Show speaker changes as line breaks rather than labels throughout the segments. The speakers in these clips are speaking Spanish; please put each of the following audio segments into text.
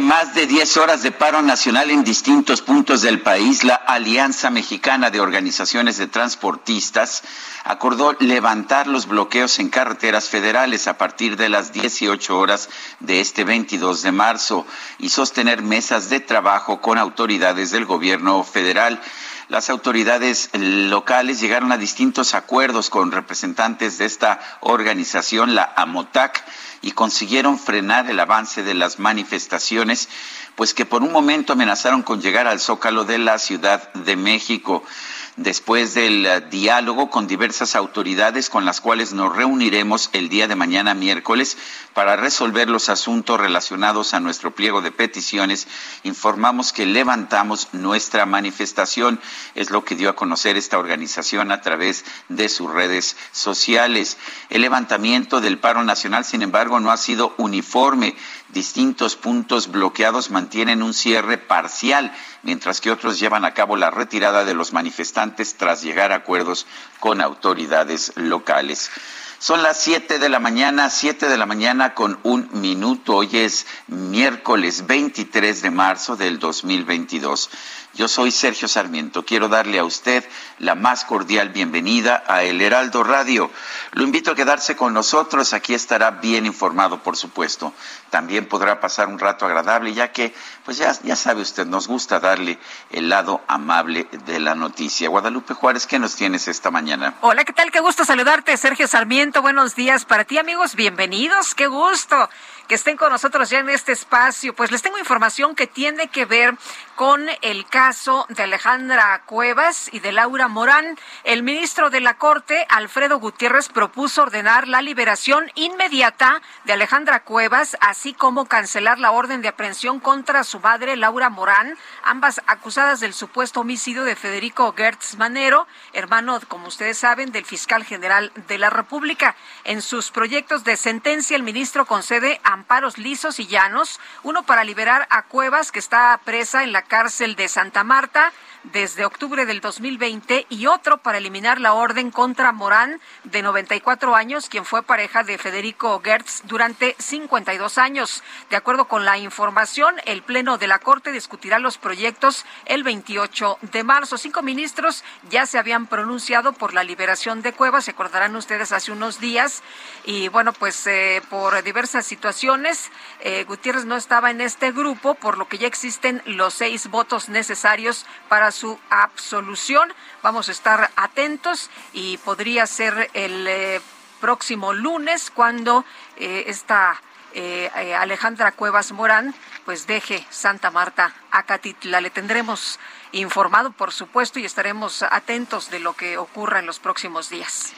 Más de 10 horas de paro nacional en distintos puntos del país, la Alianza Mexicana de Organizaciones de Transportistas acordó levantar los bloqueos en carreteras federales a partir de las 18 horas de este 22 de marzo y sostener mesas de trabajo con autoridades del gobierno federal. Las autoridades locales llegaron a distintos acuerdos con representantes de esta organización, la AMOTAC, y consiguieron frenar el avance de las manifestaciones, pues que por un momento amenazaron con llegar al zócalo de la Ciudad de México después del eh, diálogo con diversas autoridades con las cuales nos reuniremos el día de mañana miércoles para resolver los asuntos relacionados a nuestro pliego de peticiones, informamos que levantamos nuestra manifestación. Es lo que dio a conocer esta organización a través de sus redes sociales. El levantamiento del paro nacional, sin embargo, no ha sido uniforme. Distintos puntos bloqueados mantienen un cierre parcial, mientras que otros llevan a cabo la retirada de los manifestantes tras llegar a acuerdos con autoridades locales. Son las 7 de la mañana, 7 de la mañana con un minuto. Hoy es miércoles 23 de marzo del 2022. Yo soy Sergio Sarmiento. Quiero darle a usted la más cordial bienvenida a El Heraldo Radio. Lo invito a quedarse con nosotros. Aquí estará bien informado, por supuesto. También podrá pasar un rato agradable, ya que, pues ya, sabe usted, nos gusta darle el lado amable de la noticia. Guadalupe Juárez, ¿qué nos tienes esta mañana?
Hola, ¿qué tal? Qué gusto saludarte, Sergio Sarmiento. Buenos días para ti, amigos. Bienvenidos. Qué gusto que estén con nosotros ya en este espacio. Pues les tengo información que tiene que ver con el caso de Alejandra Cuevas y de Laura Morán. El ministro de la Corte, Alfredo Gutiérrez, propuso ordenar la liberación inmediata de Alejandra Cuevas, así como cancelar la orden de aprehensión contra su madre, Laura Morán, ambas acusadas del supuesto homicidio de Federico Gertz Manero, hermano, como ustedes saben, del fiscal general de la República. En sus proyectos de sentencia, el ministro concede amparos lisos y llanos, uno para liberar a Cuevas, que está presa en la cárcel de Santa Marta desde octubre del 2020 y otro para eliminar la orden contra Morán de 94 años, quien fue pareja de Federico Gertz durante 52 años. De acuerdo con la información, el Pleno de la Corte discutirá los proyectos el 28 de marzo. Cinco ministros ya se habían pronunciado por la liberación de Cuevas, se acordarán ustedes hace unos días, y bueno, pues eh, por diversas situaciones, eh, Gutiérrez no estaba en este grupo, por lo que ya existen los seis votos necesarios para su absolución. Vamos a estar atentos y podría ser el eh, próximo lunes cuando eh, esta eh, Alejandra Cuevas Morán pues deje Santa Marta a Catitla. Le tendremos informado, por supuesto, y estaremos atentos de lo que ocurra en los próximos días.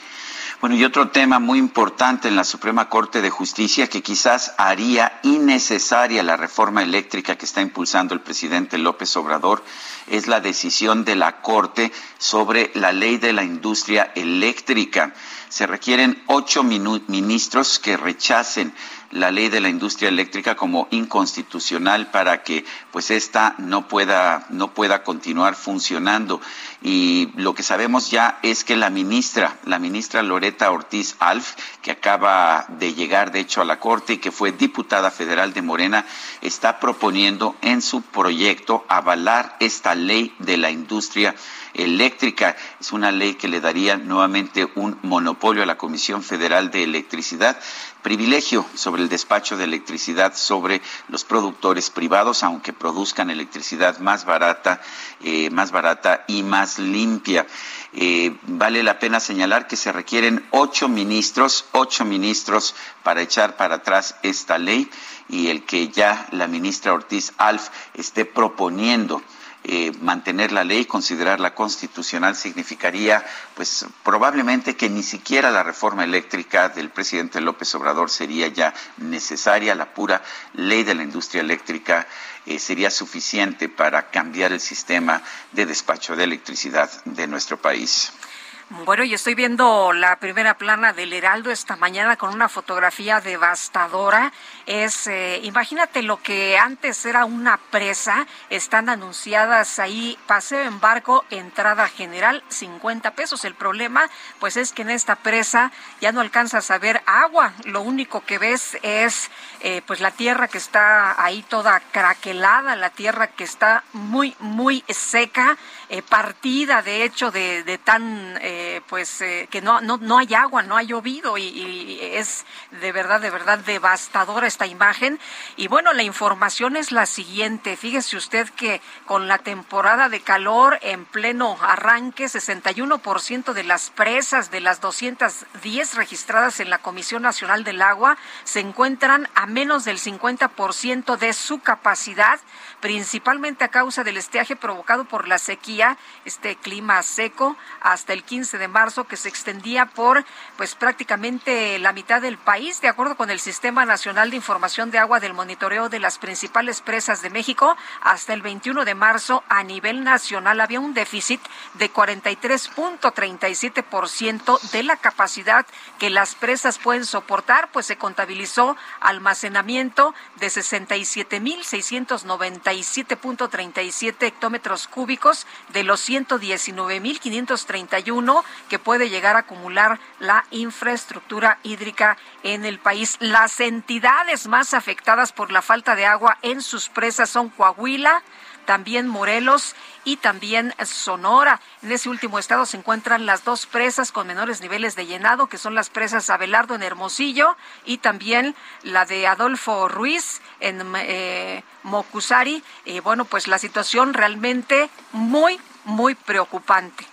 Bueno, y otro tema muy importante en la Suprema Corte de Justicia que quizás haría innecesaria la reforma eléctrica que está impulsando el presidente López Obrador es la decisión de la Corte sobre la ley de la industria eléctrica. Se requieren ocho ministros que rechacen la ley de la industria eléctrica como inconstitucional para que pues esta no pueda no pueda continuar funcionando y lo que sabemos ya es que la ministra la ministra Loreta Ortiz Alf que acaba de llegar de hecho a la corte y que fue diputada federal de Morena está proponiendo en su proyecto avalar esta ley de la industria eléctrica. Es una ley que le daría nuevamente un monopolio a la Comisión Federal de Electricidad privilegio sobre el despacho de electricidad sobre los productores privados, aunque produzcan electricidad más barata, eh, más barata y más limpia. Eh, vale la pena señalar que se requieren ocho ministros, ocho ministros para echar para atrás esta ley y el que ya la ministra Ortiz Alf esté proponiendo eh, mantener la ley, considerarla constitucional, significaría, pues probablemente que ni siquiera la reforma eléctrica del presidente López Obrador sería ya necesaria, la pura ley de la industria eléctrica eh, sería suficiente para cambiar el sistema de despacho de electricidad de nuestro país.
Bueno, y estoy viendo la primera plana del Heraldo esta mañana con una fotografía devastadora. Es, eh, imagínate lo que antes era una presa, están anunciadas ahí paseo en barco, entrada general, 50 pesos. El problema, pues es que en esta presa ya no alcanzas a ver agua, lo único que ves es eh, pues la tierra que está ahí toda craquelada, la tierra que está muy, muy seca, eh, partida de hecho de, de tan pues que no, no, no hay agua, no ha llovido y, es de verdad, de verdad devastadora esta imagen. Y bueno, la información es la siguiente. Fíjese usted que con la temporada de calor en pleno arranque, 61% de las presas de las 210 registradas en la Comisión Nacional del Agua se encuentran a menos del 50% de su capacidad, principalmente a causa del estiaje provocado por la sequía, este clima seco hasta el 15 de marzo que se extendía por pues prácticamente la mitad del país, de acuerdo con el Sistema Nacional de Información de Agua del Monitoreo de las principales presas de México, hasta el 21 de marzo a nivel nacional había un déficit de 43.37% de la capacidad que las presas pueden soportar, pues se contabilizó almacenamiento de 67.697.37 hectómetros cúbicos de los 119.531 que puede llegar a acumular la infraestructura hídrica en el país. Las entidades más afectadas por la falta de agua en sus presas son Coahuila, también Morelos y también Sonora. En ese último estado se encuentran las dos presas con menores niveles de llenado, que son las presas Abelardo en Hermosillo y también la de Adolfo Ruiz en eh, Mocusari. Y bueno, pues la situación realmente muy, muy preocupante.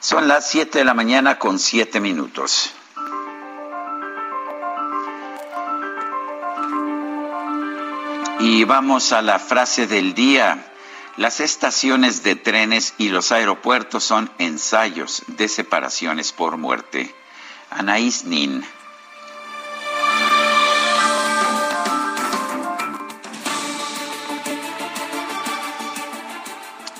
Son las 7 de la mañana con 7 minutos. Y vamos a la frase del día. Las estaciones de trenes y los aeropuertos son ensayos de separaciones por muerte. Anaís Nin.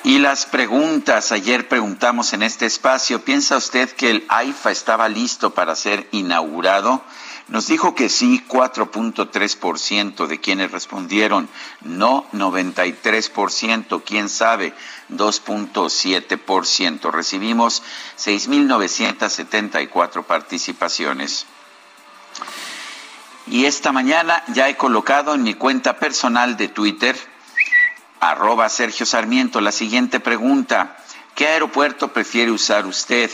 Y las preguntas, ayer preguntamos en este espacio, ¿piensa usted que el AIFA estaba listo para ser inaugurado? Nos dijo que sí, 4.3% de quienes respondieron, no 93%, quién sabe, 2.7%. Recibimos 6.974 participaciones. Y esta mañana ya he colocado en mi cuenta personal de Twitter, Arroba Sergio Sarmiento. La siguiente pregunta. ¿Qué aeropuerto prefiere usar usted?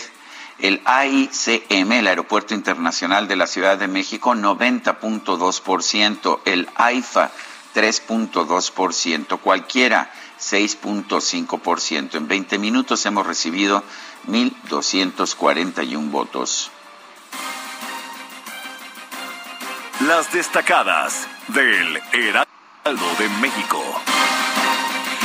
El AICM, el Aeropuerto Internacional de la Ciudad de México, 90.2%. El AIFA, 3.2%. Cualquiera, 6.5%. En 20 minutos hemos recibido 1.241 votos.
Las destacadas del Heraldo de México.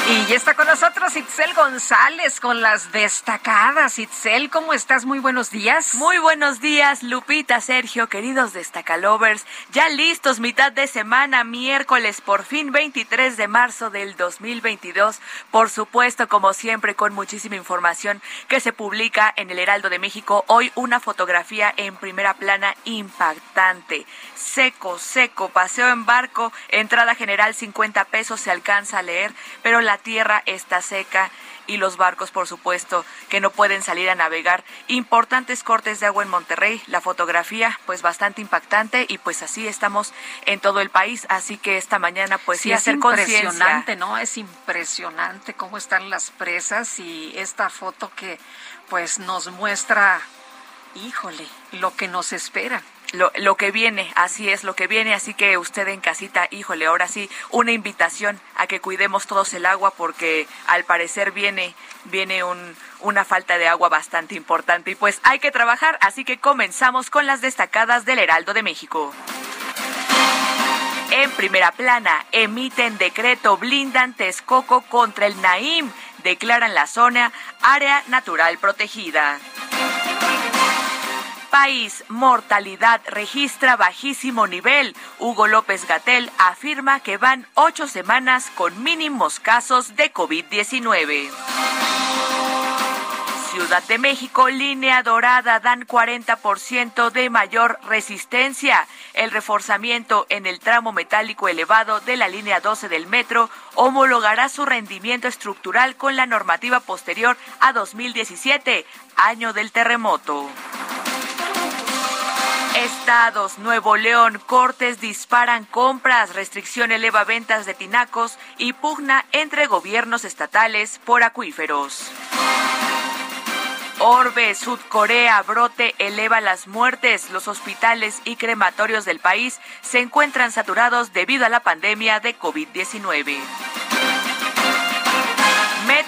Y ya está con nosotros Itzel González con las destacadas. Itzel, ¿cómo estás? Muy buenos días.
Muy buenos días, Lupita, Sergio, queridos destacalovers. Ya listos, mitad de semana, miércoles, por fin 23 de marzo del 2022. Por supuesto, como siempre, con muchísima información que se publica en el Heraldo de México. Hoy una fotografía en primera plana impactante. Seco, seco, paseo en barco, entrada general 50 pesos, se alcanza a leer, pero la tierra está seca y los barcos, por supuesto, que no pueden salir a navegar. Importantes cortes de agua en Monterrey, la fotografía pues bastante impactante y pues así estamos en todo el país, así que esta mañana pues
sí, es impresionante, ¿no? Es impresionante cómo están las presas y esta foto que pues nos muestra, híjole, lo que nos espera
lo, que viene, así es lo que viene, así que usted en casita, híjole, ahora sí, una invitación a que cuidemos todos el agua porque al parecer viene, viene un, una falta de agua bastante importante y pues hay que trabajar, así que comenzamos con las destacadas del Heraldo de México. En primera plana, emiten decreto, blindan Texcoco contra el Naim, declaran la zona área natural protegida país, mortalidad registra bajísimo nivel. Hugo López Gatel afirma que van ocho semanas con mínimos casos de COVID-19. Ciudad de México, línea dorada, dan 40% de mayor resistencia. El reforzamiento en el tramo metálico elevado de la línea 12 del metro homologará su rendimiento estructural con la normativa posterior a 2017, año del terremoto. Estados, Nuevo León, Cortes disparan compras, restricción eleva ventas de tinacos y pugna entre gobiernos estatales por acuíferos. Orbe, Sudcorea, brote eleva las muertes. Los hospitales y crematorios del país se encuentran saturados debido a la pandemia de COVID-19.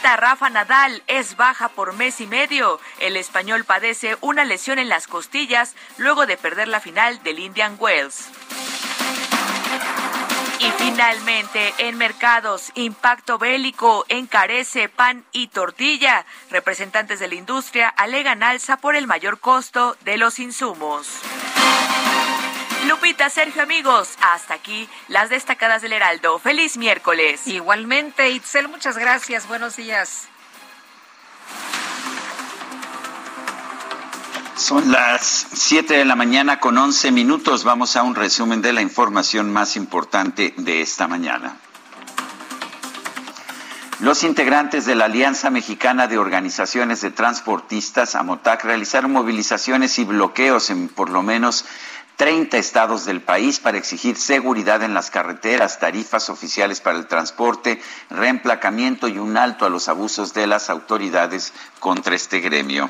Rafa Nadal es baja por mes y medio. El español padece una lesión en las costillas luego de perder la final del Indian Wells. Y finalmente, en mercados, impacto bélico encarece pan y tortilla. Representantes de la industria alegan alza por el mayor costo de los insumos. Lupita, Sergio, amigos, hasta aquí las destacadas del Heraldo. Feliz miércoles.
Igualmente, Itzel, muchas gracias. Buenos días.
Son las 7 de la mañana con 11 minutos. Vamos a un resumen de la información más importante de esta mañana. Los integrantes de la Alianza Mexicana de Organizaciones de Transportistas, AMOTAC, realizaron movilizaciones y bloqueos en por lo menos 30 estados del país para exigir seguridad en las carreteras, tarifas oficiales para el transporte, reemplacamiento y un alto a los abusos de las autoridades contra este gremio.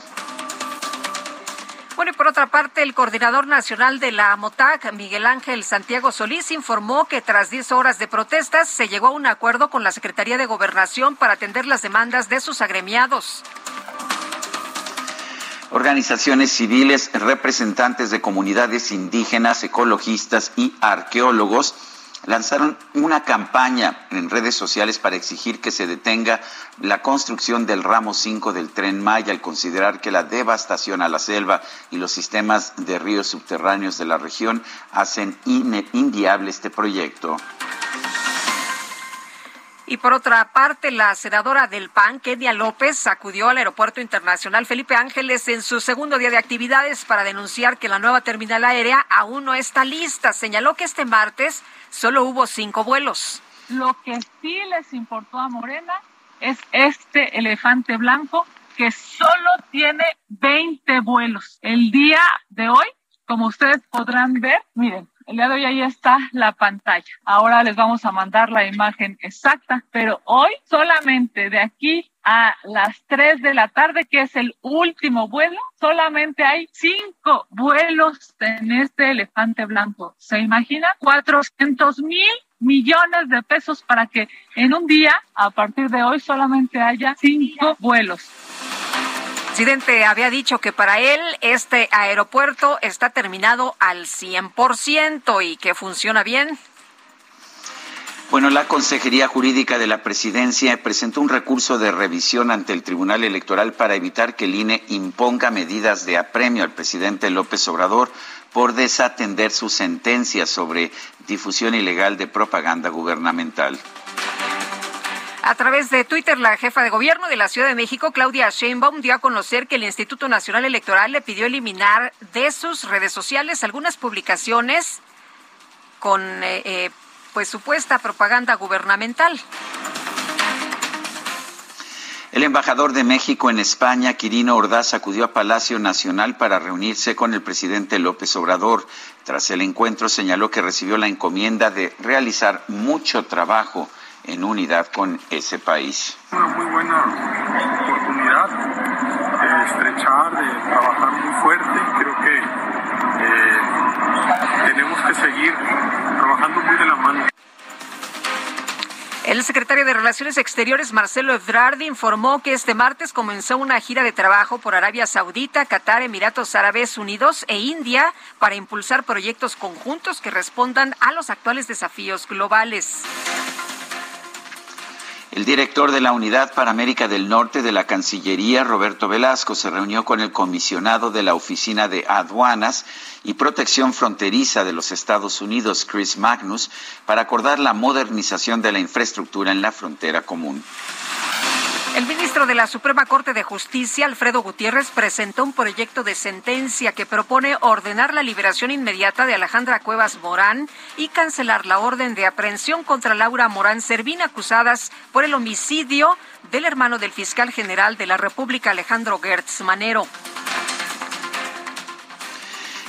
Bueno, y por otra parte, el coordinador nacional de la AMOTAC, Miguel Ángel Santiago Solís, informó que tras 10 horas de protestas se llegó a un acuerdo con la Secretaría de Gobernación para atender las demandas de sus agremiados.
Organizaciones civiles, representantes de comunidades indígenas, ecologistas y arqueólogos lanzaron una campaña en redes sociales para exigir que se detenga la construcción del ramo 5 del tren Maya al considerar que la devastación a la selva y los sistemas de ríos subterráneos de la región hacen inviable este proyecto.
Y por otra parte, la senadora del PAN, Kenia López, acudió al Aeropuerto Internacional Felipe Ángeles en su segundo día de actividades para denunciar que la nueva terminal aérea aún no está lista. Señaló que este martes solo hubo cinco vuelos.
Lo que sí les importó a Morena es este elefante blanco que solo tiene 20 vuelos. El día de hoy, como ustedes podrán ver, miren, el día de hoy ahí está la pantalla. Ahora les vamos a mandar la imagen exacta, pero hoy solamente de aquí a las 3 de la tarde, que es el último vuelo, solamente hay cinco vuelos en este elefante blanco. ¿Se imagina? 400 mil millones de pesos para que en un día, a partir de hoy, solamente haya cinco vuelos
presidente había dicho que para él este aeropuerto está terminado al 100% y que funciona bien.
Bueno, la Consejería Jurídica de la Presidencia presentó un recurso de revisión ante el Tribunal Electoral para evitar que el INE imponga medidas de apremio al presidente López Obrador por desatender su sentencia sobre difusión ilegal de propaganda gubernamental.
A través de Twitter, la jefa de gobierno de la Ciudad de México, Claudia Sheinbaum, dio a conocer que el Instituto Nacional Electoral le pidió eliminar de sus redes sociales algunas publicaciones con eh, eh, pues supuesta propaganda gubernamental.
El embajador de México en España, Quirino Ordaz, acudió a Palacio Nacional para reunirse con el presidente López Obrador. Tras el encuentro señaló que recibió la encomienda de realizar mucho trabajo en unidad con ese país.
Una muy buena oportunidad de estrechar, de trabajar muy fuerte. Creo que eh, tenemos que seguir trabajando muy de la mano.
El secretario de Relaciones Exteriores, Marcelo Ebrard, informó que este martes comenzó una gira de trabajo por Arabia Saudita, Qatar, Emiratos Árabes Unidos e India para impulsar proyectos conjuntos que respondan a los actuales desafíos globales.
El director de la Unidad para América del Norte de la Cancillería, Roberto Velasco, se reunió con el comisionado de la Oficina de Aduanas y Protección Fronteriza de los Estados Unidos, Chris Magnus, para acordar la modernización de la infraestructura en la frontera común.
El ministro de la Suprema Corte de Justicia, Alfredo Gutiérrez, presentó un proyecto de sentencia que propone ordenar la liberación inmediata de Alejandra Cuevas Morán y cancelar la orden de aprehensión contra Laura Morán Servín, acusadas por el homicidio del hermano del fiscal general de la República, Alejandro Gertz Manero.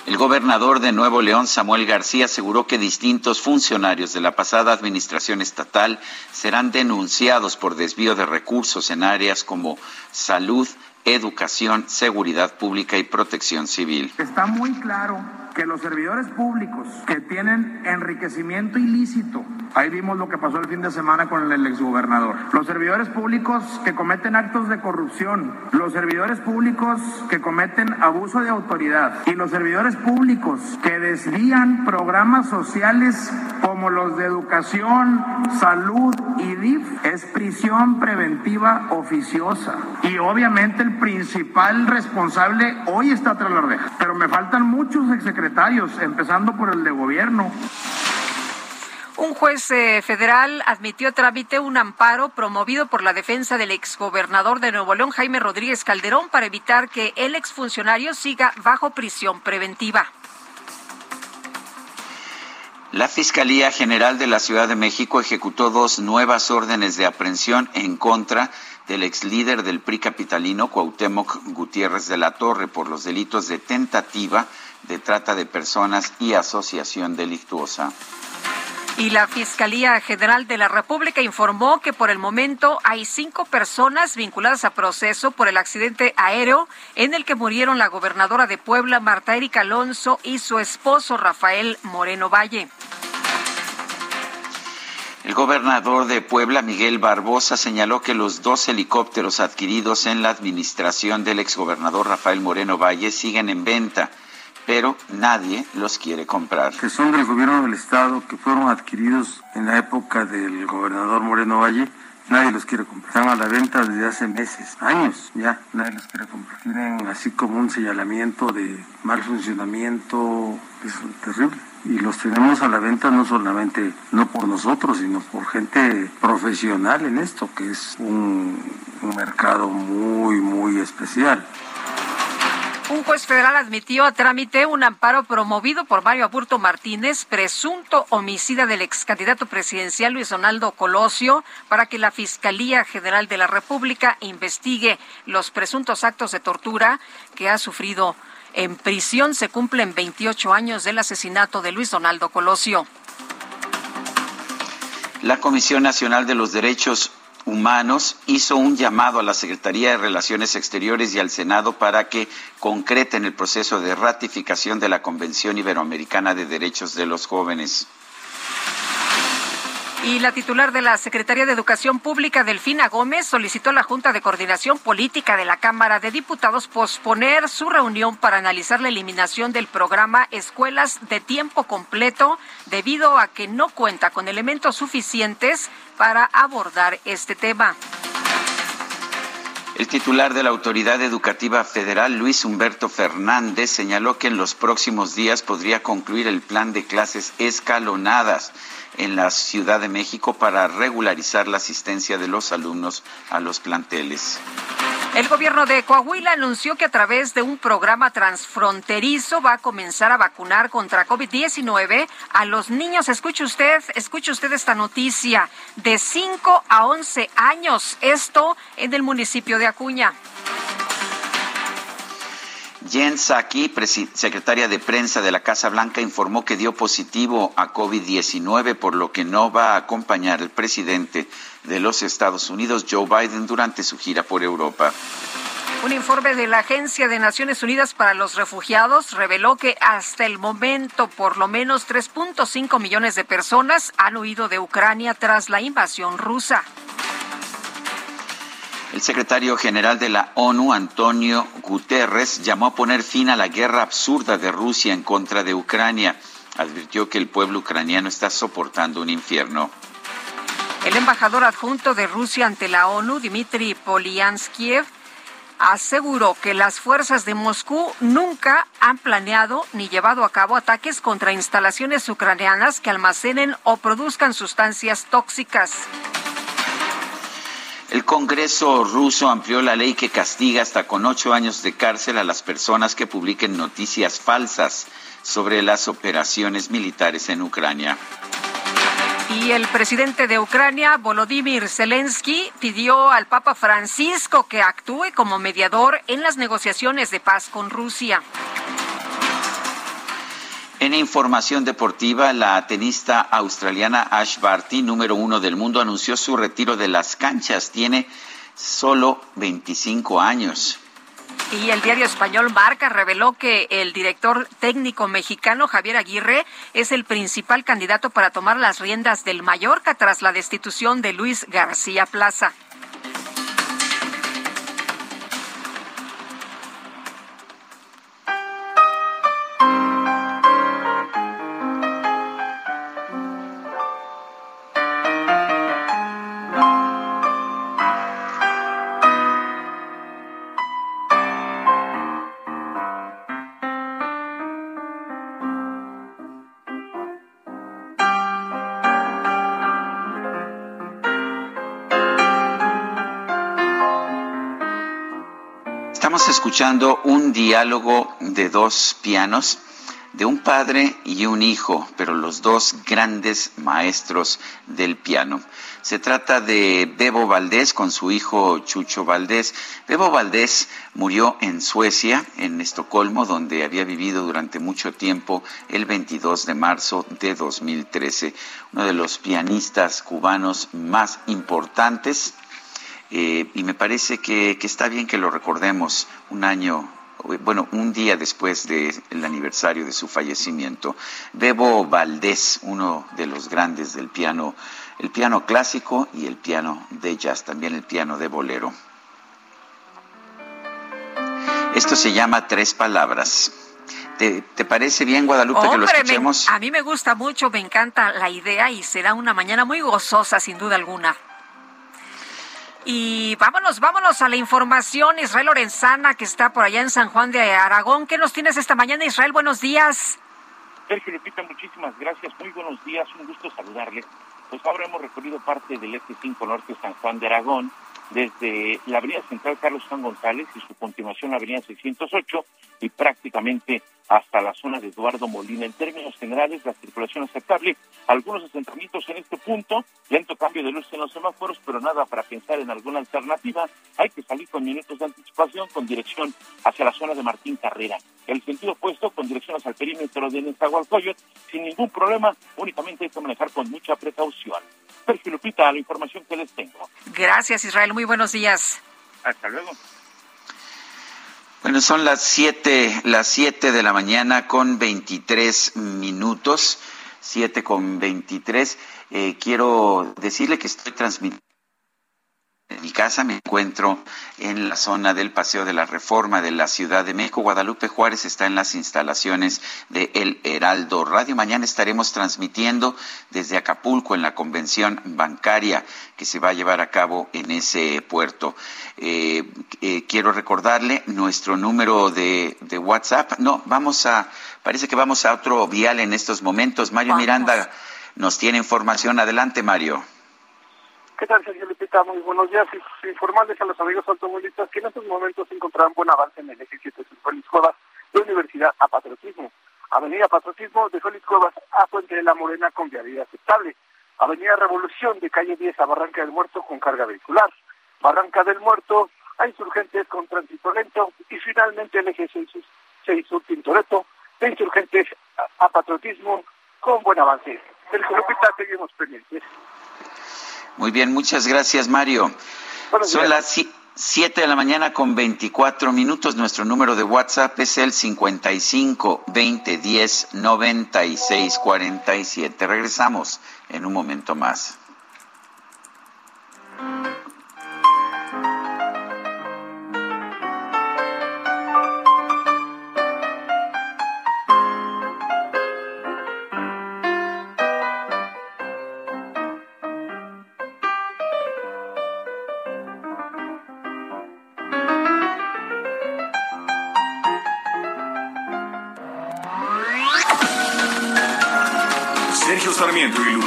El gobernador de Nuevo León, Samuel García, aseguró que distintos funcionarios de la pasada administración estatal serán denunciados por desvío de recursos en áreas como salud, educación, seguridad pública y protección civil.
Está muy claro que los servidores públicos que tienen enriquecimiento ilícito, ahí vimos lo que pasó el fin de semana con el exgobernador, los servidores públicos que cometen actos de corrupción, los servidores públicos que cometen abuso de autoridad y los servidores públicos que desvían programas sociales como los de educación, salud y DIF, es prisión preventiva oficiosa. Y obviamente el principal responsable hoy está tras la reja, pero me faltan muchos exsecretarios empezando por el de gobierno.
Un juez eh, federal admitió trámite un amparo promovido por la defensa del exgobernador de Nuevo León, Jaime Rodríguez Calderón, para evitar que el exfuncionario siga bajo prisión preventiva.
La Fiscalía General de la Ciudad de México ejecutó dos nuevas órdenes de aprehensión en contra del ex líder del PRI capitalino, Cuauhtémoc Gutiérrez de la Torre, por los delitos de tentativa de trata de personas y asociación delictuosa.
Y la Fiscalía General de la República informó que por el momento hay cinco personas vinculadas a proceso por el accidente aéreo en el que murieron la gobernadora de Puebla, Marta Erika Alonso, y su esposo, Rafael Moreno Valle.
El gobernador de Puebla, Miguel Barbosa, señaló que los dos helicópteros adquiridos en la administración del exgobernador Rafael Moreno Valle siguen en venta pero nadie los quiere comprar.
Que son del gobierno del estado, que fueron adquiridos en la época del gobernador Moreno Valle, nadie los quiere comprar. Están a la venta desde hace meses, años ya, nadie los quiere comprar. Tienen así como un señalamiento de mal funcionamiento, es terrible. Y los tenemos a la venta no solamente, no por nosotros, sino por gente profesional en esto, que es un, un mercado muy, muy especial.
Un juez federal admitió a trámite un amparo promovido por Mario Aburto Martínez, presunto homicida del ex candidato presidencial Luis Donaldo Colosio, para que la Fiscalía General de la República investigue los presuntos actos de tortura que ha sufrido en prisión. Se cumplen 28 años del asesinato de Luis Donaldo Colosio.
La Comisión Nacional de los Derechos Humanos hizo un llamado a la Secretaría de Relaciones Exteriores y al Senado para que concreten el proceso de ratificación de la Convención Iberoamericana de Derechos de los Jóvenes.
Y la titular de la Secretaría de Educación Pública, Delfina Gómez, solicitó a la Junta de Coordinación Política de la Cámara de Diputados posponer su reunión para analizar la eliminación del programa Escuelas de Tiempo Completo debido a que no cuenta con elementos suficientes para abordar este tema.
El titular de la Autoridad Educativa Federal, Luis Humberto Fernández, señaló que en los próximos días podría concluir el plan de clases escalonadas en la Ciudad de México para regularizar la asistencia de los alumnos a los planteles.
El gobierno de Coahuila anunció que a través de un programa transfronterizo va a comenzar a vacunar contra COVID-19 a los niños. Escuche usted, escuche usted esta noticia, de 5 a 11 años. Esto en el municipio de Acuña.
Jen Psaki, secretaria de prensa de la Casa Blanca, informó que dio positivo a COVID-19, por lo que no va a acompañar al presidente de los Estados Unidos, Joe Biden, durante su gira por Europa.
Un informe de la Agencia de Naciones Unidas para los Refugiados reveló que hasta el momento por lo menos 3.5 millones de personas han huido de Ucrania tras la invasión rusa.
El secretario general de la ONU, Antonio Guterres, llamó a poner fin a la guerra absurda de Rusia en contra de Ucrania. Advirtió que el pueblo ucraniano está soportando un infierno.
El embajador adjunto de Rusia ante la ONU, Dmitry Polyanskiev, aseguró que las fuerzas de Moscú nunca han planeado ni llevado a cabo ataques contra instalaciones ucranianas que almacenen o produzcan sustancias tóxicas.
El Congreso ruso amplió la ley que castiga hasta con ocho años de cárcel a las personas que publiquen noticias falsas sobre las operaciones militares en Ucrania.
Y el presidente de Ucrania, Volodymyr Zelensky, pidió al Papa Francisco que actúe como mediador en las negociaciones de paz con Rusia.
En información deportiva, la tenista australiana Ash Barty, número uno del mundo, anunció su retiro de las canchas. Tiene solo 25 años.
Y el diario español Marca reveló que el director técnico mexicano Javier Aguirre es el principal candidato para tomar las riendas del Mallorca tras la destitución de Luis García Plaza.
Escuchando un diálogo de dos pianos, de un padre y un hijo, pero los dos grandes maestros del piano. Se trata de Bebo Valdés con su hijo Chucho Valdés. Bebo Valdés murió en Suecia, en Estocolmo, donde había vivido durante mucho tiempo, el 22 de marzo de 2013. Uno de los pianistas cubanos más importantes eh, y me parece que, está bien que lo recordemos un año, bueno, un día después del aniversario de su fallecimiento. Bebo Valdés, uno de los grandes del piano, el piano clásico y el piano de jazz, también el piano de bolero. Esto se llama Tres Palabras. ¿Te, parece bien, Guadalupe, que lo escuchemos?
a mí me gusta mucho, me encanta la idea y será una mañana muy gozosa, sin duda alguna. Y vámonos, vámonos a la información. Israel Lorenzana, que está por allá en San Juan de Aragón. ¿Qué nos tienes esta mañana, Israel? Buenos días.
Sergio Lupita, muchísimas gracias. Muy buenos días. Un gusto saludarle. Pues ahora hemos recorrido parte del Este 5 Norte San Juan de Aragón desde la avenida central Carlos Juan González y su continuación la avenida 608 y prácticamente hasta la zona de Eduardo Molina. En términos generales, la circulación aceptable, algunos asentamientos en este punto, lento cambio de luz en los semáforos, pero nada para pensar en alguna alternativa. Hay que salir con minutos de anticipación con dirección hacia la zona de Martín Carrera. El sentido opuesto con dirección hacia el perímetro de Nezahualcóyotl, sin ningún problema, únicamente hay que manejar con mucha precaución. Sergio Lupita, la información que les tengo.
Gracias, Israel. Muy buenos días.
Hasta luego.
Bueno, son las siete, las siete de la mañana con veintitrés minutos, siete con veintitrés. Eh, quiero decirle que estoy transmitiendo en mi casa me encuentro en la zona del Paseo de la Reforma de la Ciudad de México. Guadalupe Juárez está en las instalaciones de El Heraldo Radio. Mañana estaremos transmitiendo desde Acapulco en la convención bancaria que se va a llevar a cabo en ese puerto. Eh, eh, quiero recordarle nuestro número de, WhatsApp. No, vamos a, parece que vamos a otro vial en estos momentos. Mario Miranda nos tiene información. Adelante, Mario.
¿Qué tal, Sergio Lupita? Muy buenos días. Y informarles a los amigos automovilistas que en estos momentos se encontrarán buen avance en el eje 7 de Félix Cuevas de Universidad a Patriotismo. Avenida Patriotismo de Félix Cuevas a Fuente de la Morena con vialidad aceptable. Avenida Revolución de calle 10 a Barranca del Muerto con carga vehicular. Barranca del Muerto a Insurgentes con tránsito lento. Y finalmente el eje 6, 6 Sur Tintoretto de Insurgentes a, Patriotismo con buen avance. Sergio Lupita, seguimos pendientes.
Muy bien, muchas gracias, Mario. Son las 7 de la mañana con 24 minutos. Nuestro número de WhatsApp es el 55 20 10 96 47. Regresamos en un momento más.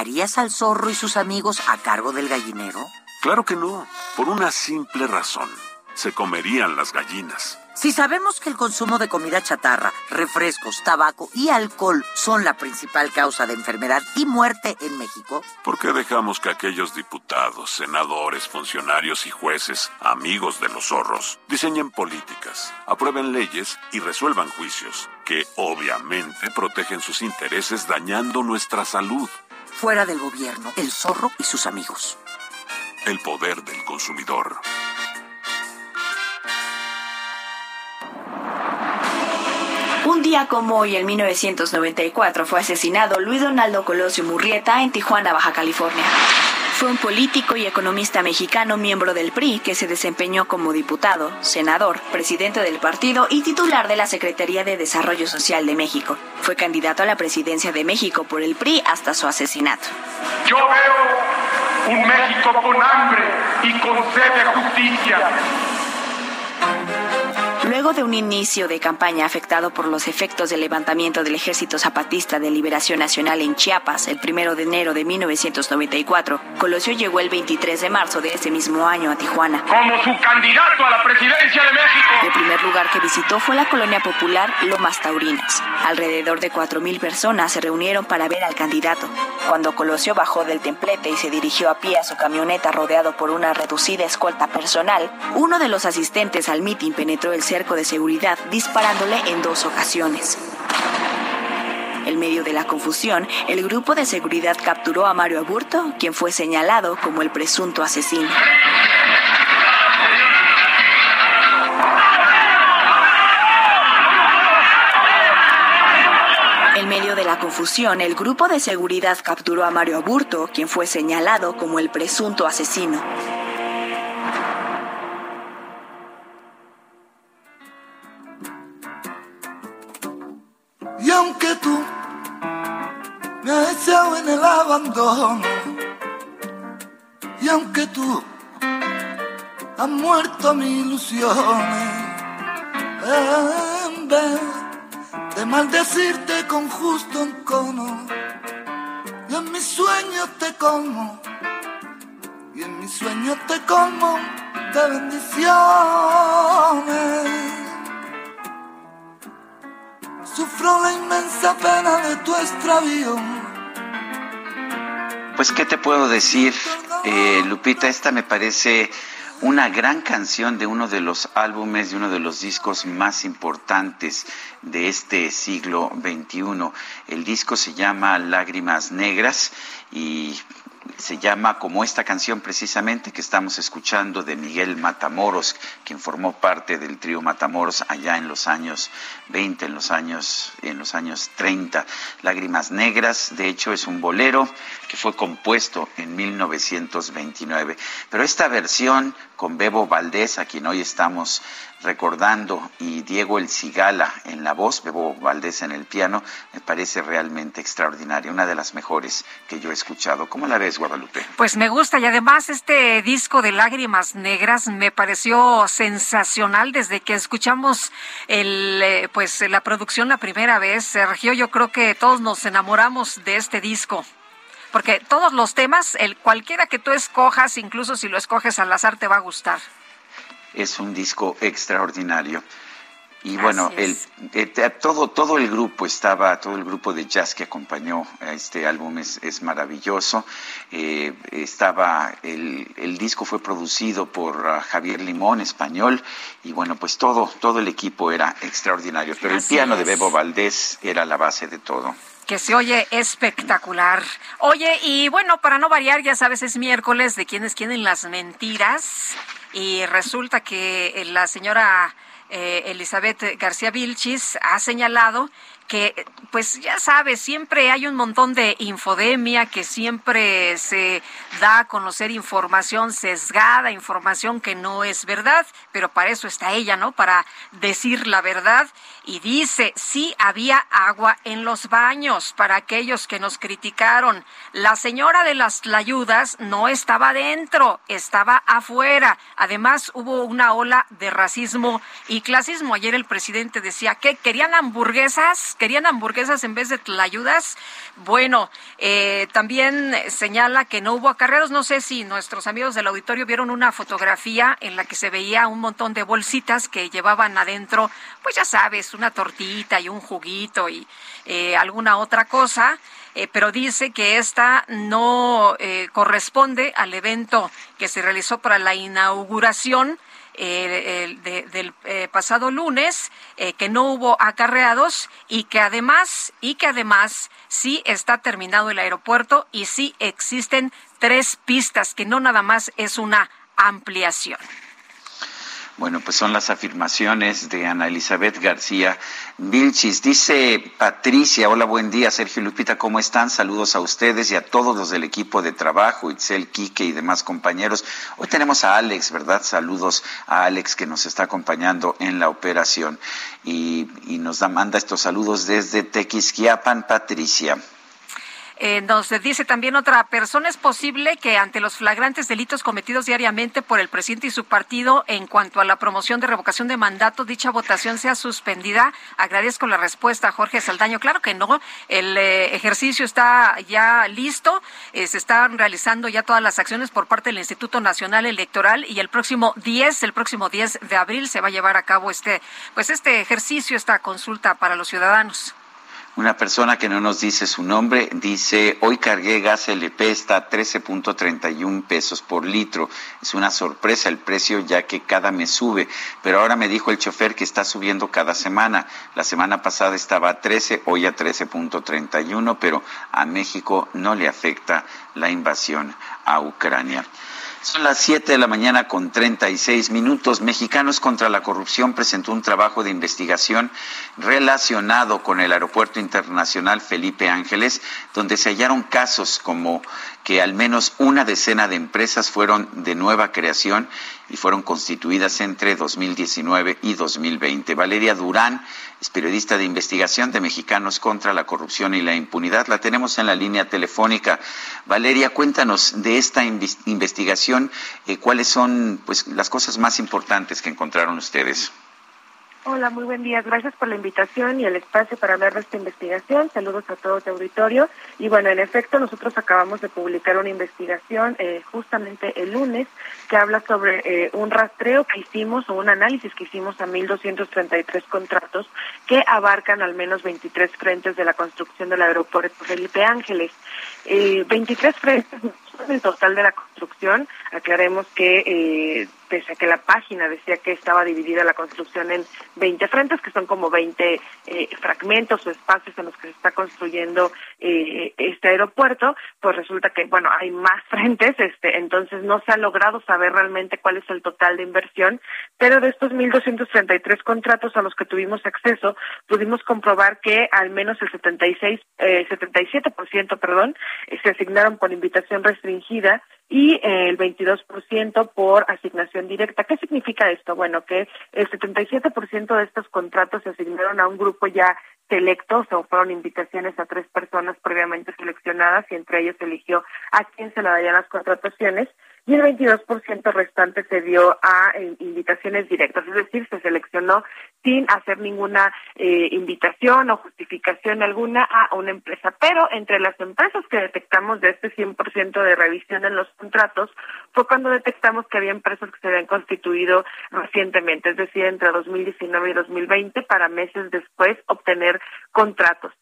¿Dejarías al zorro y sus amigos a cargo del gallinero?
Claro que no, por una simple razón. Se comerían las gallinas.
Si sabemos que el consumo de comida chatarra, refrescos, tabaco y alcohol son la principal causa de enfermedad y muerte en México,
¿por qué dejamos que aquellos diputados, senadores, funcionarios y jueces, amigos de los zorros, diseñen políticas, aprueben leyes y resuelvan juicios que obviamente protegen sus intereses dañando nuestra salud?
Fuera del gobierno, el zorro y sus amigos.
El poder del consumidor.
Un día como hoy, en 1994, fue asesinado Luis Donaldo Colosio Murrieta en Tijuana, Baja California. Fue un político y economista mexicano miembro del PRI que se desempeñó como diputado, senador, presidente del partido y titular de la Secretaría de Desarrollo Social de México. Fue candidato a la presidencia de México por el PRI hasta su asesinato.
Yo veo un México con hambre y con sed de justicia
Luego de un inicio de campaña afectado por los efectos del levantamiento del Ejército Zapatista de Liberación Nacional en Chiapas el 1 de enero de 1994, Colosio llegó el 23 de marzo de ese mismo año a Tijuana.
Como su candidato a la presidencia de México.
El primer lugar que visitó fue la colonia popular Lomas Taurinas. Alrededor de 4.000 personas se reunieron para ver al candidato. Cuando Colosio bajó del templete y se dirigió a pie a su camioneta rodeado por una reducida escolta personal, uno de los asistentes al mitin penetró el cerco de seguridad disparándole en dos ocasiones. En medio de la confusión, el grupo de seguridad capturó a Mario Aburto, quien fue señalado como el presunto asesino. En medio de la confusión, el grupo de seguridad capturó a Mario Aburto, quien fue señalado como el presunto asesino.
Y aunque tú me has echado en el abandono, y aunque tú has muerto mis ilusiones, en vez de maldecirte con justo encono, y en mis sueños te como, y en mis sueños te como de bendiciones. Sufro la inmensa pena de tu extravío.
Pues, ¿qué te puedo decir, eh, Lupita? Esta me parece una gran canción de uno de los álbumes, de uno de los discos más importantes de este siglo XXI. El disco se llama Lágrimas Negras y se llama como esta canción precisamente que estamos escuchando de Miguel Matamoros, quien formó parte del trío Matamoros allá en los años 20, en los años, en los años 30. Lágrimas Negras, de hecho, es un bolero que fue compuesto en 1929. Pero esta versión con Bebo Valdés, a quien hoy estamos recordando, y Diego El Cigala en la voz, Bebo Valdés en el piano, me parece realmente extraordinaria, una de las mejores que yo he escuchado. ¿Cómo la ves, Guadalupe?
Pues me gusta y además este disco de Lágrimas Negras me pareció sensacional desde que escuchamos el, eh, pues la producción la primera vez. Sergio, yo creo que todos nos enamoramos de este disco porque todos los temas, el cualquiera que tú escojas, incluso si lo escoges al azar, te va a gustar.
Es un disco extraordinario. Y bueno, el, eh, todo, todo el grupo estaba, todo el grupo de jazz que acompañó a este álbum es, es maravilloso. Eh, estaba, el, el, disco fue producido por uh, Javier Limón, español, y bueno, pues todo, todo el equipo era extraordinario. Pero el piano de Bebo Valdés era la base de todo
que se oye espectacular. Oye, y bueno, para no variar, ya sabes, es miércoles de quienes quieren las mentiras. Y resulta que la señora eh, Elizabeth García Vilchis ha señalado que, pues ya sabes, siempre hay un montón de infodemia, que siempre se da a conocer información sesgada, información que no es verdad, pero para eso está ella, ¿no? Para decir la verdad. Y dice, sí había agua en los baños para aquellos que nos criticaron. La señora de las ayudas no estaba dentro, estaba afuera. Además, hubo una ola de racismo y clasismo. Ayer el presidente decía que querían hamburguesas querían hamburguesas en vez de tlayudas. Bueno, eh, también señala que no hubo acarreos. No sé si nuestros amigos del auditorio vieron una fotografía en la que se veía un montón de bolsitas que llevaban adentro, pues ya sabes, una tortita y un juguito y eh, alguna otra cosa. Eh, pero dice que esta no corresponde al evento que se realizó para la inauguración del eh, pasado lunes, eh, que no hubo acarreados y que además, y que además sí está terminado el aeropuerto y sí existen tres pistas, que no nada más es una ampliación.
Bueno, pues son las afirmaciones de Ana Elizabeth García Vilchis. Dice Patricia, hola, buen día, Sergio Lupita, ¿cómo están? Saludos a ustedes y a todos los del equipo de trabajo, Itzel, Quique y demás compañeros. Hoy tenemos a Alex, ¿verdad? Saludos a Alex que nos está acompañando en la operación y, y nos da, manda estos saludos desde Tequisquiapan, Patricia.
Eh, nos dice también otra persona, es posible que ante los flagrantes delitos cometidos diariamente por el presidente y su partido en cuanto a la promoción de revocación de mandato, dicha votación sea suspendida. Agradezco la respuesta, Jorge Saldaño. Claro que no, el eh, ejercicio está ya listo, eh, se están realizando ya todas las acciones por parte del Instituto Nacional Electoral y el próximo 10, el próximo 10 de abril se va a llevar a cabo este, pues este ejercicio, esta consulta para los ciudadanos.
Una persona que no nos dice su nombre dice, hoy cargué gas LP, está a 13.31 pesos por litro. Es una sorpresa el precio ya que cada mes sube, pero ahora me dijo el chofer que está subiendo cada semana. La semana pasada estaba a 13, hoy a 13.31, pero a México no le afecta la invasión a Ucrania. Son las 7 de la mañana con 36 minutos. Mexicanos contra la Corrupción presentó un trabajo de investigación relacionado con el Aeropuerto Internacional Felipe Ángeles, donde se hallaron casos como que al menos una decena de empresas fueron de nueva creación y fueron constituidas entre 2019 y 2020. Valeria Durán es periodista de investigación de Mexicanos contra la Corrupción y la Impunidad. La tenemos en la línea telefónica. Valeria, cuéntanos de esta investigación, eh, cuáles son pues, las cosas más importantes que encontraron ustedes.
Hola, muy buen día. Gracias por la invitación y el espacio para hablar de esta investigación. Saludos a todos de auditorio. Y bueno, en efecto, nosotros acabamos de publicar una investigación eh, justamente el lunes que habla sobre eh, un rastreo que hicimos o un análisis que hicimos a 1.233 contratos que abarcan al menos 23 frentes de la construcción del aeropuerto Felipe Ángeles. Eh, 23 frentes son el total de la construcción. Aclaremos que pese a que la página decía que estaba dividida la construcción en 20 frentes, que son como 20 eh, fragmentos o espacios en los que se está construyendo eh, este aeropuerto, pues resulta que, bueno, hay más frentes, este, entonces no se ha logrado saber realmente cuál es el total de inversión, pero de estos 1.233 contratos a los que tuvimos acceso, pudimos comprobar que al menos el 76, eh, 77%, perdón, se asignaron por invitación restringida y eh, el 22% por asignación directa. ¿Qué significa esto? Bueno, que el 77% de estos contratos se asignaron a un grupo ya selecto, o fueron invitaciones a tres personas previamente seleccionadas y entre ellos eligió a quién se le darían las contrataciones y el 22% restante se dio a eh, invitaciones directas, es decir, se seleccionó sin hacer ninguna eh, invitación o justificación alguna a una empresa. Pero entre las empresas que detectamos de este 100% de revisión en los contratos fue cuando detectamos que había empresas que se habían constituido recientemente, es decir, entre 2019 y 2020 para meses después obtener contratos.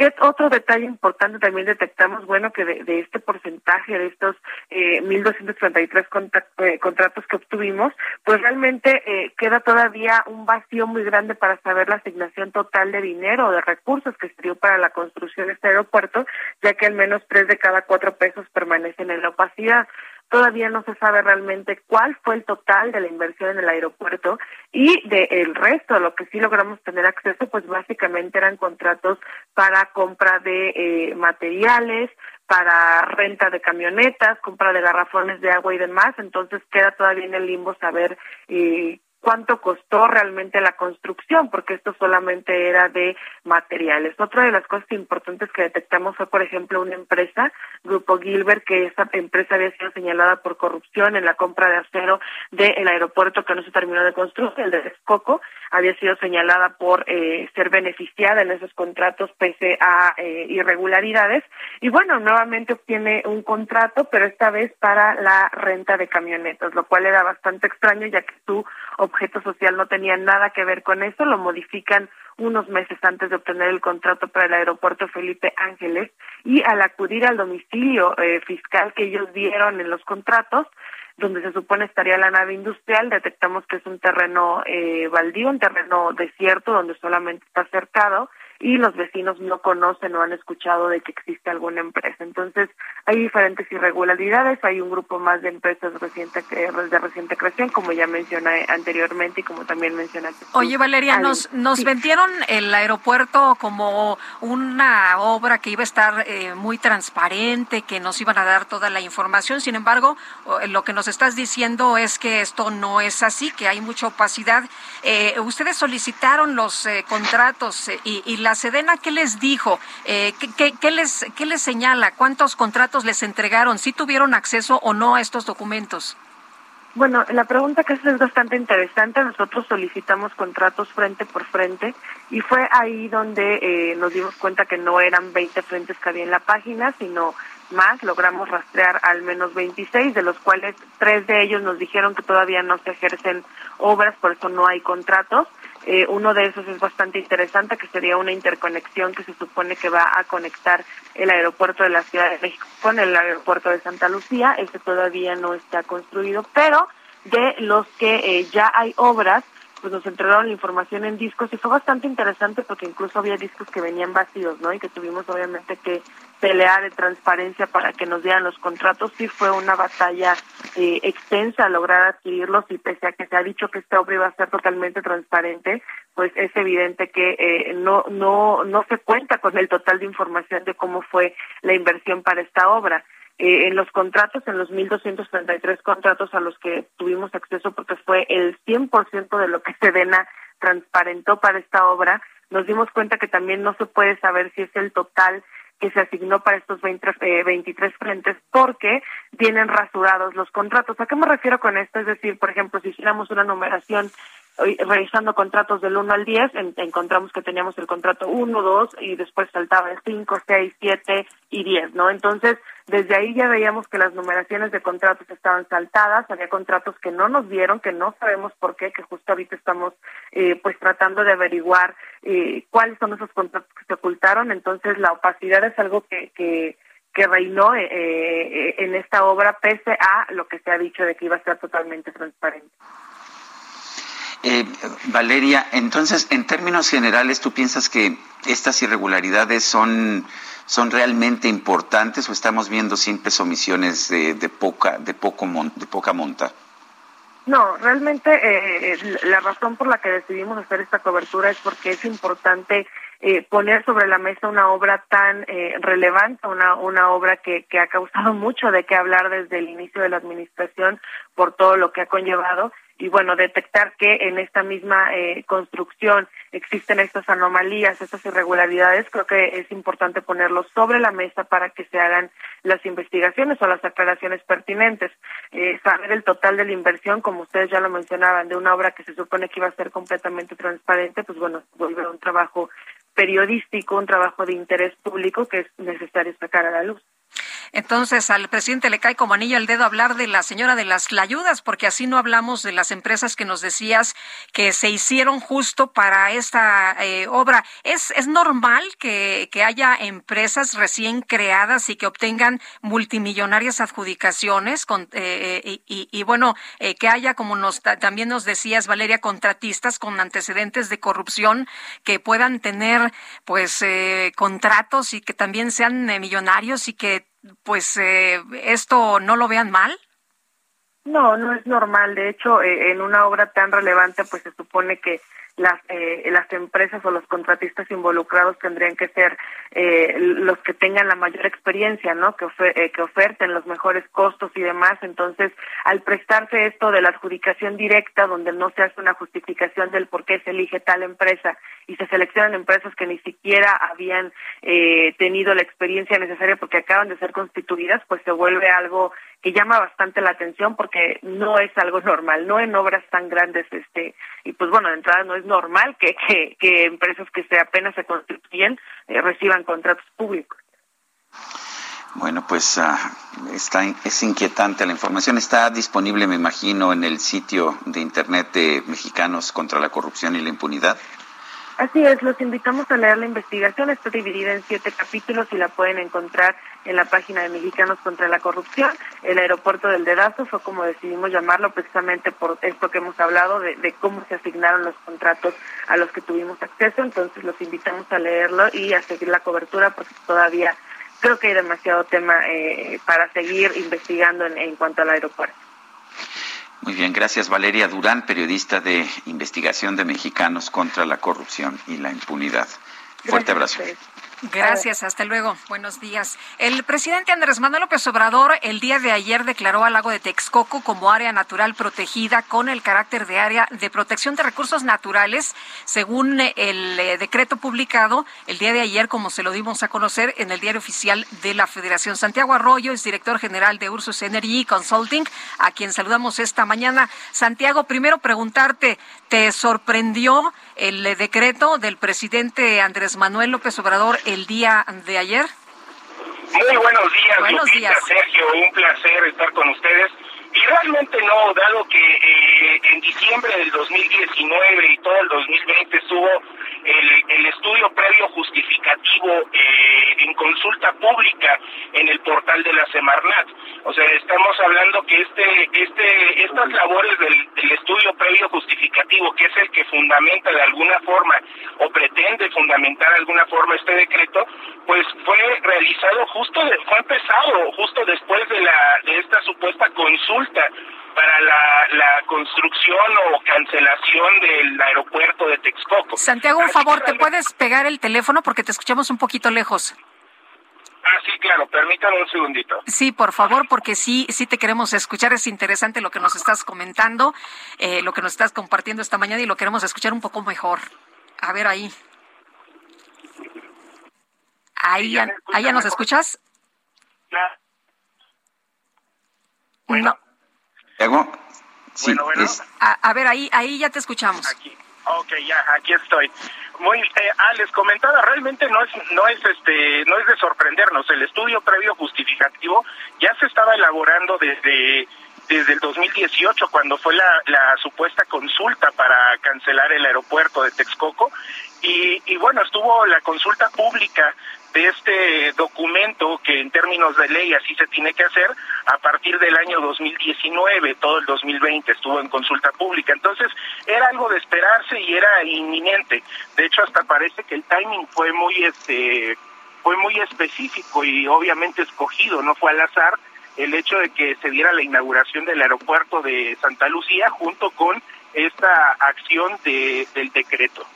¿Qué otro detalle importante también detectamos? Bueno, que de, este porcentaje, de estos eh, 1.233 eh, contratos que obtuvimos, pues realmente eh, queda todavía un vacío muy grande para saber la asignación total de dinero o de recursos que se dio para la construcción de este aeropuerto, ya que al menos tres de cada cuatro pesos permanecen en la opacidad. Todavía no se sabe realmente cuál fue el total de la inversión en el aeropuerto y del el resto, lo que sí logramos tener acceso, pues básicamente eran contratos para compra de eh, materiales, para renta de camionetas, compra de garrafones de agua y demás. Entonces queda todavía en el limbo saber eh, cuánto costó realmente la construcción, porque esto solamente era de materiales. Otra de las cosas importantes que detectamos fue, por ejemplo, una empresa, Grupo Gilbert, que esa empresa había sido señalada por corrupción en la compra de acero del aeropuerto que no se terminó de construir, el de Texcoco, había sido señalada por eh, ser beneficiada en esos contratos pese a eh, irregularidades. Y bueno, nuevamente obtiene un contrato, pero esta vez para la renta de camionetas, lo cual era bastante extraño, ya que tú objeto social no tenía nada que ver con eso, lo modifican unos meses antes de obtener el contrato para el aeropuerto Felipe Ángeles y al acudir al domicilio eh, fiscal que ellos dieron en los contratos, donde se supone estaría la nave industrial, detectamos que es un terreno eh, baldío, un terreno desierto donde solamente está cercado y los vecinos no conocen o han escuchado de que existe alguna empresa. Entonces, hay diferentes irregularidades, hay un grupo más de empresas reciente, de reciente creación, como ya mencioné anteriormente y como también mencionaste.
Oye, Valeria, nos, nos vendieron el aeropuerto como una obra que iba a estar eh, muy transparente, que nos iban a dar toda la información. Sin embargo, lo que nos estás diciendo es que esto no es así, que hay mucha opacidad. Eh, ustedes solicitaron los eh, contratos y, y la Sedena, ¿qué les dijo? Eh, ¿qué, les, ¿Qué les señala? ¿Cuántos contratos les entregaron? ¿Si tuvieron acceso o no a estos documentos?
Bueno, la pregunta que haces es bastante interesante. Nosotros solicitamos contratos frente por frente y fue ahí donde eh, nos dimos cuenta que no eran 20 frentes que había en la página, sino más. Logramos rastrear al menos 26, de los cuales tres de ellos nos dijeron que todavía no se ejercen obras, por eso no hay contratos. Eh, uno de esos es bastante interesante, que sería una interconexión que se supone que va a conectar el aeropuerto de la Ciudad de México con el aeropuerto de Santa Lucía. Ese todavía no está construido, pero de los que eh, ya hay obras, pues nos entregaron la información en discos y fue bastante interesante porque incluso había discos que venían vacíos, ¿no? Y que tuvimos obviamente que pelear de transparencia para que nos dieran los contratos. Sí fue una batalla eh, extensa lograr adquirirlos y pese a que se ha dicho que esta obra iba a ser totalmente transparente, pues es evidente que eh, no, no, no se cuenta con el total de información de cómo fue la inversión para esta obra. Eh, en los contratos, en los 1.233 contratos a los que tuvimos acceso, porque fue el 100% de lo que Sedena transparentó para esta obra, nos dimos cuenta que también no se puede saber si es el total que se asignó para estos 20, 23 eh, frentes porque vienen rasurados los contratos. ¿A qué me refiero con esto? Es decir, por ejemplo, si hiciéramos una numeración revisando contratos del 1 al 10, encontramos que teníamos el contrato 1, 2 y después saltaba el 5, 6, 7 y 10, ¿no? Entonces, desde ahí ya veíamos que las numeraciones de contratos estaban saltadas, había contratos que no nos dieron, que no sabemos por qué, que justo ahorita estamos eh, pues tratando de averiguar eh, cuáles son esos contratos que se ocultaron, entonces la opacidad es algo que, que que reinó eh, eh, en esta obra, pese a lo que se ha dicho de que iba a ser totalmente transparente.
Eh, Valeria, entonces, en términos generales, ¿tú piensas que estas irregularidades son, son realmente importantes o estamos viendo simples omisiones de, de poca, de, poco de poca monta?
No, realmente eh, la razón por la que decidimos hacer esta cobertura es porque es importante eh, poner sobre la mesa una obra tan eh, relevante, una, una obra que, que ha causado mucho de qué hablar desde el inicio de la administración por todo lo que ha conllevado y bueno, detectar que en esta misma eh, construcción existen estas anomalías, estas irregularidades, creo que es importante ponerlos sobre la mesa para que se hagan las investigaciones o las aclaraciones pertinentes. Eh, saber el total de la inversión, como ustedes ya lo mencionaban, de una obra que se supone que iba a ser completamente transparente, pues bueno, vuelve un trabajo periodístico, un trabajo de interés público que es necesario sacar a la luz.
Entonces, al presidente le cae como anillo al dedo hablar de la señora de las ayudas, porque así no hablamos de las empresas que nos decías que se hicieron justo para esta eh, obra. ¿Es, ¿Es normal que, que haya empresas recién creadas y que obtengan multimillonarias adjudicaciones? Con, eh, eh y, y, bueno, eh, que haya, como nos, también nos decías, Valeria, contratistas con antecedentes de corrupción que puedan tener, pues, eh, contratos y que también sean millonarios y que pues eh, esto no lo vean mal?
No, no es normal. De hecho, eh, en una obra tan relevante, pues se supone que las, eh, las empresas o los contratistas involucrados tendrían que ser eh, los que tengan la mayor experiencia, ¿no? Que, eh, que oferten los mejores costos y demás. Entonces, al prestarse esto de la adjudicación directa, donde no se hace una justificación del por qué se elige tal empresa y se seleccionan empresas que ni siquiera habían eh, tenido la experiencia necesaria porque acaban de ser constituidas, pues se vuelve algo que llama bastante la atención porque no es algo normal, no en obras tan grandes, este, y pues bueno, de entrada no es normal que, que, que empresas que se apenas se constituyen eh, reciban contratos públicos.
Bueno, pues uh, está, es inquietante. La información está disponible, me imagino, en el sitio de Internet de Mexicanos contra la Corrupción y la Impunidad.
Así es, los invitamos a leer la investigación. Está dividida en siete capítulos y la pueden encontrar en la página de Mexicanos contra la Corrupción. El aeropuerto del Dedazo fue como decidimos llamarlo precisamente por esto que hemos hablado de, de, cómo se asignaron los contratos a los que tuvimos acceso. Entonces los invitamos a leerlo y a seguir la cobertura porque todavía creo que hay demasiado tema eh, para seguir investigando en, en cuanto al aeropuerto.
Muy bien, gracias Valeria Durán, periodista de investigación de Mexicanos contra la corrupción y la impunidad. Fuerte abrazo.
Gracias, hasta luego. Buenos días. El presidente Andrés Manuel López Obrador el día de ayer declaró al lago de Texcoco como área natural protegida con el carácter de área de protección de recursos naturales, según el eh, decreto publicado el día de ayer, como se lo dimos a conocer en el diario oficial de la Federación. Santiago Arroyo es director general de Ursus Energy Consulting, a quien saludamos esta mañana. Santiago, primero preguntarte, ¿te sorprendió el decreto del presidente Andrés Manuel López Obrador el día de ayer?
Muy buenos días,
buenos
Lupita,
días.
Sergio, un placer estar con ustedes. Y realmente no, dado que eh, en diciembre del 2019 y todo el 2020 estuvo el, estudio previo justificativo eh, en consulta pública en el portal de la Semarnat. O sea, estamos hablando que este, este, estas labores del, del estudio previo justificativo, que es el que fundamenta de alguna forma o pretende fundamentar de alguna forma este decreto, pues fue realizado justo, de, fue empezado justo después de la, de esta supuesta consulta para la, la, construcción o cancelación del aeropuerto de Texcoco.
Santiago, un favor, ¿te puedes pegar el teléfono porque te escuchamos un poquito lejos?
Ah, sí, claro, permítame un segundito.
Sí, por favor, porque sí, sí te queremos escuchar. Es interesante lo que nos estás comentando, eh, lo que nos estás compartiendo esta mañana y lo queremos escuchar un poco mejor. A ver ahí. Ahí ya, ahí ya nos escuchas. Bueno.
¿Luego?
Sí, bueno, bueno. Es...
A, a, ver, ahí, ahí ya te escuchamos.
Aquí. Ok, ya, aquí estoy. Muy, eh, ah, les comentaba, realmente no es, no es, este, no es de sorprendernos. El estudio previo justificativo ya se estaba elaborando desde desde el 2018, cuando fue la, la supuesta consulta para cancelar el aeropuerto de Texcoco. Y, y bueno, estuvo la consulta pública de este documento que en términos de ley así se tiene que hacer a partir del año 2019, todo el 2020 estuvo en consulta pública. Entonces era algo de esperarse y era inminente. De hecho hasta parece que el timing fue muy este fue muy específico y obviamente escogido, no fue al azar el hecho de que se diera la inauguración del aeropuerto de Santa Lucía junto con esta acción de, del decreto.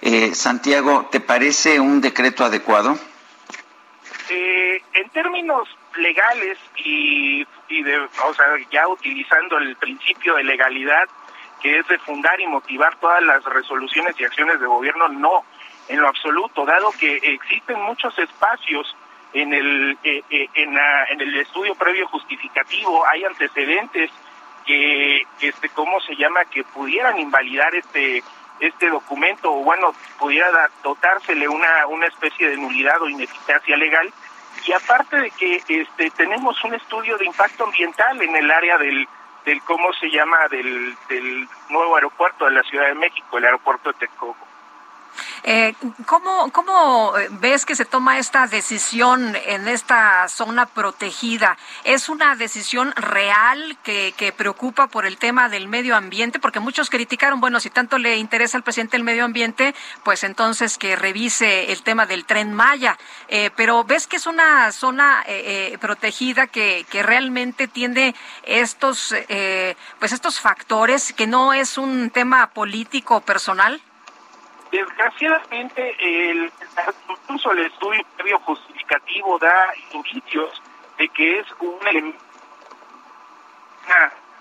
Eh, Santiago, ¿te parece un decreto adecuado?
Eh, en términos legales y, y de, o sea, ya utilizando el principio de legalidad, que es de fundar y motivar todas las resoluciones y acciones de gobierno, no, en lo absoluto, dado que existen muchos espacios en el, eh, eh, en, en, el estudio previo justificativo, hay antecedentes que, este, ¿cómo se llama?, que pudieran invalidar este este documento o bueno pudiera dotársele una una especie de nulidad o ineficacia legal. Y aparte de que este tenemos un estudio de impacto ambiental en el área del del cómo se llama del, del nuevo aeropuerto de la Ciudad de México el aeropuerto de Texcoco
eh, ¿cómo, ¿Cómo ves que se toma esta decisión en esta zona protegida? ¿Es una decisión real que, que preocupa por el tema del medio ambiente? Porque muchos criticaron, bueno, si tanto le interesa al presidente el medio ambiente, pues entonces que revise el tema del tren Maya. Eh, pero ¿ves que es una zona eh, eh protegida que, que realmente tiene estos, eh, pues estos factores, que no es un tema político personal?
Desgraciadamente, el, incluso el estudio previo justificativo da indicios de que es una,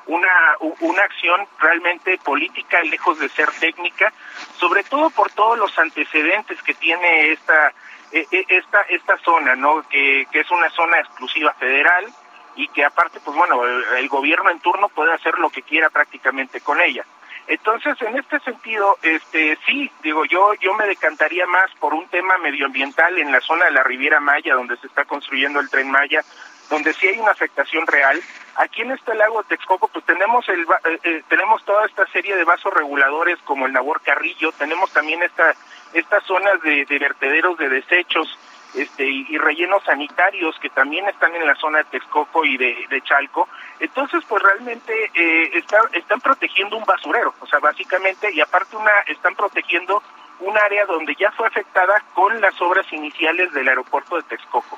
una, una acción realmente política, lejos de ser técnica, sobre todo por todos los antecedentes que tiene esta e, e, esta esta zona, ¿no? Que, que es una zona exclusiva federal y que aparte, pues bueno, el gobierno en turno puede hacer lo que quiera prácticamente con ella. Entonces, en este sentido, este sí, digo, yo yo me decantaría más por un tema medioambiental en la zona de la Riviera Maya, donde se está construyendo el Tren Maya, donde sí hay una afectación real. Aquí en este lago de Texcoco, pues tenemos el eh, eh, tenemos toda esta serie de vasos reguladores como el Nabor Carrillo, tenemos también esta estas zonas de, de vertederos de desechos este, y, rellenos sanitarios que también están en la zona de Texcoco y de, de Chalco. Entonces, pues realmente eh, están protegiendo un basurero, o sea, básicamente, y aparte una están protegiendo un área donde ya fue afectada con las obras iniciales del aeropuerto de Texcoco.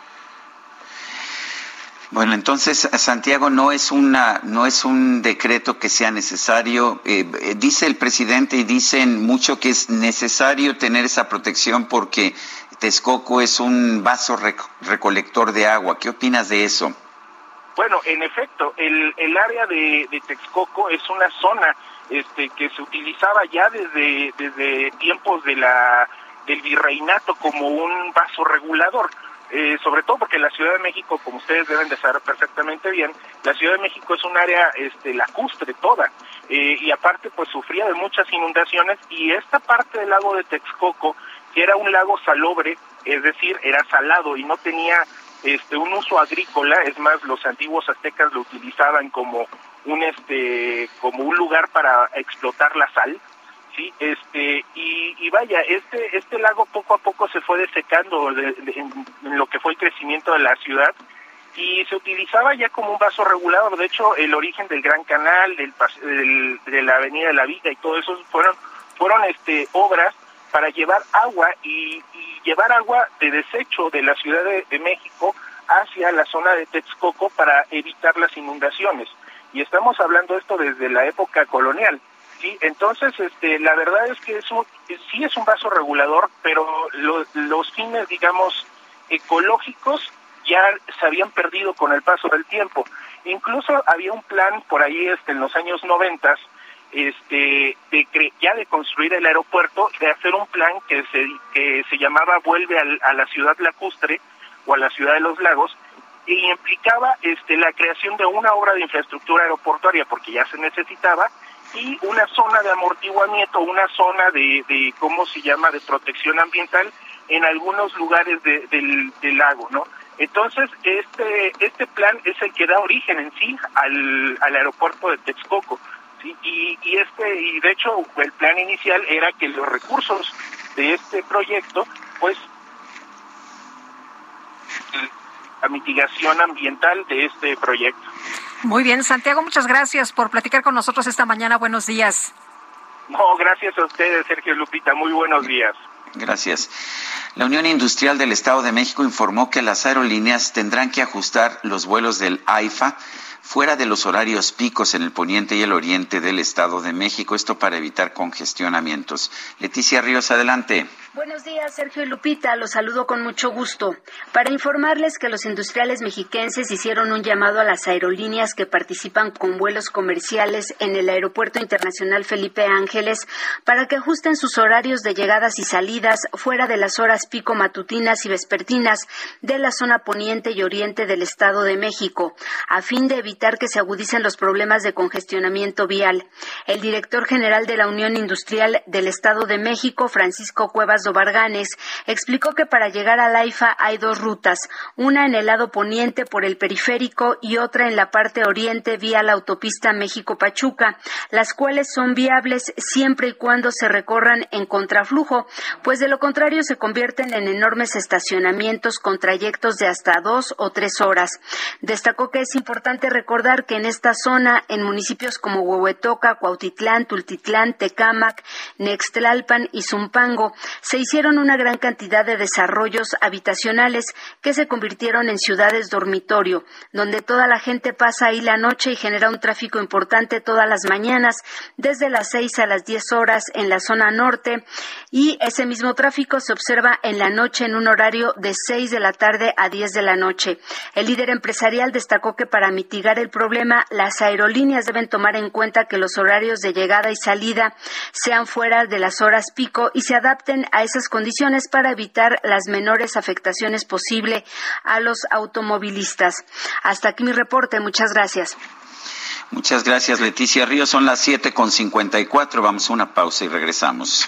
Bueno, entonces Santiago no es una no es un decreto que sea necesario. Eh, eh, dice el presidente y dicen mucho que es necesario tener esa protección porque Texcoco es un vaso recolector de agua. ¿Qué opinas de eso?
Bueno, en efecto, el, el área de, de, Texcoco es una zona este, que se utilizaba ya desde, desde tiempos de la, del virreinato como un vaso regulador. Eh, sobre todo porque la Ciudad de México, como ustedes deben de saber perfectamente bien, la Ciudad de México es un área este, lacustre toda, eh, y aparte pues sufría de muchas inundaciones, y esta parte del lago de Texcoco era un lago salobre, es decir, era salado y no tenía este un uso agrícola, es más los antiguos aztecas lo utilizaban como un este como un lugar para explotar la sal, sí, este y, y vaya, este este lago poco a poco se fue desecando en, lo que fue el crecimiento de la ciudad y se utilizaba ya como un vaso regulador, de hecho el origen del Gran Canal, del, del de la Avenida de la Vida y todo eso fueron fueron este obras para llevar agua y, llevar agua de desecho de la Ciudad de, México hacia la zona de Texcoco para evitar las inundaciones. Y estamos hablando esto desde la época colonial. ¿sí? Entonces, este, la verdad es que es un, sí es un vaso regulador, pero los fines, digamos, ecológicos ya se habían perdido con el paso del tiempo. Incluso había un plan por ahí este, en los años noventas este de ya de construir el aeropuerto de hacer un plan que se que se llamaba vuelve a la ciudad lacustre o a la ciudad de los lagos y implicaba este la creación de una obra de infraestructura aeroportuaria porque ya se necesitaba y una zona de amortiguamiento una zona de, de cómo se llama de protección ambiental en algunos lugares del, del lago no entonces este este plan es el que da origen en sí al, al aeropuerto de Texcoco y, y este y de hecho el plan inicial era que los recursos de este proyecto pues la mitigación ambiental de este proyecto.
Muy bien, Santiago, muchas gracias por platicar con nosotros esta mañana. Buenos días.
No, gracias a ustedes, Sergio Lupita. Muy buenos días.
Gracias. La Unión Industrial del Estado de México informó que las aerolíneas tendrán que ajustar los vuelos del AIFA fuera de los horarios picos en el poniente y el oriente del Estado de México, esto para evitar congestionamientos. Leticia Ríos, adelante.
Buenos días, Sergio y Lupita. Los saludo con mucho gusto. Para informarles que los industriales mexiquenses hicieron un llamado a las aerolíneas que participan con vuelos comerciales en el Aeropuerto Internacional Felipe Ángeles para que ajusten sus horarios de llegadas y salidas fuera de las horas pico matutinas y vespertinas de la zona poniente y oriente del Estado de México, a fin de evitar que se agudicen los problemas de congestionamiento vial. El director general de la Unión Industrial del Estado de México, Francisco Cuevas Varganes, explicó que para llegar a Laifa hay dos rutas, una en el lado poniente por el periférico y otra en la parte oriente vía la autopista México-Pachuca, las cuales son viables siempre y cuando se recorran en contraflujo, pues de lo contrario se convierten en enormes estacionamientos con trayectos de hasta dos o tres horas. Destacó que es importante recordar que en esta zona, en municipios como Huehuetoca, Cuautitlán, Tultitlán, Tecámac, Nextlalpan y Zumpango, se hicieron una gran cantidad de desarrollos habitacionales que se convirtieron en ciudades dormitorio, donde toda la gente pasa ahí la noche y genera un tráfico importante todas las mañanas, desde las 6 a las 10 horas en la zona norte, y ese mismo tráfico se observa en la noche en un horario de 6 de la tarde a 10 de la noche. El líder empresarial destacó que para mitigar el problema, las aerolíneas deben tomar en cuenta que los horarios de llegada y salida sean fuera de las horas pico y se adapten a esas condiciones para evitar las menores afectaciones posible a los automovilistas. Hasta aquí mi reporte. Muchas gracias.
Muchas gracias, Leticia Ríos. Son las siete con cincuenta y cuatro. Vamos a una pausa y regresamos.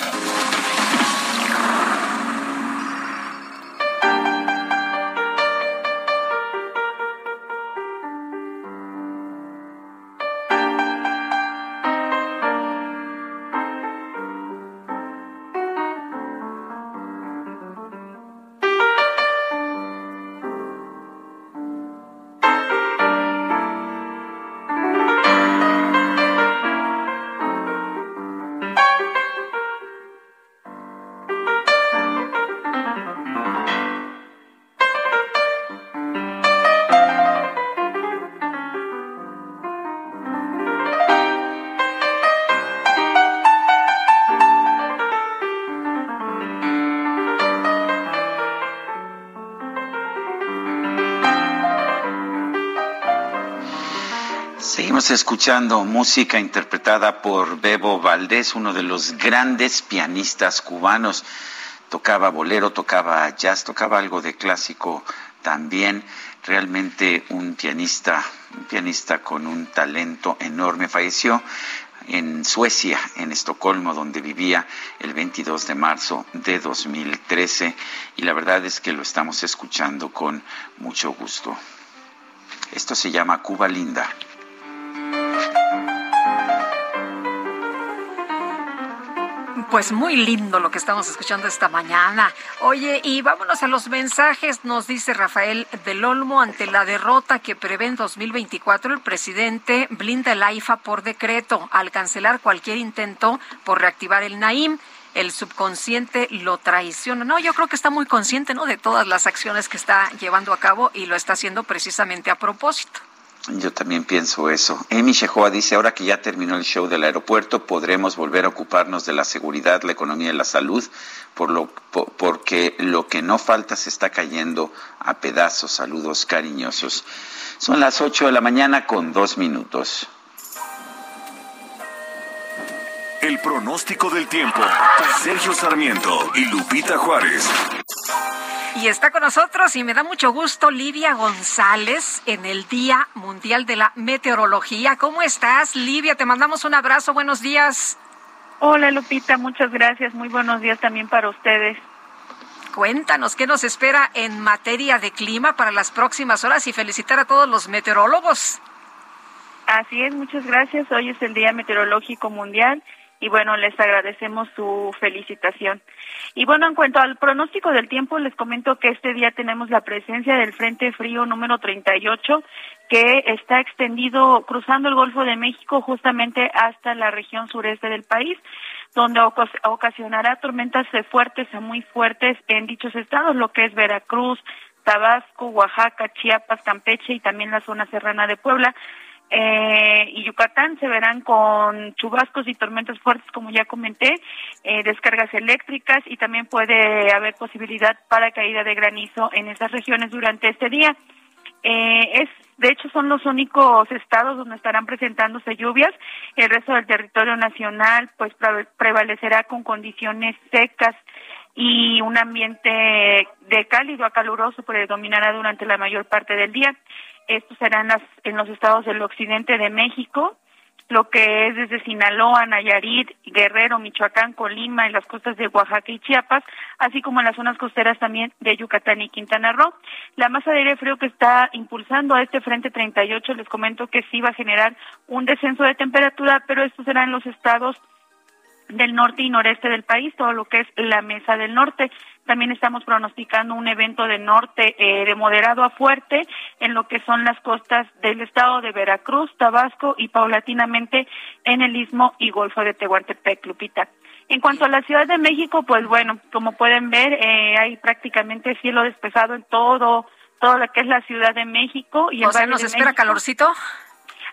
Escuchando música interpretada por Bebo Valdés, uno de los grandes pianistas cubanos. Tocaba bolero, tocaba jazz, tocaba algo de clásico también. Realmente un pianista, un pianista con un talento enorme. Falleció en Suecia, en Estocolmo, donde vivía el 22 de marzo de 2013 y la verdad es que lo estamos escuchando con mucho gusto. Esto se llama Cuba Linda.
Pues muy lindo lo que estamos escuchando esta mañana. Oye, y vámonos a los mensajes. Nos dice Rafael del Olmo, ante la derrota que prevé en 2024, el presidente blinda el AIFA por decreto al cancelar cualquier intento por reactivar el NAIM el subconsciente lo traiciona. No, yo creo que está muy consciente, ¿no? De todas las acciones que está llevando a cabo y lo está haciendo precisamente a propósito.
Yo también pienso eso. Amy Shehoa dice, ahora que ya terminó el show del aeropuerto, podremos volver a ocuparnos de la seguridad, la economía y la salud, por lo, porque lo que no falta se está cayendo a pedazos. Saludos cariñosos. Son las 8 de la mañana con dos minutos.
El pronóstico del tiempo. Sergio Sarmiento y Lupita Juárez.
Y está con nosotros y me da mucho gusto Livia González en el Día Mundial de la Meteorología. ¿Cómo estás, Livia? Te mandamos un abrazo. Buenos días.
Hola, Lupita. Muchas gracias. Muy buenos días también para ustedes.
Cuéntanos qué nos espera en materia de clima para las próximas horas y felicitar a todos los meteorólogos.
Así es, muchas gracias. Hoy es el Día Meteorológico Mundial y bueno, les agradecemos su felicitación. Y bueno, en cuanto al pronóstico del tiempo, les comento que este día tenemos la presencia del Frente Frío número 38 que está extendido cruzando el Golfo de México justamente hasta la región sureste del país donde ocasionará tormentas fuertes a muy fuertes en dichos estados, lo que es Veracruz, Tabasco, Oaxaca, Chiapas, Campeche y también la zona serrana de Puebla eh, y Yucatán se verán con chubascos y tormentas fuertes, como ya comenté, eh, descargas eléctricas y también puede haber posibilidad para caída de granizo en esas regiones durante este día. Eh, es de hecho son los únicos estados donde estarán presentándose lluvias. El resto del territorio nacional pues prevalecerá con condiciones secas y un ambiente de cálido a caluroso predominará durante la mayor parte del día. Estos serán las, en los estados del occidente de México, lo que es desde Sinaloa, Nayarit, Guerrero, Michoacán, Colima y las costas de Oaxaca y Chiapas, así como en las zonas costeras también de Yucatán y Quintana Roo. La masa de aire frío que está impulsando a este frente 38, les comento que sí va a generar un descenso de temperatura, pero estos serán los estados del norte y noreste del país, todo lo que es la mesa del norte. También estamos pronosticando un evento de norte eh, de moderado a fuerte en lo que son las costas del estado de Veracruz, Tabasco y paulatinamente en el istmo y golfo de Tehuantepec, Lupita. En cuanto a la Ciudad de México, pues bueno, como pueden ver, eh, hay prácticamente cielo despejado en todo, todo lo que es la Ciudad de México. Y
o sea, ¿nos espera calorcito?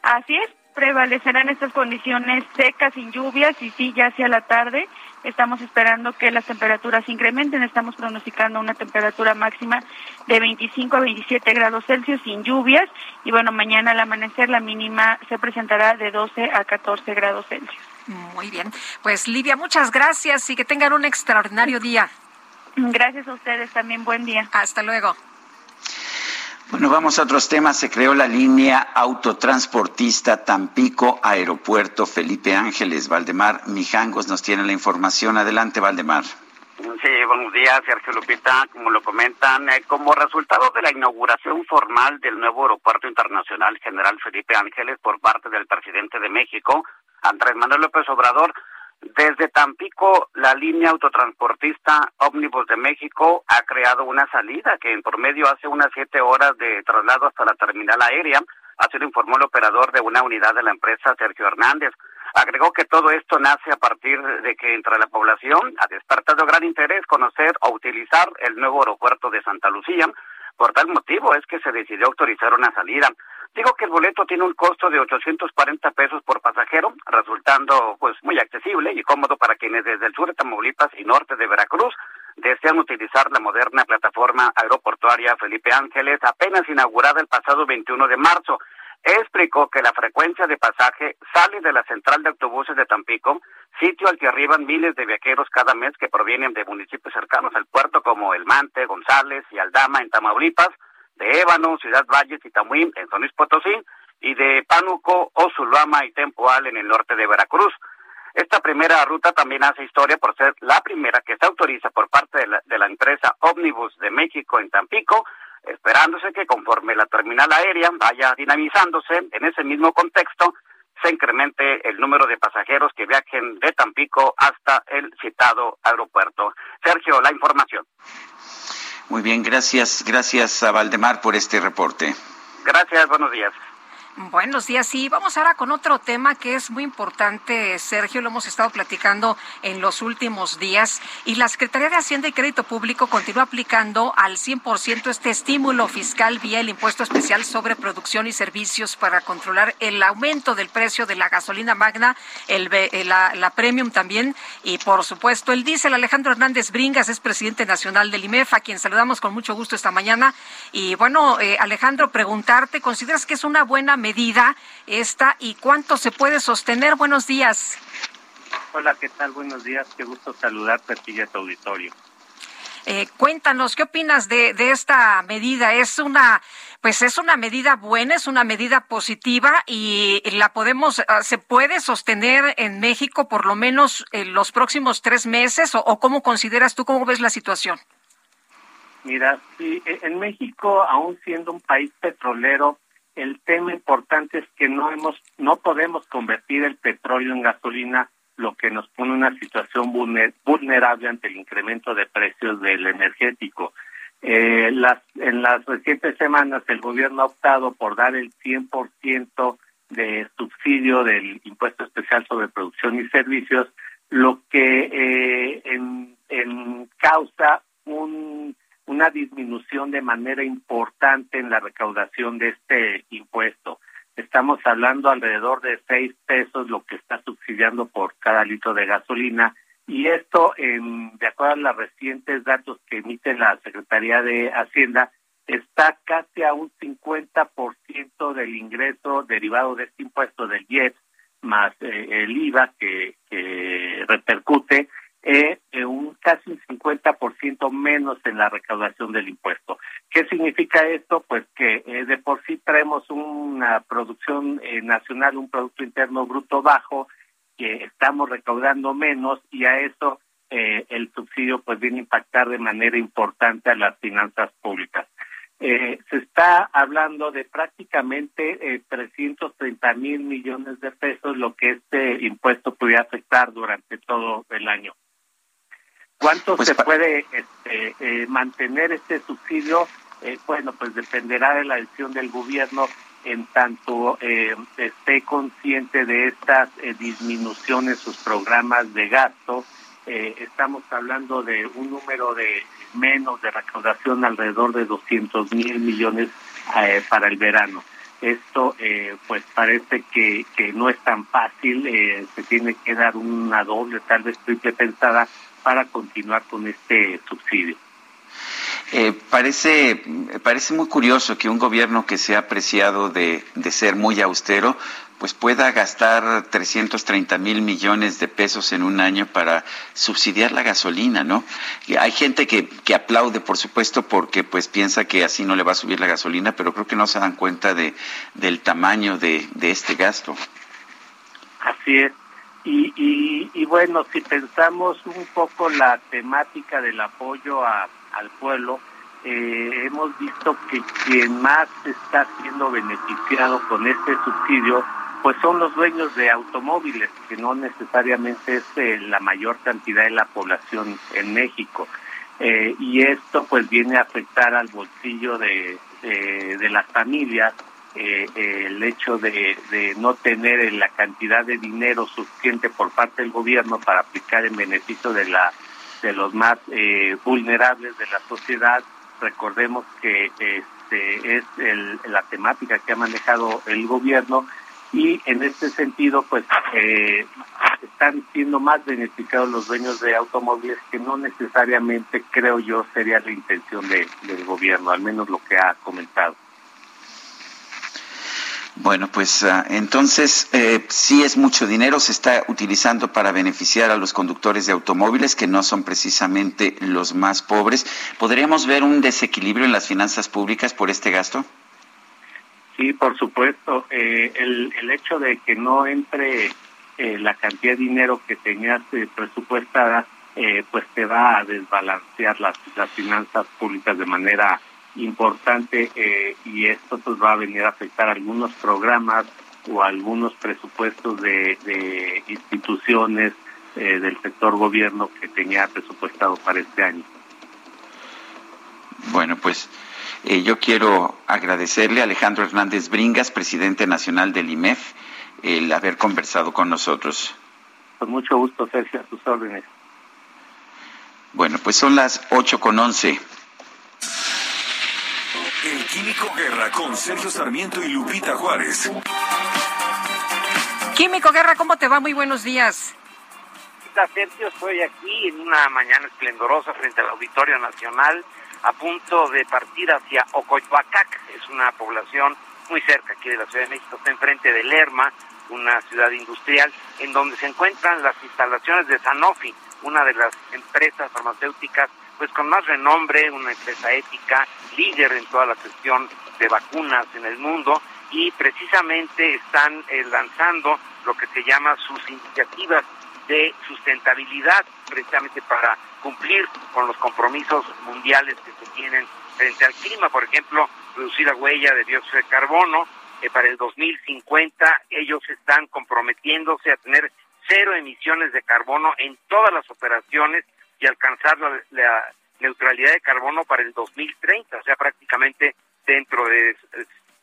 Así es, prevalecerán estas condiciones secas, sin lluvias, y sí, ya hacia la tarde estamos esperando que las temperaturas incrementen, estamos pronosticando una temperatura máxima de 25 a 27 grados Celsius sin lluvias, y bueno, mañana al amanecer la mínima se presentará de 12 a 14 grados Celsius.
Muy bien, pues Livia, muchas gracias y que tengan un extraordinario día.
Gracias a ustedes también, buen día.
Hasta luego.
Bueno, vamos a otros temas. Se creó la línea autotransportista Tampico Aeropuerto Felipe Ángeles. Valdemar Mijangos nos tiene la información. Adelante, Valdemar.
Sí, buenos días, Sergio Lupita. Como lo comentan, eh, como resultado de la inauguración formal del nuevo Aeropuerto Internacional General Felipe Ángeles por parte del presidente de México, Andrés Manuel López Obrador, desde Tampico, la línea autotransportista Ómnibus de México ha creado una salida que en promedio hace unas siete horas de traslado hasta la terminal aérea, así lo informó el operador de una unidad de la empresa, Sergio Hernández. Agregó que todo esto nace a partir de que entre la población ha despertado gran interés conocer o utilizar el nuevo aeropuerto de Santa Lucía. Por tal motivo es que se decidió autorizar una salida. Digo que el boleto tiene un costo de 840 pesos por pasajero, resultando pues muy accesible y cómodo para quienes desde el sur de Tamaulipas y norte de Veracruz desean utilizar la moderna plataforma aeroportuaria Felipe Ángeles, apenas inaugurada el pasado 21 de marzo. Explicó que la frecuencia de pasaje sale de la central de autobuses de Tampico, sitio al que arriban miles de viajeros cada mes que provienen de municipios cercanos al puerto como El Mante, González y Aldama en Tamaulipas, de Ébano, Ciudad Valles y Tamuín en San Potosí y de Pánuco, Osulama y Tempoal en el norte de Veracruz. Esta primera ruta también hace historia por ser la primera que se autoriza por parte de la, de la empresa Omnibus de México en Tampico, esperándose que conforme la terminal aérea vaya dinamizándose en ese mismo contexto, se incremente el número de pasajeros que viajen de Tampico hasta el citado aeropuerto. Sergio, la información.
Muy bien, gracias, gracias a Valdemar por este reporte.
Gracias, buenos días.
Buenos días. Sí, vamos ahora con otro tema que es muy importante, Sergio. Lo hemos estado platicando en los últimos días. Y la Secretaría de Hacienda y Crédito Público continúa aplicando al 100% este estímulo fiscal vía el impuesto especial sobre producción y servicios para controlar el aumento del precio de la gasolina magna, el, eh, la, premium también. Y por supuesto, el diésel. Alejandro Hernández Bringas es presidente nacional del IMEF, a quien saludamos con mucho gusto esta mañana. Y bueno, eh, Alejandro, preguntarte, ¿consideras que es una buena medida? Medida esta y cuánto se puede sostener? Buenos días.
Hola, ¿qué tal? Buenos días. Qué gusto saludarte aquí a tu auditorio.
Eh, cuéntanos, ¿qué opinas de, de esta medida? ¿Es una, pues es una medida buena, es una medida positiva y la podemos, ah, se puede sostener en México por lo menos en los próximos tres meses o, o cómo consideras tú, cómo ves la situación?
Mira, sí, e, en México, aún siendo un país petrolero, el tema importante es que no hemos, no podemos convertir el petróleo en gasolina, lo que nos pone una situación vulnerable ante el incremento de precios del energético. Eh, las, en las recientes semanas el gobierno ha optado por dar el 100% de subsidio del impuesto especial sobre producción y servicios, lo que eh, causa un una disminución de manera importante en la recaudación de este impuesto. Estamos hablando alrededor de seis pesos lo que está subsidiando por cada litro de gasolina y esto, en, de acuerdo a los recientes datos que emite la Secretaría de Hacienda, está casi a un 50% del ingreso derivado de este impuesto del IEP más eh, el IVA que repercute eh, un casi un 50% menos en la recaudación del impuesto. ¿Qué significa esto? Pues que eh, de por sí traemos una producción eh, nacional, un Producto Interno Bruto bajo, que estamos recaudando menos y a eso eh, el subsidio pues viene a impactar de manera importante a las finanzas públicas. Se está hablando de prácticamente eh, 330 mil millones de pesos lo que este impuesto pudiera afectar durante todo el año. ¿Cuánto pues se puede este, eh, mantener este subsidio? Eh, bueno, pues dependerá de la decisión del gobierno en tanto eh, esté consciente de estas disminuciones, sus programas de gasto. estamos hablando de un número de menos de recaudación alrededor de 200 mil millones para el verano. Esto pues parece que, que no es tan fácil, se tiene que dar una doble, tal vez triple pensada para continuar con este subsidio.
Eh, parece, parece muy curioso que un gobierno que se ha apreciado de, de ser muy austero, pues pueda gastar 330 mil millones de pesos en un año para subsidiar la gasolina, ¿no? Y hay gente que, que aplaude, por supuesto, porque pues piensa que así no le va a subir la gasolina, pero creo que no se dan cuenta de, del tamaño de, de este gasto.
Así es. Y, y, y, bueno, si pensamos un poco la temática del apoyo al pueblo, eh, hemos visto que quien más está siendo beneficiado con este subsidio, pues son los dueños de automóviles, que no necesariamente es eh, la mayor cantidad de la población en México. Eh, y esto pues viene a afectar al bolsillo de, de, de las familias eh, el hecho de, no tener la cantidad de dinero suficiente por parte del gobierno para aplicar en beneficio de la de los más eh, vulnerables de la sociedad. Recordemos que este es la temática que ha manejado el gobierno y en este sentido pues eh, están siendo más beneficiados los dueños de automóviles que no necesariamente creo yo sería la intención del gobierno al menos lo que ha comentado
bueno, pues uh, entonces eh, sí es mucho dinero, se está utilizando para beneficiar a los conductores de automóviles que no son precisamente los más pobres. ¿Podríamos ver un desequilibrio en las finanzas públicas por este gasto?
Sí, por supuesto. Eh, el, el hecho de que no entre eh, la cantidad de dinero que tenías eh, presupuestada, eh, pues te va a desbalancear las, las finanzas públicas de manera importante eh, y esto pues va a venir a afectar algunos programas o algunos presupuestos de, de instituciones eh, del sector gobierno que tenía presupuestado para este año.
Bueno, pues Eh, yo quiero agradecerle a Alejandro Hernández Bringas, presidente nacional del IMEF, el haber conversado con nosotros.
Con mucho gusto, Sergio, a tus órdenes.
Bueno, pues son las ocho con once.
El Químico Guerra con Sergio Sarmiento y Lupita Juárez.
Químico Guerra, ¿cómo te va? Muy buenos días.
Sergio, estoy aquí en una mañana esplendorosa frente al Auditorio Nacional, a punto de partir hacia Ocoyoacac, es una población muy cerca aquí de la Ciudad de México, está enfrente de Lerma, una ciudad industrial, en donde se encuentran las instalaciones de Sanofi, una de las empresas farmacéuticas pues con más renombre, una empresa ética, líder en toda la gestión de vacunas en el mundo y precisamente están eh, lanzando lo que se llama sus iniciativas de sustentabilidad, precisamente para cumplir con los compromisos mundiales que se tienen frente al clima, por ejemplo, reducir la huella de dióxido de carbono. Eh, para el 2050 ellos están comprometiéndose a tener cero emisiones de carbono en todas las operaciones y alcanzar la, neutralidad de carbono para el 2030, o sea, prácticamente dentro de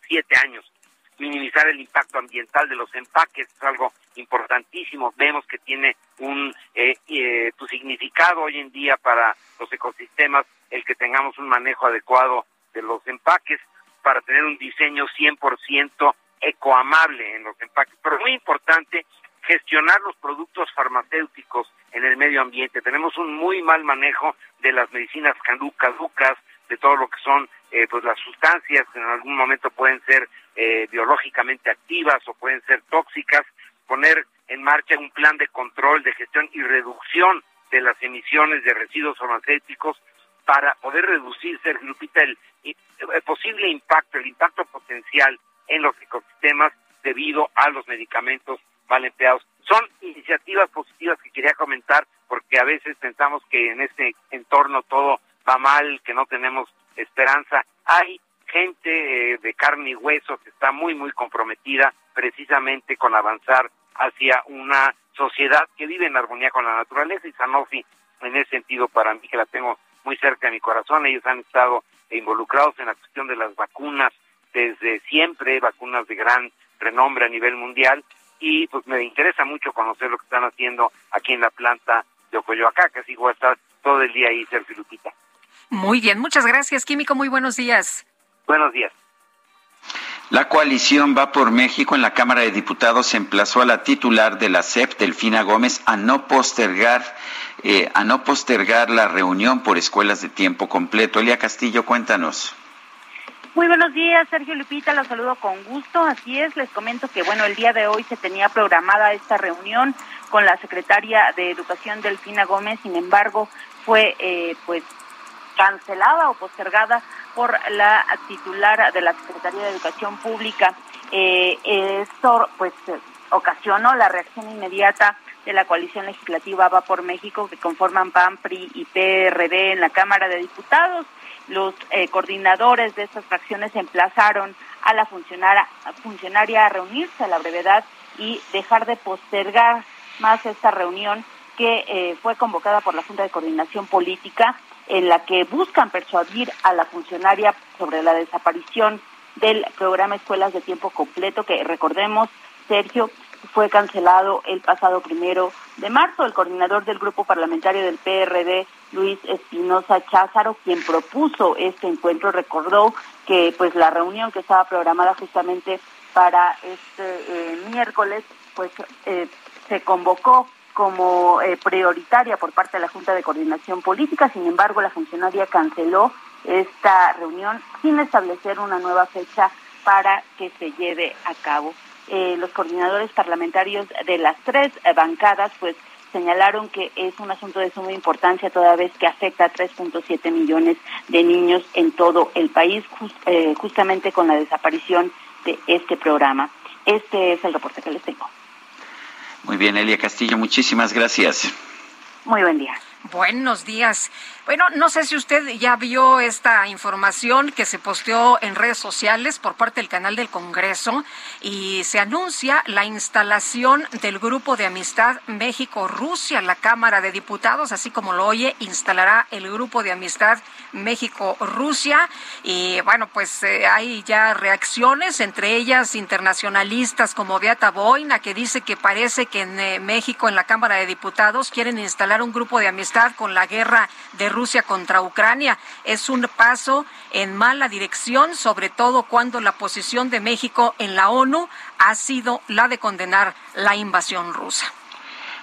siete años. Minimizar el impacto ambiental de los empaques es algo importantísimo. Vemos que tiene un eh, eh, significado hoy en día para los ecosistemas el que tengamos un manejo adecuado de los empaques para tener un diseño 100% ecoamable en los empaques. Pero muy importante gestionar los productos farmacéuticos en el medio ambiente. Tenemos un muy mal manejo de las medicinas caducas, de todo lo que son eh, pues las sustancias que en algún momento pueden ser eh, biológicamente activas o pueden ser tóxicas, poner en marcha un plan de control, de gestión y reducción de las emisiones de residuos farmacéuticos para poder reducir, Sergio Lupita, el, el posible impacto, el impacto potencial en los ecosistemas debido a los medicamentos mal empleados. Son iniciativas positivas que quería comentar porque a veces pensamos que en este entorno todo va mal, que no tenemos esperanza. Hay gente eh, de carne y hueso que está muy, muy comprometida precisamente con avanzar hacia una sociedad que vive en armonía con la naturaleza y Sanofi en ese sentido para mí que la tengo muy cerca de mi corazón, ellos han estado involucrados en la cuestión de las vacunas desde siempre, vacunas de gran renombre a nivel mundial y pues me interesa mucho conocer lo que están haciendo aquí en la planta de Ocoyoacá, que así voy a estar todo el día ahí, Sergio Lupita.
Muy bien, muchas gracias, Químico, muy buenos días.
Buenos días.
La coalición Va por México en la Cámara de Diputados emplazó a la titular de la CEP, Delfina Gómez, a no postergar eh, a no postergar la reunión por escuelas de tiempo completo. Elia Castillo, cuéntanos.
Muy buenos días, Sergio Lupita, los saludo con gusto. Así es, les comento que bueno, el día de hoy se tenía programada esta reunión con la secretaria de Educación Delfina Gómez, sin embargo, fue eh, pues cancelada o postergada por la titular de la Secretaría de Educación Pública. Eh, esto pues ocasionó la reacción inmediata de la coalición legislativa Va por México que conforman PAN, PRI y PRD en la Cámara de Diputados los eh, coordinadores de estas fracciones emplazaron a la funcionaria, a reunirse a la brevedad y dejar de postergar más esta reunión que eh, fue convocada por la Junta de Coordinación Política, en la que buscan persuadir a la funcionaria sobre la desaparición del programa Escuelas de Tiempo Completo, que recordemos, Sergio, fue cancelado el pasado primero de marzo. El coordinador del grupo parlamentario del PRD, Luis Espinosa Cházaro, quien propuso este encuentro, recordó que pues la reunión que estaba programada justamente para este eh, miércoles, pues eh, se convocó como eh, prioritaria por parte de la Junta de Coordinación Política. Sin embargo, la funcionaria canceló esta reunión sin establecer una nueva fecha para que se lleve a cabo. Eh, los coordinadores parlamentarios de las tres bancadas, pues señalaron que es un asunto de suma importancia toda vez que afecta a 3.7 millones de niños en todo el país, eh, justamente con la desaparición de este programa. Este es el reporte que les tengo.
Muy bien, Elia Castillo, muchísimas gracias.
Muy buen día.
Buenos días. Bueno, no sé si usted ya vio esta información que se posteó en redes sociales por parte del canal del Congreso y se anuncia la instalación del grupo de amistad México-Rusia. La Cámara de Diputados, así como lo oye, instalará el grupo de amistad México-Rusia. Y bueno, pues eh, hay ya reacciones, entre ellas internacionalistas como Beata Boina, que dice que parece que en eh, México, en la Cámara de Diputados, quieren instalar un grupo de amistad con la guerra de Rusia contra Ucrania. Es un paso en mala dirección, sobre todo cuando la posición de México en la ONU ha sido la de condenar la invasión rusa.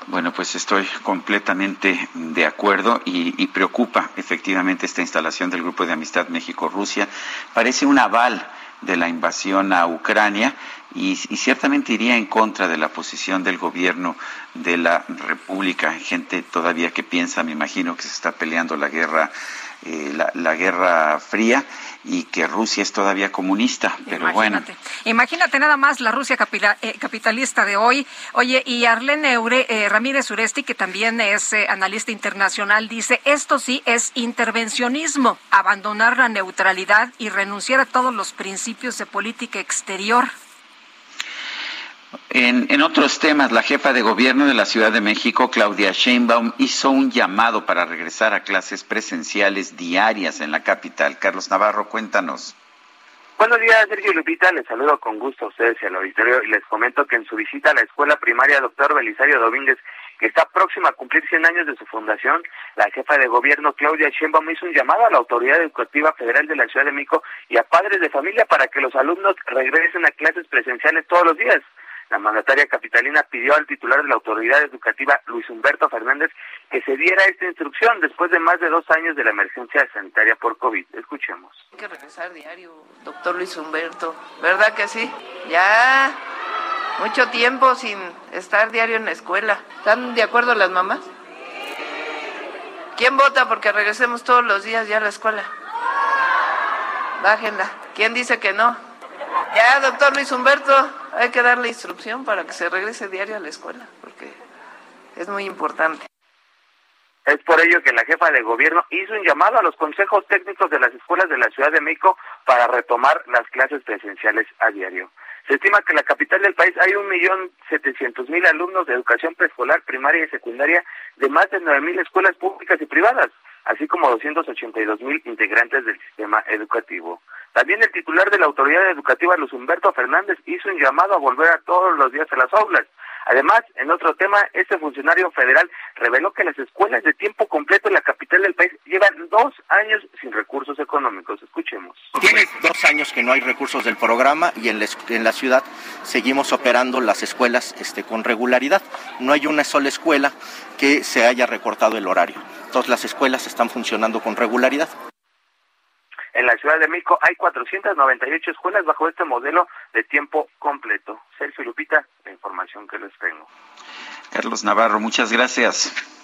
Bueno, pues estoy completamente de acuerdo y, preocupa efectivamente esta instalación del Grupo de Amistad México-Rusia. Parece un aval de la invasión a Ucrania y, ciertamente iría en contra de la posición del gobierno de la República. Gente todavía que piensa, me imagino, que se está peleando la guerra, eh, la, guerra fría y que Rusia es todavía comunista. Pero
imagínate, bueno. Imagínate nada más la Rusia eh, capitalista de hoy. Oye, y Arlene eh, Ramírez Uresti, que también es analista internacional, dice, esto sí es intervencionismo, abandonar la neutralidad y renunciar a todos los principios de política exterior.
En, otros temas, la jefa de gobierno de la Ciudad de México, Claudia Sheinbaum, hizo un llamado para regresar a clases presenciales diarias en la capital. Carlos Navarro, cuéntanos.
Buenos días, Sergio Lupita. Les saludo con gusto a ustedes y al auditorio y les comento que en su visita a la escuela primaria Doctor Belisario Domínguez, que está próxima a cumplir 100 años de su fundación, la jefa de gobierno Claudia Sheinbaum hizo un llamado a la Autoridad Educativa Federal de la Ciudad de México y a padres de familia para que los alumnos regresen a clases presenciales todos los días. La mandataria capitalina pidió al titular de la autoridad educativa, Luis Humberto Fernández, que se diera esta instrucción después de más de dos años de la emergencia sanitaria por COVID. Escuchemos.
Hay que regresar diario, doctor Luis Humberto. ¿Verdad que sí? Ya mucho tiempo sin estar diario en la escuela. ¿Están de acuerdo las mamás? ¿Quién vota porque regresemos todos los días ya a la escuela? Bájenla. ¿Quién dice que no? Ya, doctor Luis Humberto, hay que darle instrucción para que se regrese diario a la escuela, porque es muy importante.
Es por ello que la jefa de gobierno hizo un llamado a los consejos técnicos de las escuelas de la Ciudad de México para retomar las clases presenciales a diario. Se estima que en la capital del país hay un millón setecientos mil alumnos de educación preescolar, primaria y secundaria de más de nueve mil escuelas públicas y privadas, así como doscientos ochenta y dos mil integrantes del sistema educativo. También el titular de la autoridad educativa, Luz Humberto Fernández, hizo un llamado a volver a todos los días a las aulas. Además, en otro tema, este funcionario federal reveló que las escuelas de tiempo completo en la capital del país llevan dos años sin recursos económicos. Escuchemos.
Tiene dos años que no hay recursos del programa y en la, en la ciudad seguimos operando las escuelas este, con regularidad. No hay una sola escuela que se haya recortado el horario. Todas las escuelas están funcionando con regularidad.
En la Ciudad de México hay 498 escuelas bajo este modelo de tiempo completo. Sergio Lupita, la información que les tengo.
Carlos Navarro, muchas gracias.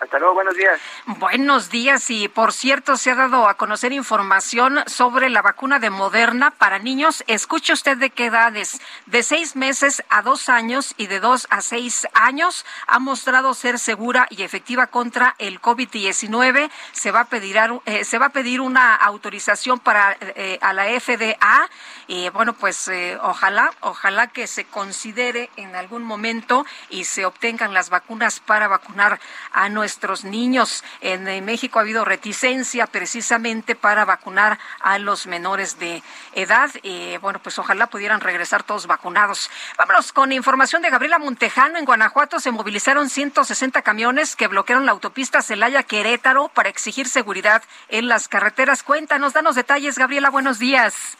Hasta luego, buenos días.
Buenos días y por cierto se ha dado a conocer información sobre la vacuna de Moderna para niños. Escuche usted de qué edades, de seis meses a dos años y de dos a seis años ha mostrado ser segura y efectiva contra el COVID-19. Se va a pedir eh, se va a pedir una autorización para eh, a la FDA y bueno pues eh, ojalá ojalá que se considere en algún momento y se obtengan las vacunas para vacunar a nuestros nuestros niños. En, México ha habido reticencia precisamente para vacunar a los menores de edad. y bueno, pues ojalá pudieran regresar todos vacunados. Vámonos con información de Gabriela Montejano. En Guanajuato se movilizaron 160 camiones que bloquearon la autopista Celaya-Querétaro para exigir seguridad en las carreteras. Cuéntanos, danos detalles, Gabriela. Buenos días.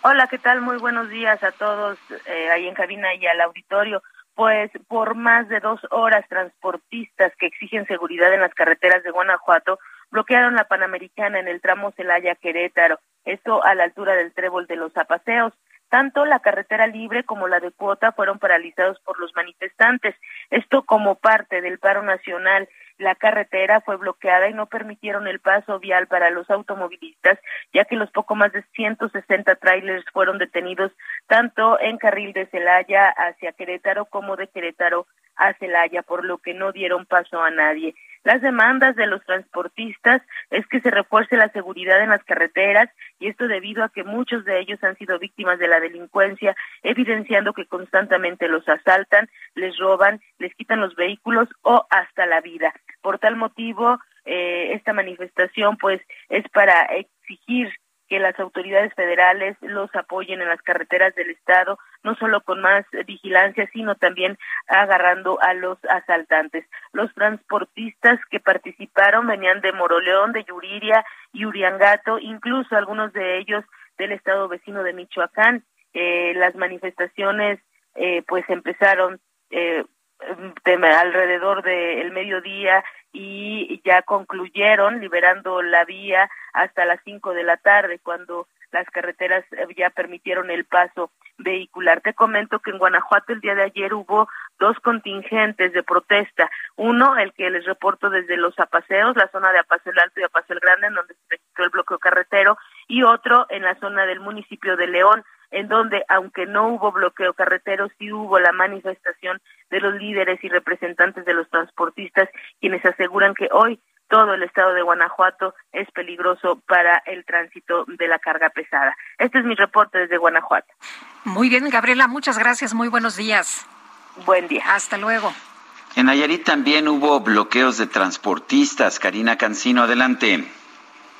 Hola, ¿qué tal? Muy buenos días a todos eh, ahí en cabina y al auditorio pues por más de dos horas transportistas que exigen seguridad en las carreteras de Guanajuato bloquearon la Panamericana en el tramo Celaya-Querétaro, esto a la altura del trébol de los Zapaseos. Tanto la carretera libre como la de cuota fueron paralizados por los manifestantes, esto como parte del paro nacional la carretera fue bloqueada y no permitieron el paso vial para los automovilistas, ya que los poco más de 160 trailers fueron detenidos tanto en carril de Celaya hacia Querétaro como de Querétaro a Celaya, por lo que no dieron paso a nadie. Las demandas de los transportistas es que se refuerce la seguridad en las carreteras y esto debido a que muchos de ellos han sido víctimas de la delincuencia, evidenciando que constantemente los asaltan, les roban, les quitan los vehículos o hasta la vida. Por tal motivo, eh, esta manifestación pues es para exigir que las autoridades federales los apoyen en las carreteras del estado, no solo con más vigilancia, sino también agarrando a los asaltantes. Los transportistas que participaron venían de Moroleón, de Yuriria y Uriangato, incluso algunos de ellos del estado vecino de Michoacán. Eh, las manifestaciones eh, pues empezaron eh, alrededor del mediodía y ya concluyeron liberando la vía hasta las cinco de la tarde cuando las carreteras ya permitieron el paso vehicular. Te comento que en Guanajuato el día de ayer hubo dos contingentes de protesta. Uno, el que les reporto desde los Apaseos, la zona de Apaseo Alto y Apaseo Grande, en donde se registró el bloqueo carretero, y otro en la zona del municipio de León, en donde, aunque no hubo bloqueo carretero, sí hubo la manifestación de los líderes y representantes de los transportistas, quienes aseguran que hoy todo el estado de Guanajuato es peligroso para el tránsito de la carga pesada. Este es mi reporte desde Guanajuato.
Muy bien, Gabriela, muchas gracias. Muy buenos días.
Buen día.
Hasta luego.
En Nayarit también hubo bloqueos de transportistas. Karina Cancino, adelante.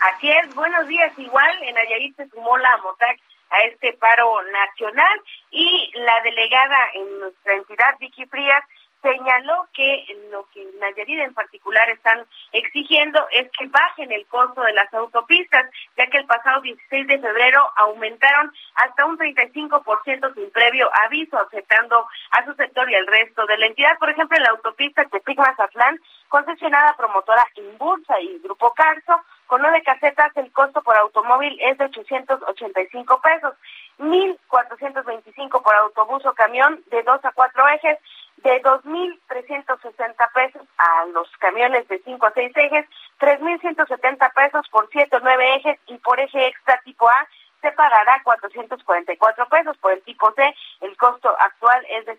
Así es, buenos días. Igual en Nayarit se sumó la MOTAC a este paro nacional y la delegada en nuestra entidad, Vicky Frías, señaló que lo que Nayarit en particular están exigiendo es que bajen el costo de las autopistas, ya que el pasado 16 de febrero aumentaron hasta un 35% sin previo aviso, afectando a su sector y al resto de la entidad. Por ejemplo, en la autopista Tepic-Mazatlán, concesionada promotora Inbursa y Grupo Carso, con nueve casetas el costo por automóvil es de 885 pesos, 1.425 por autobús o camión de dos a cuatro ejes, de 2.360 pesos a los camiones de 5 a 6 ejes, 3.170 pesos por 7 o 9 ejes y por eje extra tipo A se pagará 444 pesos. Por el tipo C, el costo actual es de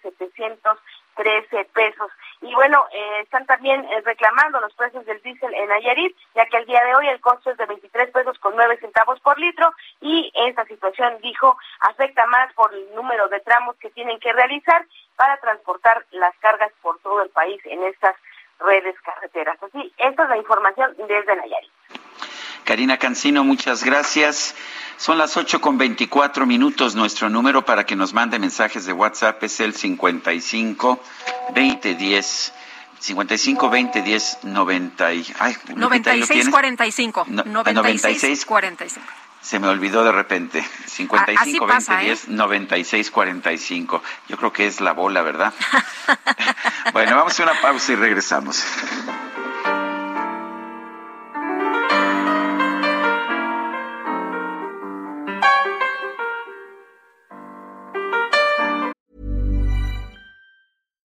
713 pesos. Y bueno, eh, están también eh, reclamando los precios del diésel en Nayarit, ya que el día de hoy el costo es de 23 pesos con 9 centavos por litro y esta situación, dijo, afecta más por el número de tramos que tienen que realizar para transportar las cargas por todo el país en estas redes carreteras. Así, esta es la información desde Nayarit.
Karina Cancino, muchas gracias. Son las 8 con 24 minutos. Nuestro número para que nos mande mensajes de WhatsApp es el 55 20 10 55 20 10 90
ay, 96 45 96 45
se me olvidó de repente. 55 20 10 96 45. Yo creo que es la bola, ¿verdad? bueno, vamos a una pausa y regresamos.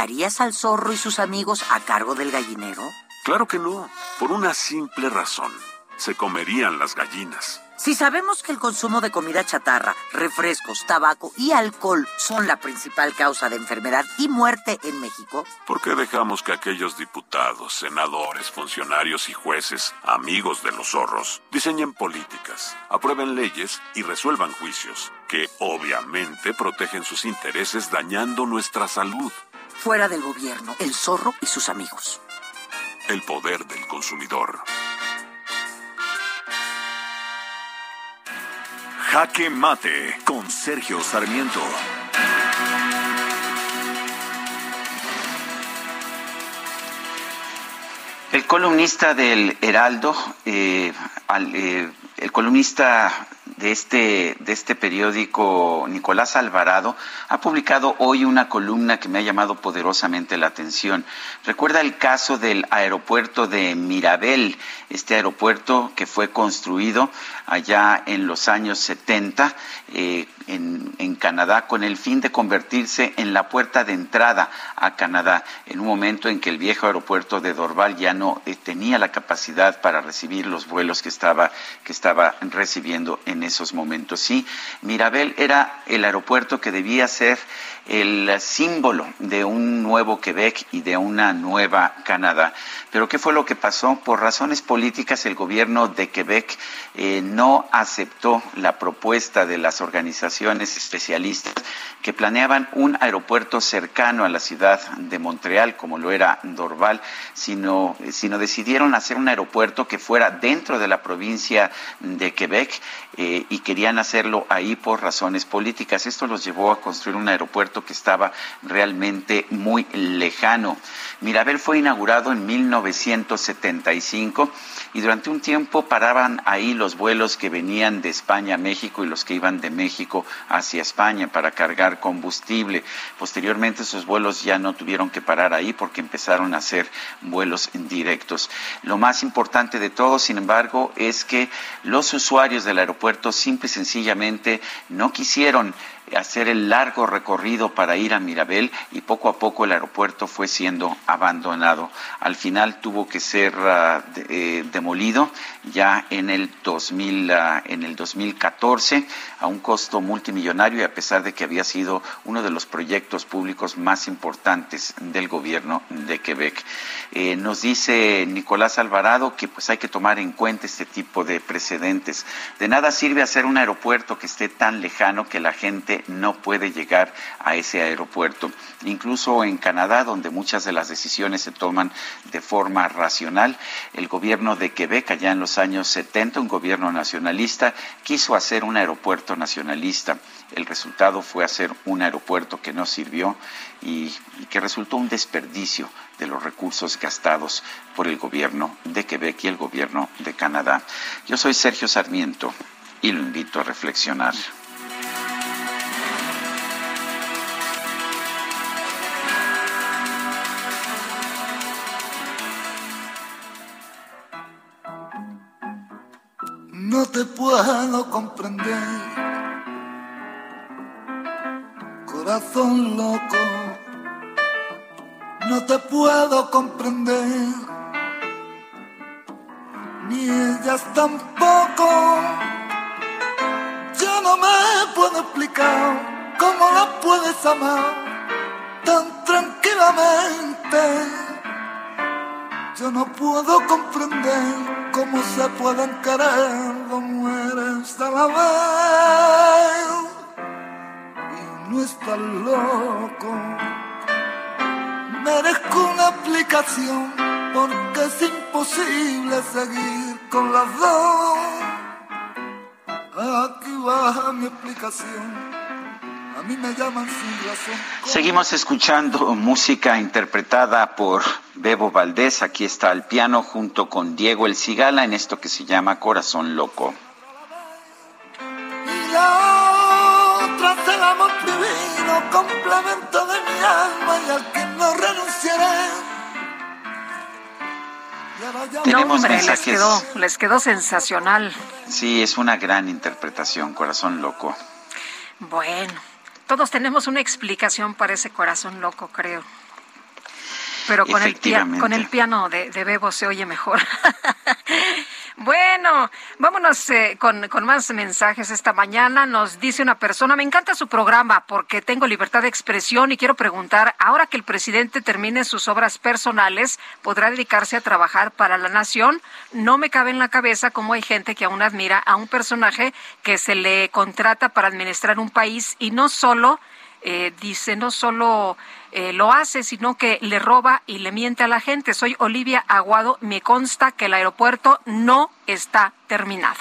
¿Dejarías al zorro y sus amigos a cargo del gallinero?
Claro que no, por una simple razón. Se comerían las gallinas.
Si sabemos que el consumo de comida chatarra, refrescos, tabaco y alcohol son la principal causa de enfermedad y muerte en México,
¿por qué dejamos que aquellos diputados, senadores, funcionarios y jueces, amigos de los zorros, diseñen políticas, aprueben leyes y resuelvan juicios que obviamente protegen sus intereses dañando nuestra salud?
Fuera del gobierno, el zorro y sus amigos.
El poder del consumidor.
Jaque Mate con Sergio Sarmiento.
El columnista del Heraldo, eh, eh, el columnista de este, de este periódico, Nicolás Alvarado, ha publicado hoy una columna que me ha llamado poderosamente la atención. Recuerda el caso del aeropuerto de Mirabel, este aeropuerto que fue construido allá en los años 70 eh, en, en, Canadá con el fin de convertirse en la puerta de entrada a Canadá, en un momento en que el viejo aeropuerto de Dorval ya no eh, tenía la capacidad para recibir los vuelos que estaba, que estaba recibiendo en esos momentos. Sí, Mirabel era el aeropuerto que debía ser el símbolo de un nuevo Quebec y de una nueva Canadá. Pero ¿qué fue lo que pasó? Por razones políticas, el gobierno de Quebec eh, no aceptó la propuesta de las organizaciones especialistas que planeaban un aeropuerto cercano a la ciudad de Montreal, como lo era Dorval, sino, sino decidieron hacer un aeropuerto que fuera dentro de la provincia de Quebec eh, y querían hacerlo ahí por razones políticas. Esto los llevó a construir un aeropuerto que estaba realmente muy lejano. Mirabel fue inaugurado en 1975 y durante un tiempo paraban ahí los vuelos que venían de España a México y los que iban de México hacia España para cargar combustible. Posteriormente esos vuelos ya no tuvieron que parar ahí porque empezaron a hacer vuelos directos. Lo más importante de todo, sin embargo, es que los usuarios del aeropuerto simple y sencillamente no quisieron hacer el largo recorrido para ir a Mirabel y poco a poco el aeropuerto fue siendo abandonado. Al final tuvo que ser de, eh, demolido ya en el 2000 uh, en el 2014 a un costo multimillonario y a pesar de que había sido uno de los proyectos públicos más importantes del gobierno de Quebec. Eh, nos dice Nicolás Alvarado que pues hay que tomar en cuenta este tipo de precedentes. De nada sirve hacer un aeropuerto que esté tan lejano que la gente no puede llegar a ese aeropuerto. Incluso en Canadá, donde muchas de las decisiones se toman de forma racional, el gobierno de Quebec, allá en los años 70, un gobierno nacionalista, quiso hacer un aeropuerto nacionalista. El resultado fue hacer un aeropuerto que no sirvió y, y que resultó un desperdicio de los recursos gastados por el gobierno de Quebec y el gobierno de Canadá. Yo soy Sergio Sarmiento y lo invito a reflexionar.
No te puedo comprender. Corazón loco, no te puedo comprender. Ni ellas tampoco. Yo no me puedo explicar cómo la puedes amar tan tranquilamente. Yo no puedo comprender cómo se pueden querer dos mujeres a la vez y no estás loco. Merezco una explicación porque es imposible seguir con las dos. Aquí va mi explicación. A mí me llaman sin razón.
Seguimos escuchando música interpretada por Bebo Valdés. Aquí está el piano junto con Diego El Cigala en esto que se llama Corazón Loco.
Complemento de mi alma y al que no renunciaré.
No, hombre, les quedó, les quedó sensacional.
Sí, es una gran interpretación, Corazón Loco.
Bueno, todos tenemos una explicación para ese corazón loco, creo. Pero con, el, con el piano de, de Bebo se oye mejor. Bueno, vámonos eh, con, con, más mensajes esta mañana. Nos dice una persona, me encanta su programa porque tengo libertad de expresión y quiero preguntar, ahora que el presidente termine sus obras personales, ¿podrá dedicarse a trabajar para la nación? No me cabe en la cabeza cómo hay gente que aún admira a un personaje que se le contrata para administrar un país y no solo eh, dice, no solo eh, lo hace, sino que le roba y le miente a la gente. Soy Olivia Aguado, me consta que el aeropuerto no está terminado.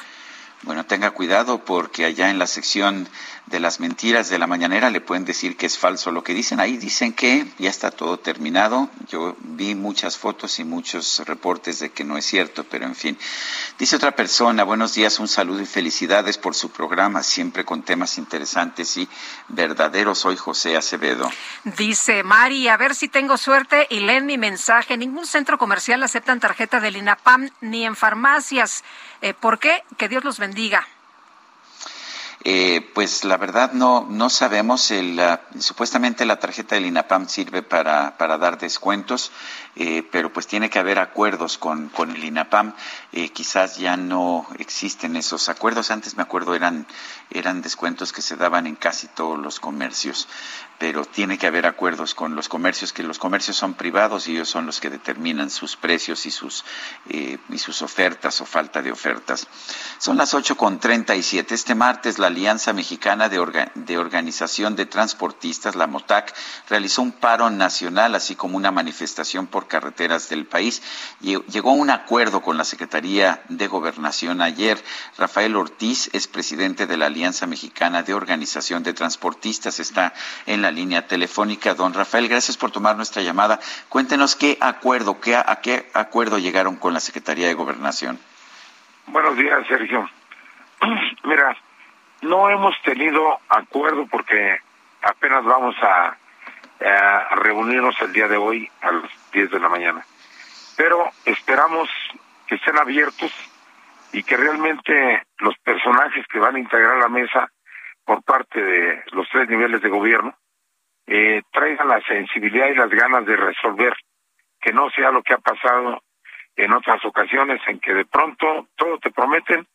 Bueno, tenga cuidado porque allá en la sección de las mentiras de la mañanera le pueden decir que es falso lo que dicen. Ahí dicen que ya está todo terminado. Yo vi muchas fotos y muchos reportes de que no es cierto, pero en fin. Dice otra persona, buenos días, un saludo y felicidades por su programa, siempre con temas interesantes y verdaderos. Soy José Acevedo.
Dice Mari, a ver si tengo suerte y leen mi mensaje. ningún centro comercial aceptan tarjeta del INAPAM ni en farmacias. Eh, ¿Por qué? Que Dios los bendiga.
Eh, pues la verdad no, no sabemos. El, supuestamente la tarjeta del INAPAM sirve para, para dar descuentos, eh, pero pues tiene que haber acuerdos con, con el INAPAM. Eh, quizás ya no existen esos acuerdos. Antes me acuerdo eran, eran descuentos que se daban en casi todos los comercios pero tiene que haber acuerdos con los comercios, que los comercios son privados y ellos son los que determinan sus precios y sus, eh, y sus ofertas o falta de ofertas. Son las ocho con siete. Este martes la Alianza Mexicana de, de Organización de Transportistas, la MOTAC, realizó un paro nacional, así como una manifestación por carreteras del país. Llegó a un acuerdo con la Secretaría de Gobernación ayer. Rafael Ortiz es presidente de la Alianza Mexicana de Organización de Transportistas. Está en la línea telefónica. Don Rafael, gracias por tomar nuestra llamada. Cuéntenos qué acuerdo, qué, a qué acuerdo llegaron con la Secretaría de Gobernación.
Buenos días, Sergio. Mira, no hemos tenido acuerdo porque apenas vamos a, a, reunirnos el día de hoy a las 10 de la mañana. Pero esperamos que estén abiertos y que realmente los personajes que van a integrar la mesa por parte de los tres niveles de gobierno eh, traigan la sensibilidad y las ganas de resolver, que no sea lo que ha pasado en otras ocasiones en que de pronto todo te prometen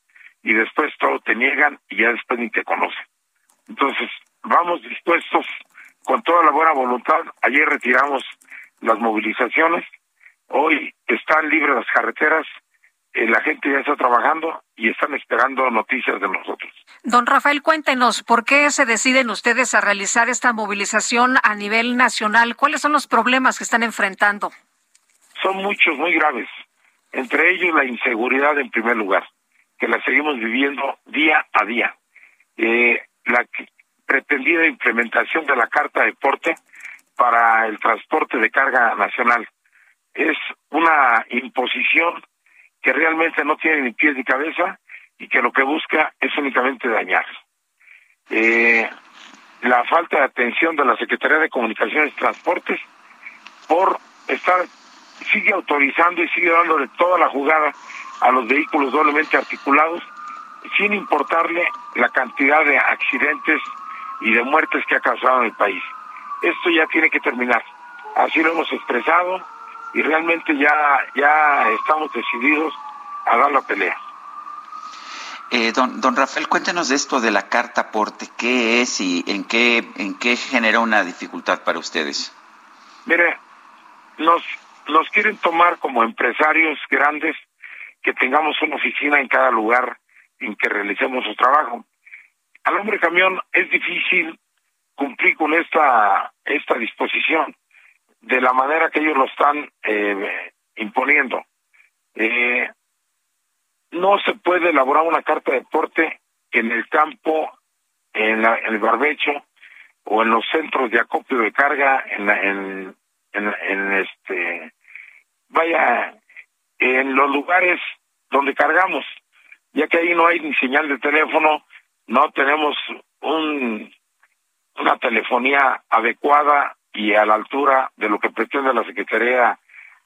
y después todo te niegan y ya después ni te conocen. Entonces, vamos dispuestos con toda la buena voluntad. Ayer retiramos las movilizaciones, hoy están libres las carreteras, eh, la gente ya está trabajando y están esperando noticias de nosotros.
Don Rafael, cuéntenos, ¿por qué se deciden ustedes a realizar esta movilización a nivel nacional? ¿Cuáles son los problemas que están enfrentando?
Son muchos, muy graves. Entre ellos la inseguridad en primer lugar, que la seguimos viviendo día a día. Eh, la pretendida implementación de la Carta de Porte para el transporte de carga nacional es una imposición que realmente no tiene ni pies ni cabeza y que lo que busca es únicamente dañar. Eh, la falta de atención de la Secretaría de Comunicaciones y Transportes por estar, sigue autorizando y sigue dándole toda la jugada a los vehículos doblemente articulados, sin importarle la cantidad de accidentes y de muertes que ha causado en el país. Esto ya tiene que terminar. Así lo hemos expresado, y realmente ya, ya estamos decididos a dar la pelea.
Eh, don, don Rafael, cuéntenos de esto de la carta aporte, ¿qué es y en qué, en qué genera una dificultad para ustedes?
Mire, nos, nos quieren tomar como empresarios grandes que tengamos una oficina en cada lugar en que realicemos su trabajo. Al hombre camión es difícil cumplir con esta, esta disposición de la manera que ellos lo están eh, imponiendo. Eh, no se puede elaborar una carta de porte en el campo, en, el barbecho o en los centros de acopio de carga, en, en, en, este, vaya, en los lugares donde cargamos, ya que ahí no hay ni señal de teléfono, no tenemos un, una telefonía adecuada y a la altura de lo que pretende la Secretaría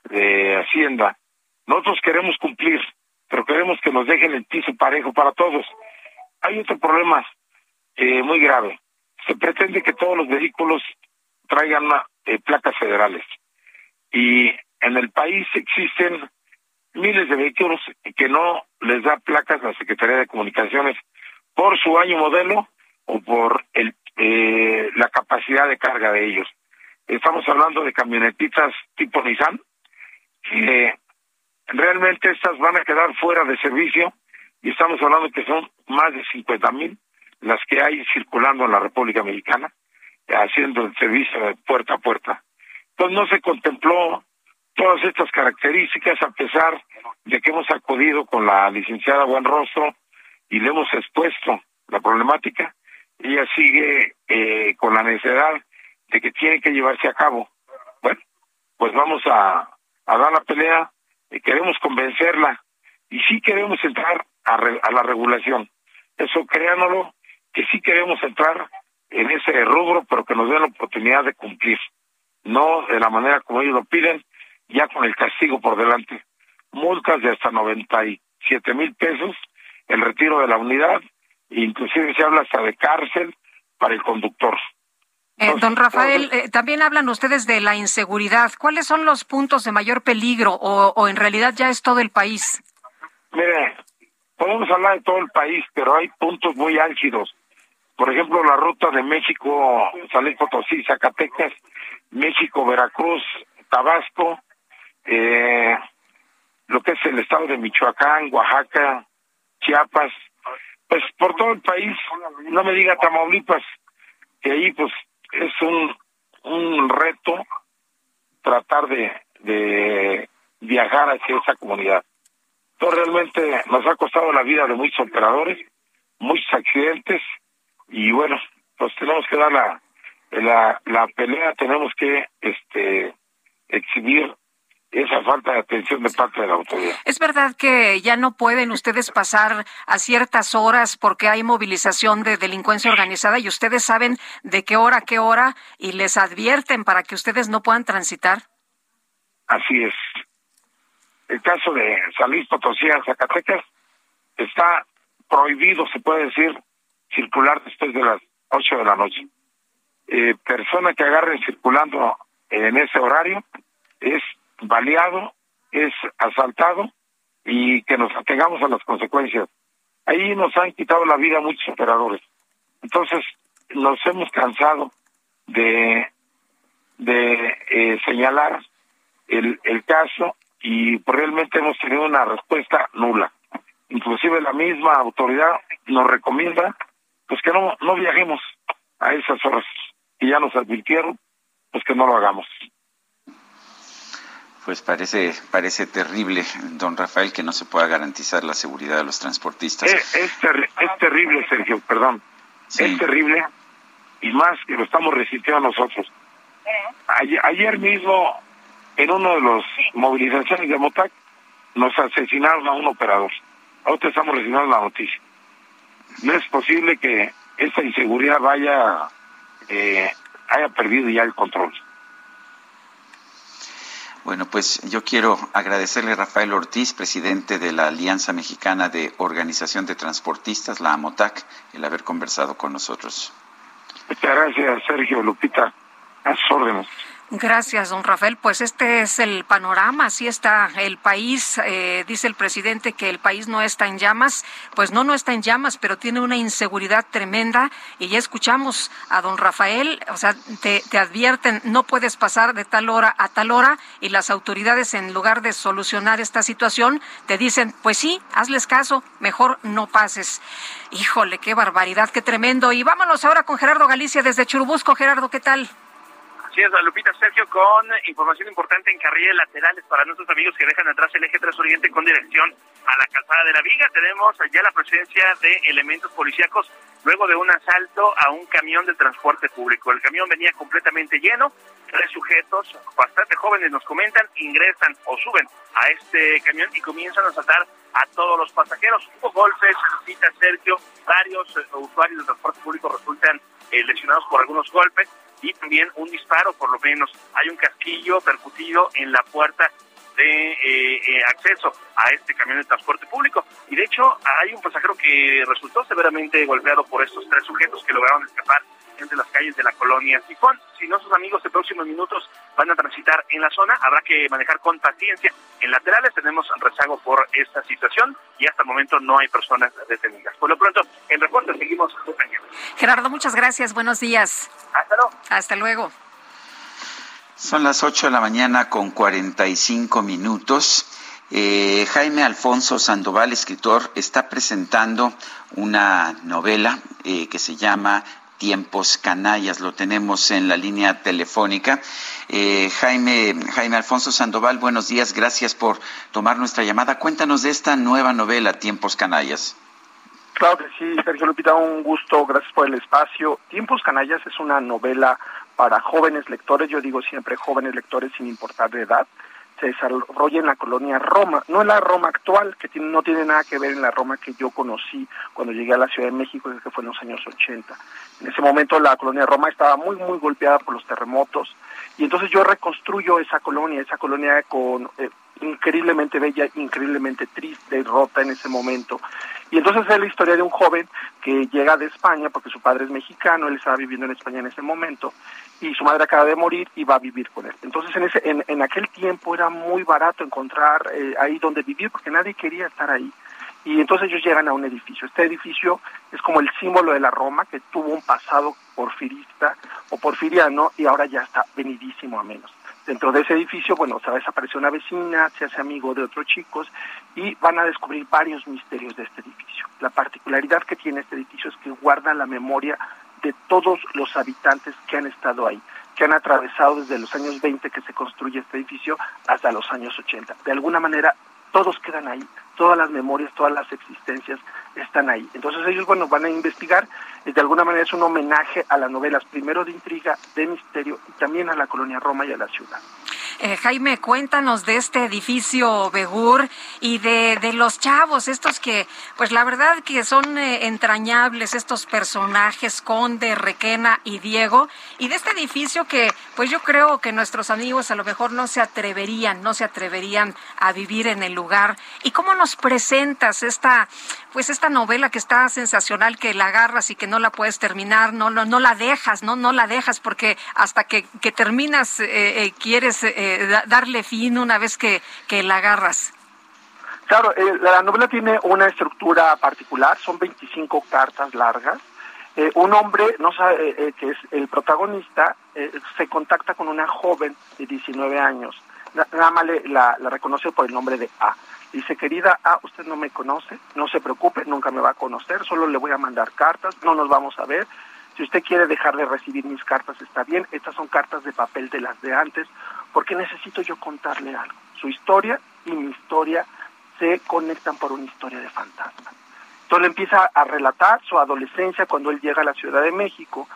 de Hacienda. Nosotros queremos cumplir, pero queremos que nos dejen el piso parejo para todos. Hay otro problema eh, muy grave. Se pretende que todos los vehículos traigan eh, placas federales. y en el país existen miles de vehículos que no les da placas la Secretaría de Comunicaciones por su año modelo o por el, eh, la capacidad de carga de ellos. Estamos hablando de camionetitas tipo Nissan, que realmente estas van a quedar fuera de servicio y estamos hablando que son más de 50 mil las que hay circulando en la República Mexicana, haciendo el servicio de puerta a puerta. Entonces no se contempló todas estas características a pesar de que hemos acudido con la licenciada Juan Rostro y le hemos expuesto la problemática, ella sigue eh, con la necesidad de que tiene que llevarse a cabo. Bueno, pues vamos a, a dar la pelea, y queremos convencerla y sí queremos entrar a, a la regulación. Eso créanlo, que sí queremos entrar en ese rubro, pero que nos den la oportunidad de cumplir, no de la manera como ellos lo piden, ya con el castigo por delante. Multas de hasta 97 mil pesos, el retiro de la unidad, inclusive se habla hasta de cárcel para el conductor.
Eh, don Rafael, eh, también hablan ustedes de la inseguridad. ¿Cuáles son los puntos de mayor peligro o, o en realidad ya es todo el país?
Mire, podemos hablar de todo el país, pero hay puntos muy álgidos. Por ejemplo, la ruta de México, San Potosí, Zacatecas, México, Veracruz, Tabasco, eh, lo que es el estado de Michoacán, Oaxaca, Chiapas, pues por todo el país, no me diga Tamaulipas, que ahí pues es un, un reto tratar de, de viajar hacia esa comunidad. Entonces realmente nos ha costado la vida de muchos operadores, muchos accidentes y bueno, pues tenemos que dar la, la, la pelea, tenemos que este exhibir esa falta de atención de parte de la autoridad.
¿Es verdad que ya no pueden ustedes pasar a ciertas horas porque hay movilización de delincuencia organizada y ustedes saben de qué hora a qué hora y les advierten para que ustedes no puedan transitar?
Así es. El caso de San Luis Potosí, Zacatecas, está prohibido, se puede decir, circular después de las 8 de la noche. Eh, persona que agarren circulando en ese horario es baleado, es asaltado y que nos atengamos a las consecuencias. Ahí nos han quitado la vida muchos operadores. Entonces, nos hemos cansado de, de eh, señalar el, el caso y realmente hemos tenido una respuesta nula. Inclusive la misma autoridad nos recomienda pues que no, no viajemos a esas horas y ya nos advirtieron, pues que no lo hagamos.
Pues parece, parece terrible, don Rafael, que no se pueda garantizar la seguridad de los transportistas.
Es, es, terrible, Sergio, perdón. Es terrible y más que lo estamos resistiendo nosotros. Ayer, mismo, en uno de los movilizaciones de Motac, nos asesinaron a un operador. Ahora estamos recibiendo la noticia. No es posible que esa inseguridad vaya, eh, haya perdido ya el control.
Bueno, pues yo quiero agradecerle a Rafael Ortiz, presidente de la Alianza Mexicana de Organización de Transportistas, la AMOTAC, el haber conversado con nosotros.
Muchas gracias, Sergio Lupita. A sus órdenes.
Gracias, don Rafael. Pues este es el panorama, así está el país. Eh, dice el presidente que el país no está en llamas. Pues no, no está en llamas, pero tiene una inseguridad tremenda. Y ya escuchamos a don Rafael, o sea, te, te advierten, no puedes pasar de tal hora a tal hora. Y las autoridades, en lugar de solucionar esta situación, te dicen, pues sí, hazles caso, mejor no pases. Híjole, qué barbaridad, qué tremendo. Y vámonos ahora con Gerardo Galicia desde Churubusco. Gerardo, ¿qué tal?
Así es, Lupita Sergio, con información importante en carriles laterales para nuestros amigos que dejan atrás el eje 3 Oriente con dirección a la calzada de la Viga. Tenemos ya la presencia de elementos policíacos luego de un asalto a un camión de transporte público. El camión venía completamente lleno, tres sujetos bastante jóvenes nos comentan, ingresan o suben a este camión y comienzan a asaltar a todos los pasajeros. Hubo golpes, cita Sergio, varios eh, usuarios de transporte público resultan eh, lesionados por algunos golpes y también un disparo, por lo menos. Hay un casquillo percutido en la puerta de eh, eh, acceso a este camión de transporte público. Y de hecho, hay un pasajero que resultó severamente golpeado por estos tres sujetos que lograron escapar entre las calles de la colonia Sifón. Si nuestros amigos en próximos minutos van a transitar en la zona, habrá que manejar con paciencia. En laterales tenemos rezago por esta situación y hasta el momento no hay personas detenidas. Por lo pronto, en reporte seguimos
Gerardo, muchas gracias. Buenos días.
Hasta luego.
Hasta luego.
Son las 8 de la mañana con 45 minutos. Eh, Jaime Alfonso Sandoval, escritor, está presentando una novela eh, que se llama Tiempos Canallas. Lo tenemos en la línea telefónica. Eh, Jaime, Jaime Alfonso Sandoval, buenos días. Gracias por tomar nuestra llamada. Cuéntanos de esta nueva novela, Tiempos Canallas.
Claro que sí, Sergio Lupita, un gusto, gracias por el espacio. Tiempos Canallas es una novela para jóvenes lectores, yo digo siempre jóvenes lectores sin importar de edad, se desarrolla en la colonia Roma, no en la Roma actual, que no tiene nada que ver en la Roma que yo conocí cuando llegué a la Ciudad de México, que fue en los años 80. En ese momento la colonia Roma estaba muy, muy golpeada por los terremotos, y entonces yo reconstruyo esa colonia, esa colonia con eh, increíblemente bella, increíblemente triste y rota en ese momento. Y entonces es la historia de un joven que llega de España, porque su padre es mexicano, él estaba viviendo en España en ese momento, y su madre acaba de morir y va a vivir con él. Entonces en, ese, en, en aquel tiempo era muy barato encontrar eh, ahí donde vivir, porque nadie quería estar ahí. Y entonces ellos llegan a un edificio. Este edificio es como el símbolo de la Roma, que tuvo un pasado porfirista o porfiriano y ahora ya está venidísimo a menos. Dentro de ese edificio, bueno, se desaparece una vecina, se hace amigo de otros chicos y van a descubrir varios misterios de este edificio. La particularidad que tiene este edificio es que guarda la memoria de todos los habitantes que han estado ahí, que han atravesado desde los años 20 que se construye este edificio hasta los años 80. De alguna manera, todos quedan ahí, todas las memorias, todas las existencias están ahí. Entonces ellos, bueno, van a investigar, y de alguna manera es un homenaje a las novelas, primero de intriga, de misterio, y también a la colonia Roma y a la ciudad.
Eh, Jaime, cuéntanos de este edificio Begur y de, de, los chavos, estos que, pues la verdad que son eh, entrañables, estos personajes, Conde, Requena y Diego, y de este edificio que, pues yo creo que nuestros amigos a lo mejor no se atreverían, no se atreverían a vivir en el lugar. ¿Y cómo nos presentas esta, pues esta novela que está sensacional, que la agarras y que no la puedes terminar, no, no, no la dejas, no, no la dejas porque hasta que, que terminas eh, eh, quieres eh, darle fin una vez que, que la agarras.
Claro, eh, la novela tiene una estructura particular, son 25 cartas largas. Eh, un hombre, no sabe, que es el protagonista, se contacta con una joven de 19 años. Nada más la, la reconoce por el nombre de A. Dice, querida A, usted no me conoce, no se preocupe, nunca me va a conocer, solo le voy a mandar cartas, no nos vamos a ver. Si usted quiere dejar de recibir mis cartas, está bien. Estas son cartas de papel de las de antes, porque necesito yo contarle algo. Su historia y mi historia se conectan por una historia de fantasma. Entonces le empieza a relatar su adolescencia cuando él llega a la Ciudad de México,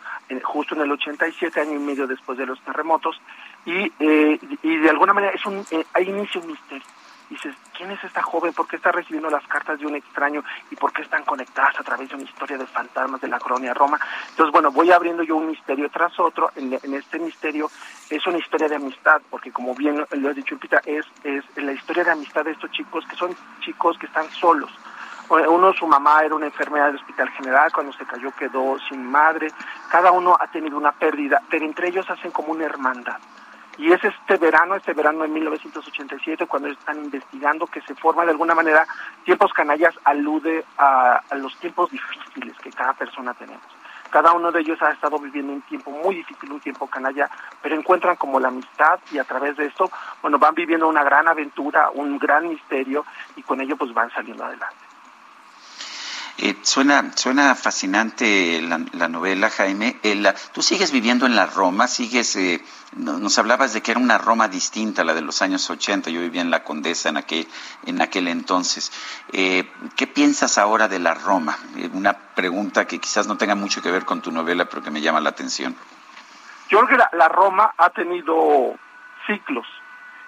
justo en el 87, año y medio después de los terremotos, y, eh, y de alguna manera es un, eh, ahí inicia un misterio. Dices, ¿quién es esta joven? ¿Por qué está recibiendo las cartas de un extraño? ¿Y por qué están conectadas a través de una historia de fantasmas de la colonia Roma? Entonces, bueno, voy abriendo yo un misterio tras otro. En, este misterio es una historia de amistad, porque como bien lo ha dicho Pita, es, es la historia de amistad de estos chicos que son chicos que están solos. Uno, su mamá era una enfermera del Hospital General, cuando se cayó quedó sin madre. Cada uno ha tenido una pérdida, pero entre ellos hacen como una hermandad. Y es este verano, este verano de 1987, cuando están investigando que se forma de alguna manera, tiempos canallas alude a, a, los tiempos difíciles que cada persona tenemos. Cada uno de ellos ha estado viviendo un tiempo muy difícil, un tiempo canalla, pero encuentran como la amistad y a través de esto, bueno, van viviendo una gran aventura, un gran misterio y con ello pues van saliendo adelante.
Eh, suena, suena fascinante la, la novela, Jaime. El, Tú sigues viviendo en la Roma, sigues, eh, nos hablabas de que era una Roma distinta a la de los años 80. Yo vivía en la Condesa en aquel, en aquel entonces. Eh, ¿Qué piensas ahora de la Roma? Eh, una pregunta que quizás no tenga mucho que ver con tu novela, pero que me llama la atención.
Yo creo que la Roma ha tenido ciclos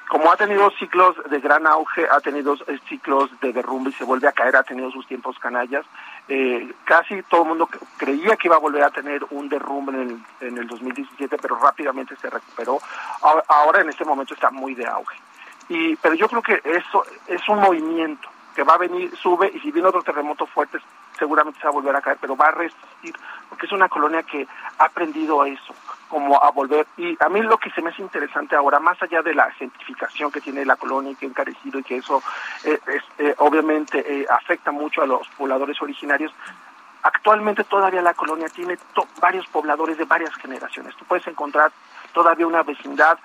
como ha tenido ciclos de gran auge, ha tenido ciclos de derrumbe y se vuelve a caer, ha tenido sus tiempos canallas. Eh, casi todo el mundo creía que iba a volver a tener un derrumbe en el, en el 2017, pero rápidamente se recuperó. Ahora en este momento está muy de auge. Y, pero yo creo que eso es un movimiento que va a venir, sube, y si viene otro terremoto fuerte, seguramente se va a volver a caer, pero va a resistir, porque es una colonia que ha aprendido eso, como a volver. Y a mí lo que se me hace interesante ahora, más allá de la gentrificación que tiene la colonia y que ha encarecido y que eso eh, eh, obviamente eh, afecta mucho a los pobladores originarios, actualmente todavía la colonia tiene varios pobladores de varias generaciones. Tú puedes encontrar todavía una vecindad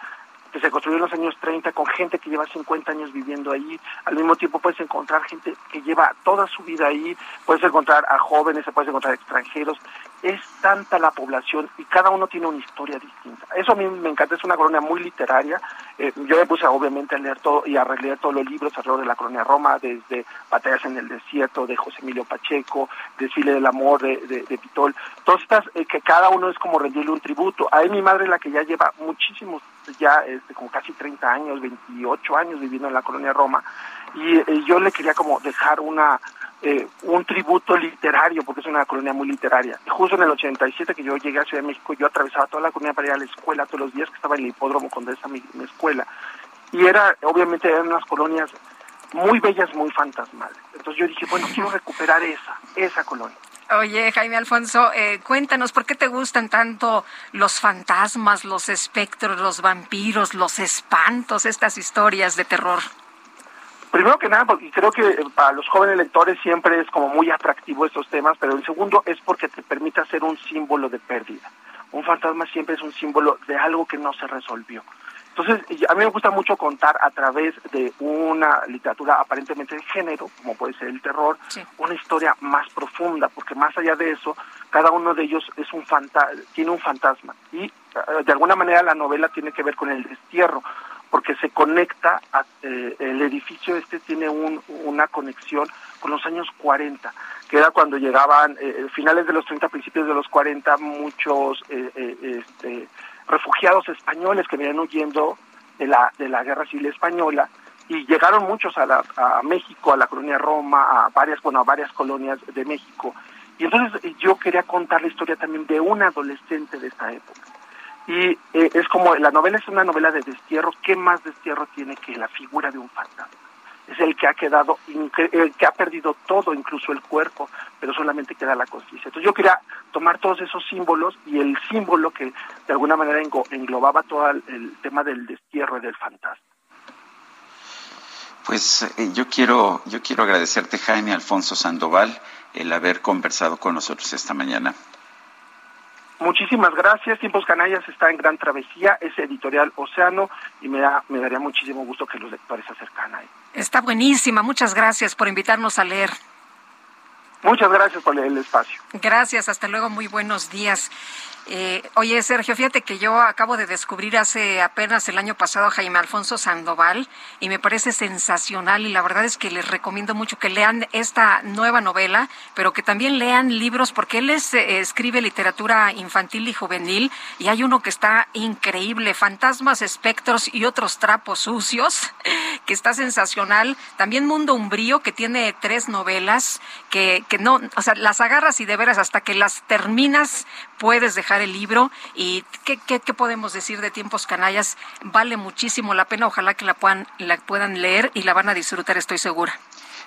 que se construyó en los años 30 con gente que lleva 50 años viviendo ahí. Al mismo tiempo puedes encontrar gente que lleva toda su vida ahí, puedes encontrar a jóvenes, puedes encontrar extranjeros. Es tanta la población y cada uno tiene una historia distinta. Eso a mí me encanta, es una colonia muy literaria. Eh, yo me puse obviamente a leer todo y a releer todos los libros alrededor de la colonia Roma, desde Batallas en el Desierto de José Emilio Pacheco, Desfile del Amor de, de, Pitol. Todas estas, eh, que cada uno es como rendirle un tributo. Ahí mi madre, la que ya lleva muchísimos ya este, como casi 30 años, 28 años viviendo en la colonia Roma, y eh, yo le quería como dejar una eh, un tributo literario, porque es una colonia muy literaria. justo en el 87 que yo llegué a Ciudad de México, yo atravesaba toda la colonia para ir a la escuela todos los días, que estaba en el hipódromo con esa mi, mi escuela. Y era, obviamente, eran unas colonias muy bellas, muy fantasmales. Entonces yo dije, bueno, quiero recuperar esa, esa colonia.
Oye, Jaime Alfonso, eh, cuéntanos, ¿por qué te gustan tanto los fantasmas, los espectros, los vampiros, los espantos, estas historias de terror?
Primero que nada, porque creo que eh, para los jóvenes lectores siempre es como muy atractivo estos temas, pero el segundo es porque te permite hacer un símbolo de pérdida. Un fantasma siempre es un símbolo de algo que no se resolvió. Entonces, a mí me gusta mucho contar a través de una literatura aparentemente de género, como puede ser el terror, una historia más profunda, porque más allá de eso, cada uno de ellos es un tiene un fantasma. Y eh, de alguna manera la novela tiene que ver con el destierro, porque se conecta, a, eh, el edificio este tiene una conexión con los años 40, que era cuando llegaban, eh, finales de los 30, principios de los 40, muchos... este, refugiados españoles que venían huyendo de la, de la guerra civil española y llegaron muchos a, la, a México, a la colonia Roma, a varias, bueno, a varias colonias de México. Y entonces eh, yo quería contar la historia también de un adolescente de esta época. Y eh, es como, la novela es una novela de destierro, ¿qué más destierro tiene que la figura de un fantasma? es el que ha quedado, el que ha perdido todo, incluso el cuerpo, pero solamente queda la conciencia. Entonces yo quería tomar todos esos símbolos y el símbolo que de alguna manera englobaba todo el, tema del destierro y del fantasma.
Pues eh, yo quiero, yo quiero agradecerte, Jaime Alfonso Sandoval, el haber conversado con nosotros esta mañana.
Muchísimas gracias. Tiempos Canallas está en gran travesía, es editorial Océano y me, da, me daría muchísimo gusto que los lectores se acercan ahí.
Está buenísima. Muchas gracias por invitarnos a leer.
Muchas gracias por el espacio.
Gracias. Hasta luego. Muy buenos días. Eh, oye, Sergio, fíjate que yo acabo de descubrir hace apenas el año pasado a Jaime Alfonso Sandoval y me parece sensacional y la verdad es que les recomiendo mucho que lean esta nueva novela, pero que también lean libros porque él es, eh, escribe literatura infantil y juvenil y hay uno que está increíble, Fantasmas, Espectros y otros trapos sucios, que está sensacional. También Mundo Umbrío, que tiene tres novelas que, que no, o sea, las agarras y de veras hasta que las terminas puedes dejar el libro. ¿Y qué, qué, podemos decir de Tiempos Canallas? Vale muchísimo la pena. Ojalá que la puedan, la puedan leer y la van a disfrutar, estoy segura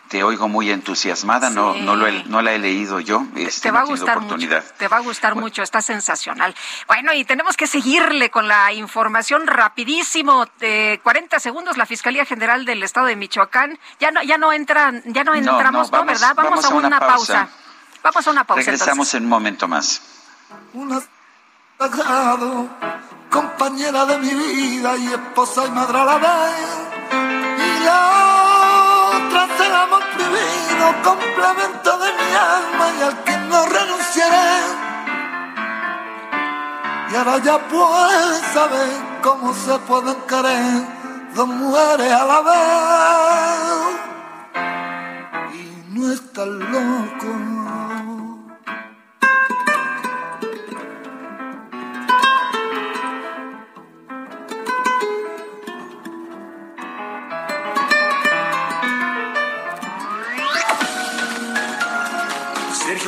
te oigo muy entusiasmada, no, no, lo no la he leído yo.
Este, te va a gustar mucho, te va a gustar mucho, está sensacional. Bueno, y tenemos que seguirle con la información rapidísimo, de 40 segundos, la Fiscalía General del Estado de Michoacán, ya no, ya no entran, ya no entramos, ¿no? ¿Verdad? Vamos, a, una, pausa. Vamos a una pausa.
Regresamos en un momento más
una sagrado, compañera de mi vida y esposa y madre a la vez. Y la otra es el amor prohibido, complemento de mi alma y al que no renunciaré. Y ahora ya puedes saber cómo se pueden querer dos mujeres a la vez. Y no estás loco.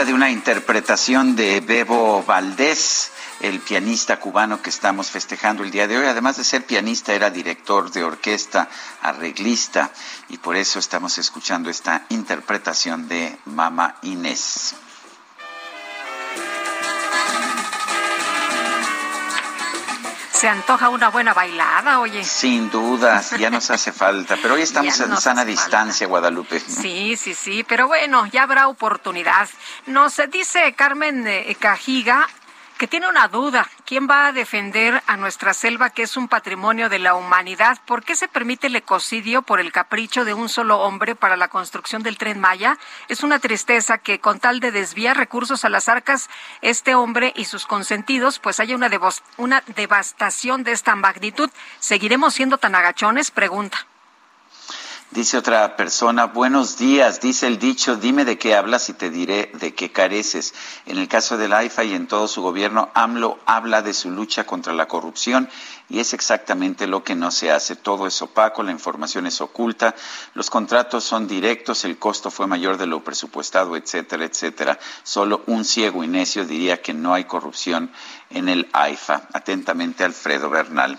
De una interpretación de Bebo Valdés, el pianista cubano que estamos festejando el día de hoy. Además de ser pianista, era director de orquesta, arreglista, y por eso estamos escuchando esta interpretación de Mama Inés.
Se antoja una buena bailada, oye.
Sin dudas, ya nos hace falta. Pero hoy estamos en sana distancia, Guadalupe.
Sí, sí, sí, pero bueno, ya habrá oportunidad. Nos dice Carmen eh, Cajiga, que tiene una duda. ¿Quién va a defender a nuestra selva, que es un patrimonio de la humanidad? ¿Por qué se permite el ecocidio por el capricho de un solo hombre para la construcción del tren Maya? Es una tristeza que con tal de desviar recursos a las arcas, este hombre y sus consentidos, pues haya una, una devastación de esta magnitud. ¿Seguiremos siendo tan agachones? Pregunta.
Dice otra persona, buenos días, dice el dicho, dime de qué hablas y te diré de qué careces. En el caso del AIFA y en todo su gobierno, AMLO habla de su lucha contra la corrupción y es exactamente lo que no se hace. Todo es opaco, la información es oculta, los contratos son directos, el costo fue mayor de lo presupuestado, etcétera, etcétera. Solo un ciego y necio diría que no hay corrupción en el AIFA. Atentamente, Alfredo Bernal.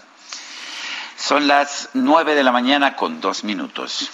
Son las nueve de la mañana con dos minutos.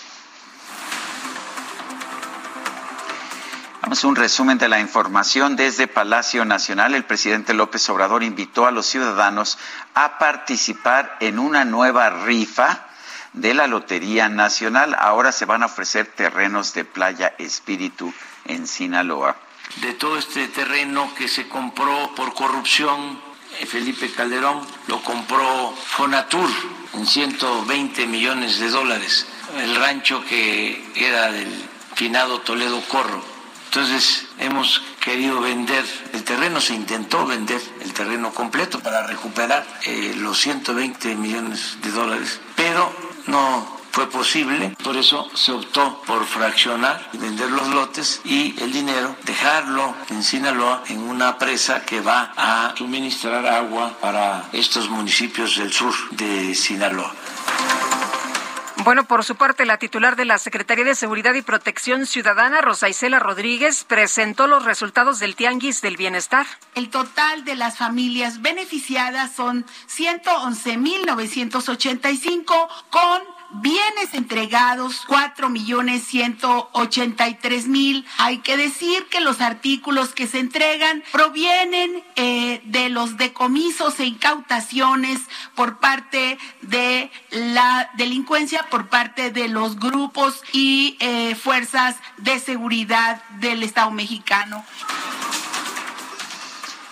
Vamos a un resumen de la información. Desde Palacio Nacional, el presidente López Obrador invitó a los ciudadanos a participar en una nueva rifa de la Lotería Nacional. Ahora se van a ofrecer terrenos de Playa Espíritu en Sinaloa.
De todo este terreno que se compró por corrupción, Felipe Calderón lo compró Fonatur en 120 millones de dólares, el rancho que era del finado Toledo Corro. Entonces hemos querido vender el terreno, se intentó vender el terreno completo para recuperar eh, los 120 millones de dólares, pero no fue posible, por eso se optó por fraccionar, vender los lotes y el dinero dejarlo en Sinaloa en una presa que va a suministrar agua para estos municipios del sur de Sinaloa.
Bueno, por su parte, la titular de la Secretaría de Seguridad y Protección Ciudadana, Rosa Isela Rodríguez, presentó los resultados del Tianguis del Bienestar.
El total de las familias beneficiadas son 111.985 con bienes entregados cuatro millones ciento ochenta y tres mil. Hay que decir que los artículos que se entregan provienen eh, de los decomisos e incautaciones por parte de la delincuencia, por parte de los grupos y eh, fuerzas de seguridad del Estado mexicano.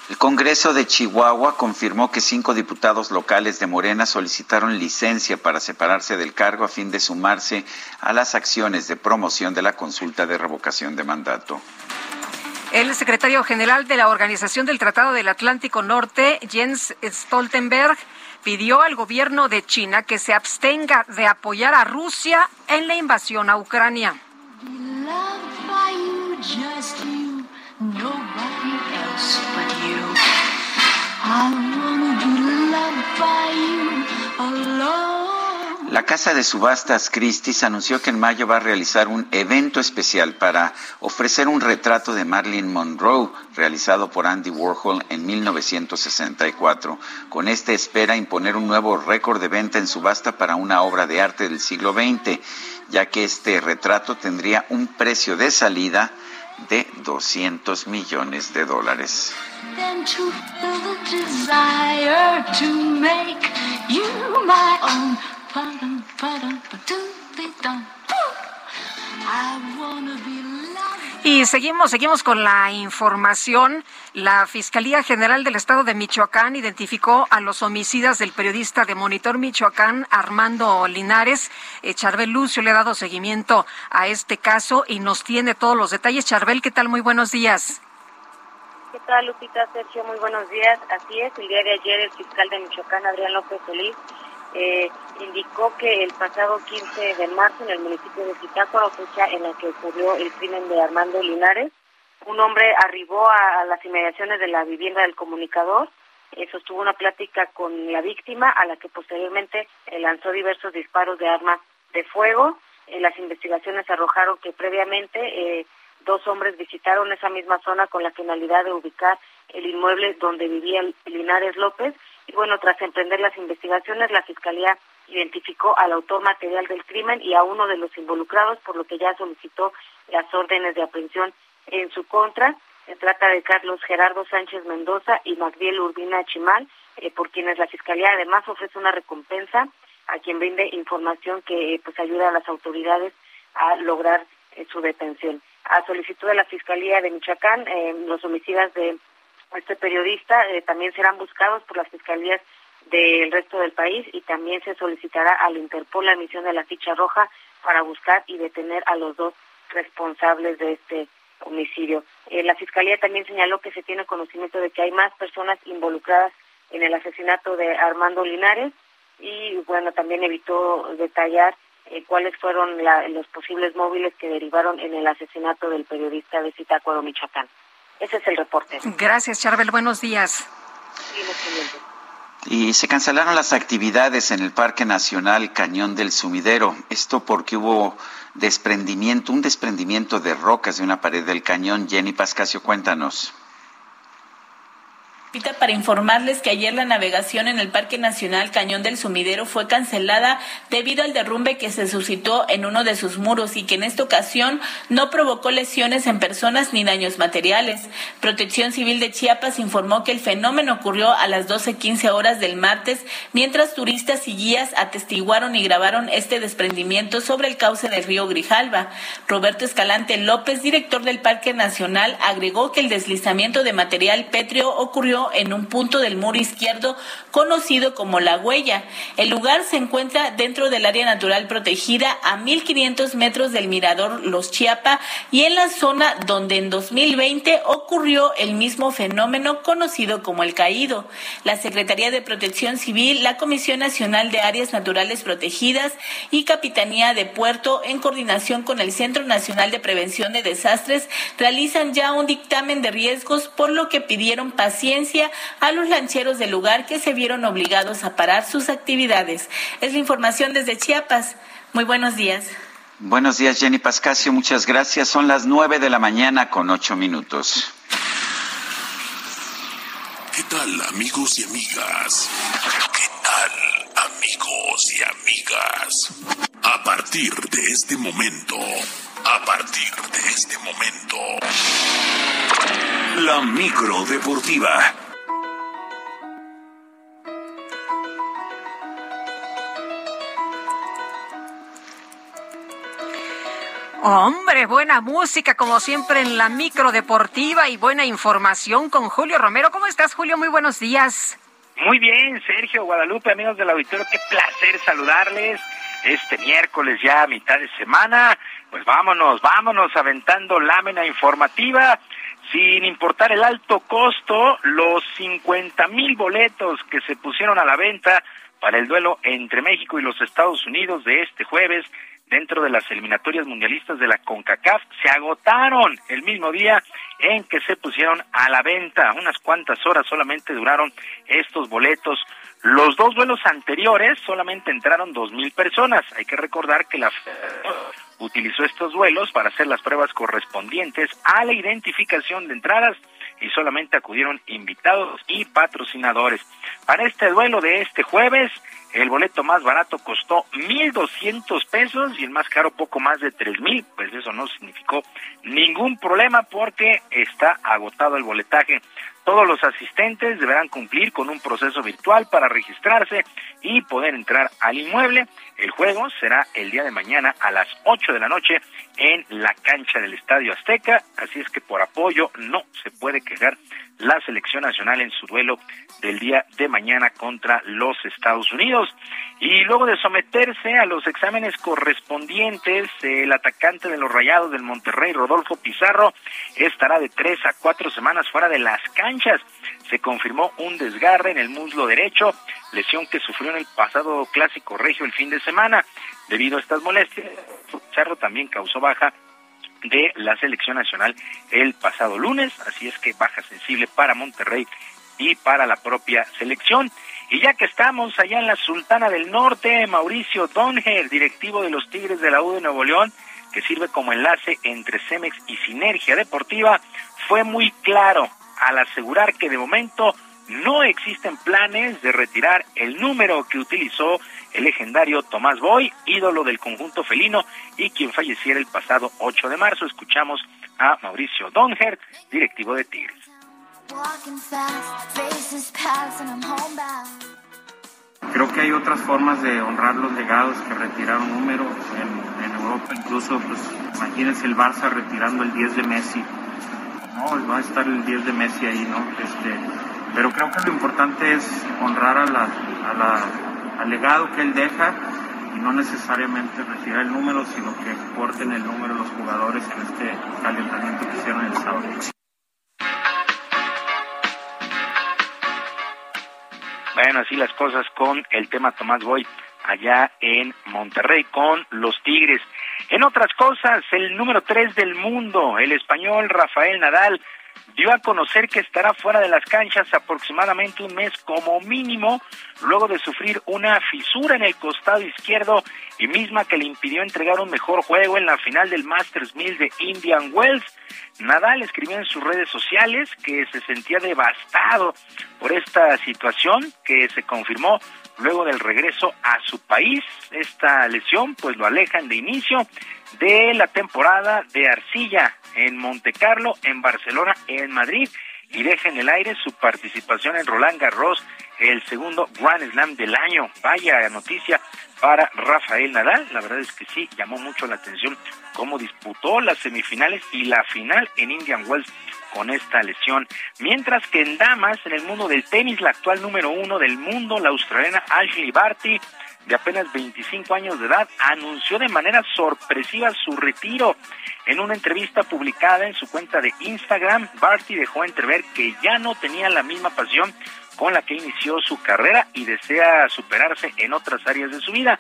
El Congreso de Chihuahua confirmó que cinco diputados locales de Morena solicitaron licencia para separarse del cargo a fin de sumarse a las acciones de promoción de la consulta de revocación de mandato.
El secretario general de la Organización del Tratado del Atlántico Norte, Jens Stoltenberg, pidió al gobierno de China que se abstenga de apoyar a Rusia en la invasión a Ucrania.
La casa de subastas Christie's anunció que en mayo va a realizar un evento especial para ofrecer un retrato de Marilyn Monroe realizado por Andy Warhol en 1964. Con este espera imponer un nuevo récord de venta en subasta para una obra de arte del siglo XX, ya que este retrato tendría un precio de salida 200 millones de dólares.
Y seguimos, seguimos con la información. La Fiscalía General del Estado de Michoacán identificó a los homicidas del periodista de Monitor Michoacán, Armando Linares. Eh, Charbel Lucio le ha dado seguimiento a este caso y nos tiene todos los detalles. Charbel, ¿qué tal? Muy buenos días.
¿Qué tal, Lupita Sergio? Muy buenos días. Así es, el día de ayer el fiscal de Michoacán, Adrián López Solís, eh, indicó que el pasado 15 de marzo en el municipio de Zitácuaro, fecha en la que ocurrió el crimen de Armando Linares, un hombre arribó a, las inmediaciones de la vivienda del comunicador, eh, sostuvo una plática con la víctima, a la que posteriormente eh, lanzó diversos disparos de armas de fuego. las investigaciones arrojaron que previamente dos hombres visitaron esa misma zona con la finalidad de ubicar el inmueble donde vivía Linares López y bueno, tras emprender las investigaciones, la Fiscalía identificó al autor material del crimen y a uno de los involucrados, por lo que ya solicitó las órdenes de aprehensión en su contra. Se trata de Carlos Gerardo Sánchez Mendoza y Magdiel Urbina Chimal, eh, por quienes la Fiscalía además ofrece una recompensa a quien brinde información que pues ayuda a las autoridades a lograr eh, su detención. A solicitud de la Fiscalía de Michoacán, eh, los homicidas de este periodista eh, también serán buscados por las fiscalías del resto del país y también se solicitará al Interpol la emisión de la ficha roja para buscar y detener a los dos responsables de este homicidio. Eh, la Fiscalía también señaló que se tiene conocimiento de que hay más personas involucradas en el asesinato de Armando Linares y bueno, también evitó detallar eh, cuáles fueron los posibles móviles que derivaron en el asesinato del periodista de Zitácuaro, Michoacán. Ese es el reporte.
Gracias, Charbel. Buenos días.
Y se cancelaron las actividades en el Parque Nacional Cañón del Sumidero. Esto porque hubo desprendimiento, un desprendimiento de rocas de una pared del cañón. Jenny Pascasio, cuéntanos
para informarles que ayer la navegación en el Parque Nacional Cañón del Sumidero fue cancelada debido al derrumbe que se suscitó en uno de sus muros y que en esta ocasión no provocó lesiones en personas ni daños materiales. Protección Civil de Chiapas informó que el fenómeno ocurrió a las 12.15 horas del martes, mientras turistas y guías atestiguaron y grabaron este desprendimiento sobre el cauce del río Grijalva. Roberto Escalante López, director del Parque Nacional, agregó que el deslizamiento de material pétreo ocurrió en un punto del muro izquierdo conocido como La Huella. El lugar se encuentra dentro del área natural protegida a 1.500 metros del mirador Los Chiapa y en la zona donde en 2020 ocurrió el mismo fenómeno conocido como el caído. La Secretaría de Protección Civil, la Comisión Nacional de Áreas Naturales Protegidas y Capitanía de Puerto, en coordinación con el Centro Nacional de Prevención de Desastres, realizan ya un dictamen de riesgos, por lo que pidieron paciencia a los lancheros del lugar que se vieron obligados a parar sus actividades. Es la información desde Chiapas. Muy buenos días.
Buenos días, Jenny Pascasio. Muchas gracias. Son las nueve de la mañana con ocho minutos.
¿Qué tal, amigos y amigas? ¿Qué tal, amigos y amigas? A partir de este momento, a partir de este momento, la micro deportiva
Hombre, buena música como siempre en la micro deportiva y buena información con Julio Romero. ¿Cómo estás, Julio? Muy buenos días.
Muy bien, Sergio Guadalupe, amigos del auditorio, qué placer saludarles este miércoles ya a mitad de semana. Pues vámonos, vámonos aventando lámina informativa. Sin importar el alto costo, los 50 mil boletos que se pusieron a la venta para el duelo entre México y los Estados Unidos de este jueves dentro de las eliminatorias mundialistas de la CONCACAF se agotaron el mismo día en que se pusieron a la venta. Unas cuantas horas solamente duraron estos boletos. Los dos vuelos anteriores solamente entraron dos mil personas. Hay que recordar que la utilizó estos vuelos para hacer las pruebas correspondientes a la identificación de entradas y solamente acudieron invitados y patrocinadores. Para este duelo de este jueves, el boleto más barato costó 1.200 pesos y el más caro poco más de 3.000. Pues eso no significó ningún problema porque está agotado el boletaje. Todos los asistentes deberán cumplir con un proceso virtual para registrarse y poder entrar al inmueble. El juego será el día de mañana a las 8 de la noche en la cancha del Estadio Azteca, así es que por apoyo no se puede quejar la selección nacional en su duelo del día de mañana contra los Estados Unidos. Y luego de someterse a los exámenes correspondientes, el atacante de los Rayados del Monterrey, Rodolfo Pizarro, estará de tres a cuatro semanas fuera de las canchas. Se confirmó un desgarre en el muslo derecho, lesión que sufrió en el pasado clásico regio el fin de semana. Debido a estas molestias, Pizarro también causó baja de la selección nacional el pasado lunes, así es que baja sensible para Monterrey y para la propia selección. Y ya que estamos allá en la Sultana del Norte, Mauricio Donger, directivo de los Tigres de la U de Nuevo León, que sirve como enlace entre Cemex y Sinergia Deportiva, fue muy claro al asegurar que de momento no existen planes de retirar el número que utilizó el legendario Tomás Boy, ídolo del conjunto felino y quien falleciera el pasado 8 de marzo. Escuchamos a Mauricio Donger, directivo de Tigres.
Creo que hay otras formas de honrar los legados que retirar un número en, en Europa, incluso pues imagínense el Barça retirando el 10 de Messi. No, va a estar el 10 de Messi ahí, ¿no? Este, pero creo que lo importante es honrar a la, a la, al legado que él deja y no necesariamente retirar el número, sino que porten el número los jugadores en este calentamiento que hicieron el sábado.
Bueno, así las cosas con el tema Tomás Boy allá en Monterrey con los Tigres. En otras cosas, el número tres del mundo, el español Rafael Nadal, dio a conocer que estará fuera de las canchas aproximadamente un mes como mínimo, luego de sufrir una fisura en el costado izquierdo y misma que le impidió entregar un mejor juego en la final del Masters 1000 de Indian Wells. Nadal escribió en sus redes sociales que se sentía devastado por esta situación que se confirmó luego del regreso a su país. Esta lesión pues lo alejan de inicio de la temporada de arcilla en Monte Carlo, en Barcelona, en Madrid y deja en el aire su participación en Roland Garros, el segundo Grand Slam del año. Vaya noticia para Rafael Nadal. La verdad es que sí, llamó mucho la atención cómo disputó las semifinales y la final en Indian Wells con esta lesión. Mientras que en damas, en el mundo del tenis, la actual número uno del mundo, la australiana Ashley Barty, de apenas 25 años de edad, anunció de manera sorpresiva su retiro. En una entrevista publicada en su cuenta de Instagram, Barty dejó entrever que ya no tenía la misma pasión con la que inició su carrera y desea superarse en otras áreas de su vida.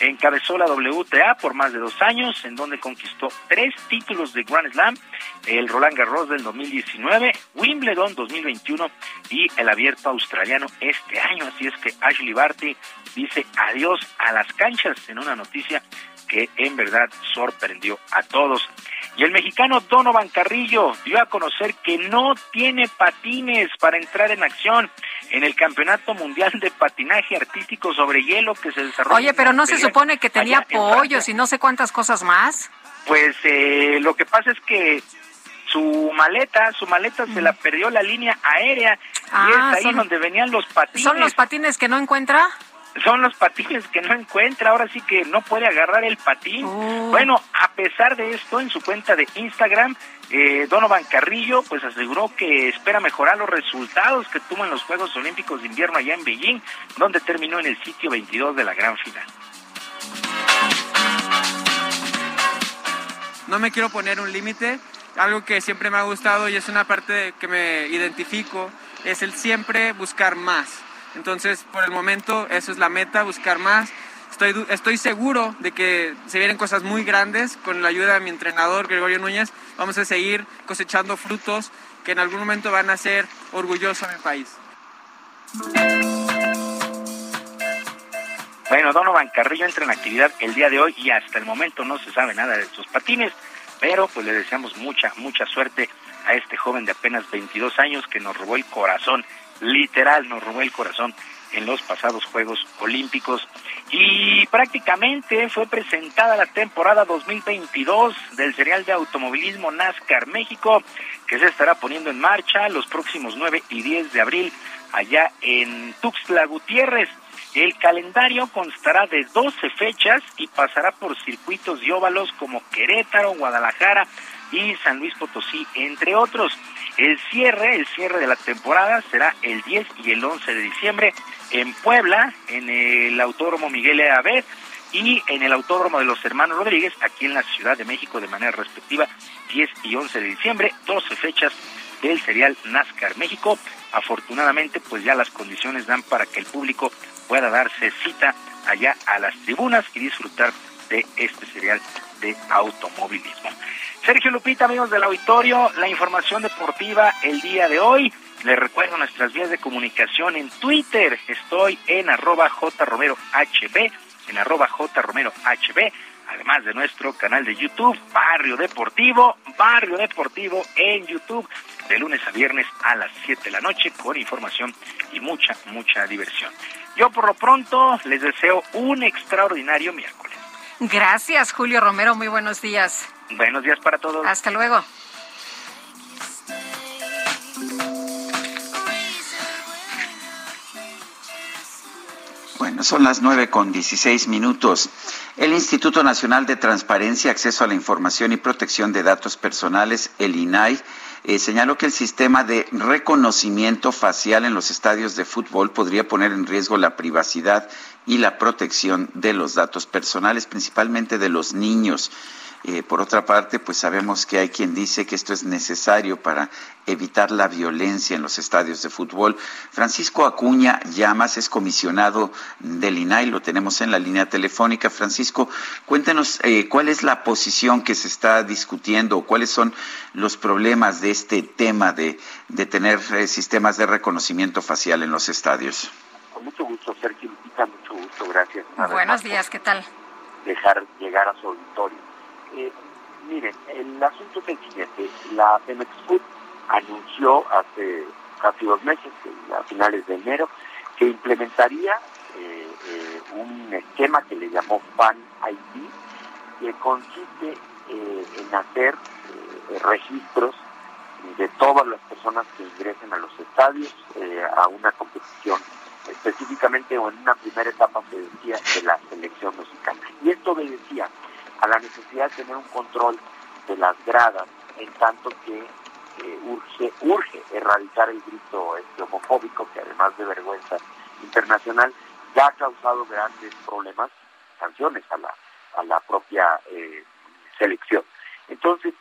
Encabezó la WTA por más de dos años, en donde conquistó tres títulos de Grand Slam, el Roland Garros del 2019, Wimbledon 2021 y el Abierto Australiano este año. Así es que Ashley Barty dice adiós a las canchas en una noticia que en verdad sorprendió a todos. Y el mexicano Donovan Carrillo dio a conocer que no tiene patines para entrar en acción en el Campeonato Mundial de Patinaje Artístico sobre Hielo que se desarrolla.
Oye, pero no se supone que tenía pollos y no sé cuántas cosas más.
Pues eh, lo que pasa es que su maleta, su maleta se la perdió la línea aérea y
Ah,
es ahí
son-
donde venían los patines.
¿Son los patines que no encuentra?
Son los patines que no encuentra, ahora sí que no puede agarrar el patín.
Oh.
Bueno, a pesar de esto, en su cuenta de Instagram, eh, Donovan Carrillo pues aseguró que espera mejorar los resultados que tuvo en los Juegos Olímpicos de Invierno allá en Beijing, donde terminó en el sitio 22 de la gran final.
no me quiero poner un límite. Algo que siempre me ha gustado y es una parte de que me identifico es el siempre buscar más. Entonces, por el momento, eso es la meta, buscar más. Estoy, estoy seguro de que se vienen cosas muy grandes con la ayuda de mi entrenador, Gregorio Núñez. Vamos a seguir cosechando frutos que en algún momento van a hacer orgulloso a mi país.
Bueno, Donovan Carrillo entra en actividad el día de hoy y hasta el momento no se sabe nada de sus patines, pero pues le deseamos mucha, mucha suerte a este joven de apenas 22 años que nos robó el corazón, literal nos robó el corazón en los pasados Juegos Olímpicos. Y prácticamente fue presentada la temporada 2022 del serial de automovilismo NASCAR México, que se estará poniendo en marcha los próximos 9 y 10 de abril allá en Tuxtla Gutiérrez. El calendario constará de 12 fechas y pasará por circuitos y óvalos como Querétaro, Guadalajara y San Luis Potosí, entre otros. El cierre, el cierre de la temporada será el 10 y el 11 de diciembre en Puebla, en el Autódromo Miguel E. Abed y en el Autódromo de los Hermanos Rodríguez, aquí en la Ciudad de México de manera respectiva, 10 y 11 de diciembre, 12 fechas del serial NASCAR México. Afortunadamente, pues ya las condiciones dan para que el público pueda darse cita allá a las tribunas y disfrutar de este serial de automovilismo. Sergio Lupita, amigos del auditorio, la información deportiva el día de hoy. Les recuerdo nuestras vías de comunicación en Twitter. Estoy en arroba jromerohb, en arroba jromerohb, además de nuestro canal de YouTube, Barrio Deportivo, Barrio Deportivo en YouTube, de lunes a viernes a las 7 de la noche, con información y mucha, mucha diversión. Yo por lo pronto les deseo un extraordinario miércoles.
Gracias, Julio Romero. Muy buenos días.
Buenos días para todos.
Hasta luego.
Bueno, son las nueve con dieciséis minutos. El Instituto Nacional de Transparencia, Acceso a la Información y Protección de Datos Personales, el INAI, eh, señaló que el sistema de reconocimiento facial en los estadios de fútbol podría poner en riesgo la privacidad y la protección de los datos personales, principalmente de los niños. Eh, por otra parte, pues sabemos que hay quien dice que esto es necesario para evitar la violencia en los estadios de fútbol. Francisco Acuña Llamas es comisionado del INAI, lo tenemos en la línea telefónica. Francisco, cuéntenos eh, cuál es la posición que se está discutiendo, cuáles son los problemas de este tema de, tener eh, sistemas de reconocimiento facial en los estadios.
Con mucho gusto, Sergio gracias.
Buenos días, ¿qué tal?
Dejar llegar a su auditorio. Eh, miren, el asunto es el siguiente. La Pemex Food anunció hace casi dos meses, a finales de enero, que implementaría eh, eh, un esquema que le llamó Fan ID, que consiste en hacer registros de todas las personas que ingresen a los estadios a una competición específicamente o en una primera etapa se decía de la selección mexicana. Y esto obedecía a la necesidad de tener un control de las gradas, en tanto que eh, urge, urge erradicar el grito este, homofóbico, que además de vergüenza internacional, ya ha causado grandes problemas, sanciones a la, a la propia eh, selección. Entonces,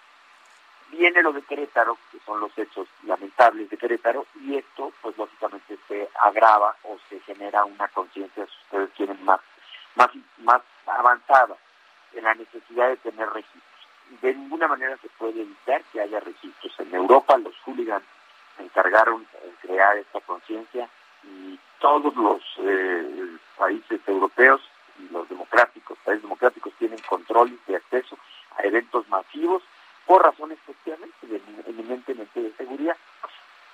viene lo de Querétaro, que son los hechos lamentables de Querétaro, y esto, pues lógicamente se agrava o se genera una conciencia, si ustedes quieren, más, más, más avanzada en la necesidad de tener registros. De ninguna manera se puede evitar que haya registros. En Europa los hooligans se encargaron de crear esta conciencia y todos los eh, países europeos y los democráticos, países democráticos tienen control de acceso a eventos masivos por razones efectivamente eminentemente de seguridad,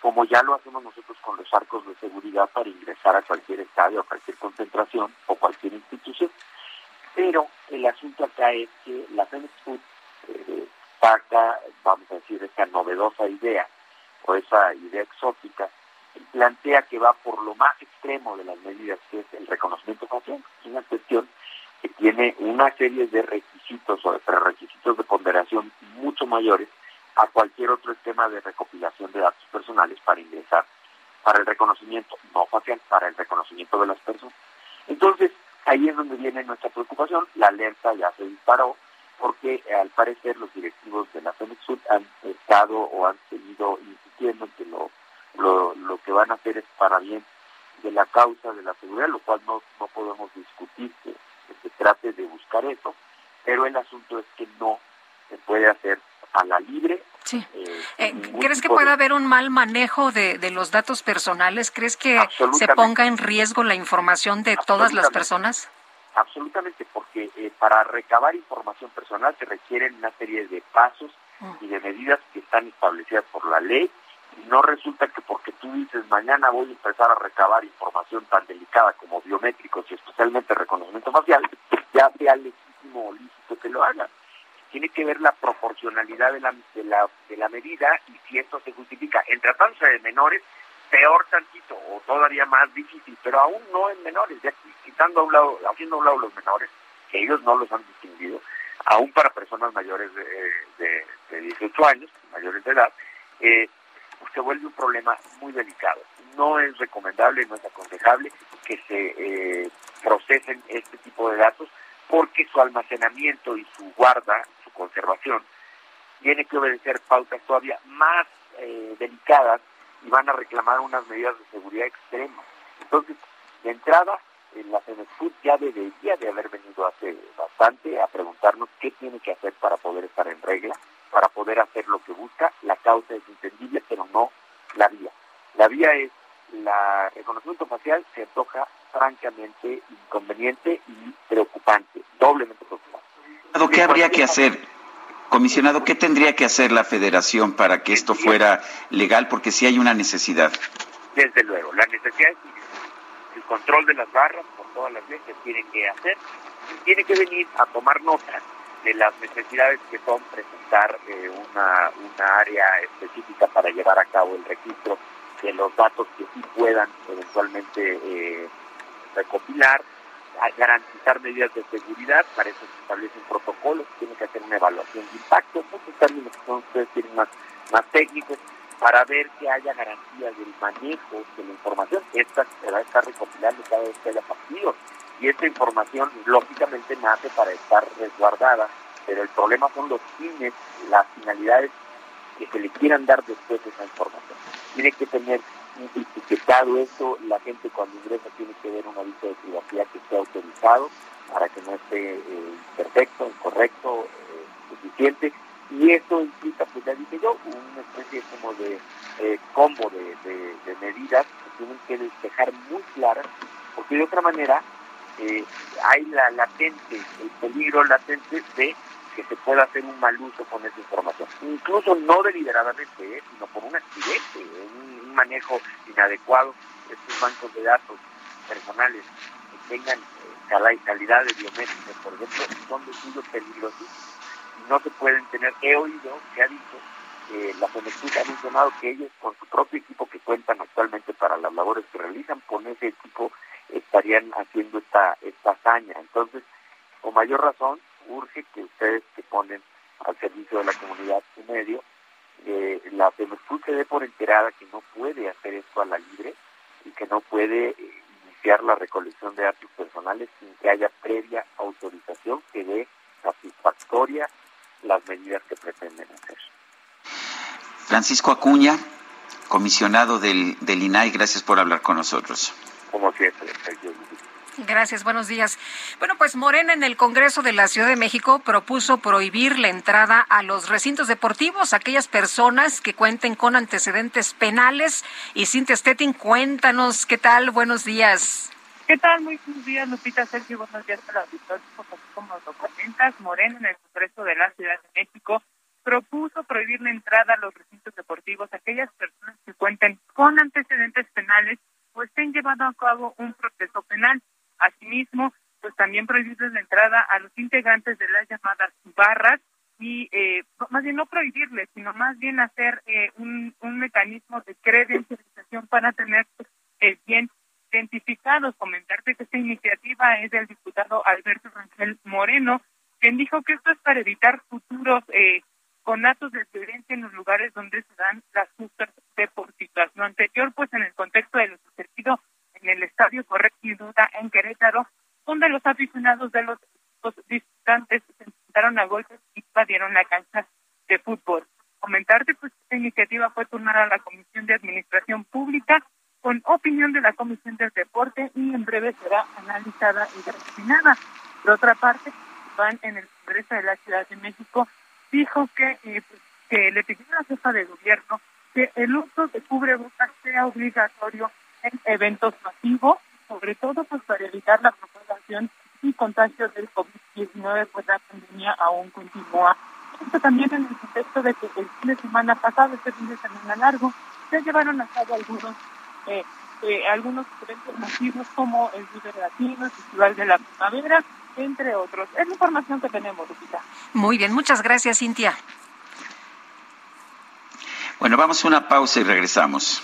como ya lo hacemos nosotros con los arcos de seguridad para ingresar a cualquier estadio, a cualquier concentración o cualquier institución. Pero el asunto acá es que la Femex Food eh, saca, vamos a decir, esta novedosa idea o esa idea exótica y plantea que va por lo más extremo de las medidas que es el reconocimiento facial. Es una cuestión que tiene una serie de requisitos o de prerequisitos de ponderación mucho mayores a cualquier otro esquema de recopilación de datos personales para ingresar para el reconocimiento no facial, para el reconocimiento de las personas. Entonces, Ahí es donde viene nuestra preocupación. La alerta ya se disparó porque eh, al parecer los directivos de la Sud han estado o han seguido insistiendo en que lo, lo, que van a hacer es para bien de la causa de la seguridad, lo cual no, no podemos discutir que, se trate de buscar eso, pero el asunto es que no se puede hacer a la libre.
Sí. Eh, eh, ¿Crees que puede haber un mal manejo de, de, los datos personales? ¿Crees que se ponga en riesgo la información de todas las personas?
Absolutamente, porque eh, para recabar información personal se requieren una serie de pasos mm. y de medidas que están establecidas por la ley no resulta que porque tú dices mañana voy a empezar a recabar información tan delicada como biométricos y especialmente reconocimiento facial, ya sea legítimo o lícito que lo haga. Tiene que ver la proporcionalidad de la, de la, de la medida y si esto se justifica. En tratándose de menores, peor tantito o todavía más difícil, pero aún no en menores, ya quitando a un lado, haciendo a los menores, que ellos no los han distinguido, aún para personas mayores de, de, de 18 años, mayores de edad, eh, se vuelve un problema muy delicado. No es recomendable, no es aconsejable que se eh, procesen este tipo de datos porque su almacenamiento y su guarda, su conservación, tiene que obedecer pautas todavía más eh, delicadas y van a reclamar unas medidas de seguridad extremas. Entonces, de entrada, en la CENESCUT ya debería de haber venido hace bastante a preguntarnos qué tiene que hacer para poder estar en regla, para poder hacer lo que busca. La causa es entendible, pero no la vía. La vía es la reconocimiento facial se antoja francamente inconveniente y preocupante, doblemente preocupante.
¿Qué habría que hacer? Comisionado, ¿qué tendría que hacer la federación para que esto fuera legal? Porque sí hay una necesidad.
Desde luego, la necesidad es el control de las barras por todas las leyes tiene que hacer y tiene que venir a tomar nota de las necesidades que son presentar eh, una, una área específica para llevar a cabo el registro de los datos que sí puedan eventualmente eh, recopilar, garantizar medidas de seguridad, para eso se establecen protocolos, tiene que hacer una evaluación de impacto, muchos términos que son ustedes tienen más, más técnicos, para ver que haya garantías del manejo de la información. Esta se va a estar recopilando cada vez que haya partidos y esta información lógicamente nace para estar resguardada, pero el problema son los fines, las finalidades que se le quieran dar después de esa información. Tiene que tener etiquetado eso, la gente cuando ingresa tiene que ver un aviso de privacidad que esté autorizado para que no esté eh, perfecto, incorrecto, eh, suficiente, y eso implica, pues ya dije yo, una especie como de eh, combo de, de medidas que tienen que dejar muy claras, porque de otra manera eh, hay la latente, el peligro latente de que se pueda hacer un mal uso con esa información. Incluso no deliberadamente, eh, sino por un accidente, un, manejo inadecuado de estos bancos de datos personales que tengan eh, calidad de biométricos, por ejemplo, son suyo peligrosos y no se pueden tener. He oído, se ha dicho, eh, la Conectus ha mencionado que ellos con su propio equipo que cuentan actualmente para las labores que realizan, con ese equipo estarían haciendo esta, esta hazaña. Entonces, con mayor razón, urge que ustedes que ponen al servicio de la comunidad su medio, eh, la FEMESCUL se dé por enterada que no puede hacer esto a la libre y que no puede eh, iniciar la recolección de datos personales sin que haya previa autorización que dé satisfactoria las medidas que pretenden hacer.
Francisco Acuña, comisionado del, del INAI, gracias por hablar con nosotros
como siempre.
Gracias, buenos días. Bueno, pues Morena en el Congreso de la Ciudad de México propuso prohibir la entrada a los recintos deportivos a aquellas personas que cuenten con antecedentes penales. Y Cintia Stettin, cuéntanos, ¿qué tal? Buenos días.
¿Qué tal? Muy buenos días, Lupita Sergio. Buenos días a los auditores. Pues, como lo comentas, Morena en el Congreso de la Ciudad de México propuso prohibir la entrada a los recintos deportivos a aquellas personas que cuenten con antecedentes penales o estén llevando a cabo un proceso penal. Asimismo, pues también prohibirles la entrada a los integrantes de las llamadas barras y eh, más bien no prohibirles, sino más bien hacer eh, un, un mecanismo de credencialización para tener eh, bien identificados. Comentarte que esta iniciativa es del diputado Alberto Rangel Moreno, quien dijo que esto es para evitar futuros eh, con actos de violencia en los lugares donde se dan las justas deportivas. Lo anterior, pues en el contexto de lo sucedido en el Estadio Corregidora en Querétaro, donde los aficionados de los, los disputantes se enfrentaron a golpes y invadieron la cancha de fútbol. Comentarte, pues esta iniciativa fue turnada a la Comisión de Administración Pública con opinión de la Comisión del Deporte y en breve será analizada y determinada. Por otra parte, van en el Congreso de la Ciudad de México dijo que, eh, que le pidió a la jefa de gobierno que el uso de cubrebocas sea obligatorio en eventos masivos, sobre todo pues para evitar la propagación y contagio del COVID-19, pues la pandemia aún continúa. Esto también en el contexto de que el fin de semana pasado, este fin de semana largo,
se llevaron a cabo algunos eh, eh, algunos eventos masivos como el Vive Latino, el Festival de la Primavera, entre otros. Es la información que tenemos, Lupita.
Muy bien, muchas gracias, Cintia.
Bueno, vamos a una pausa y regresamos.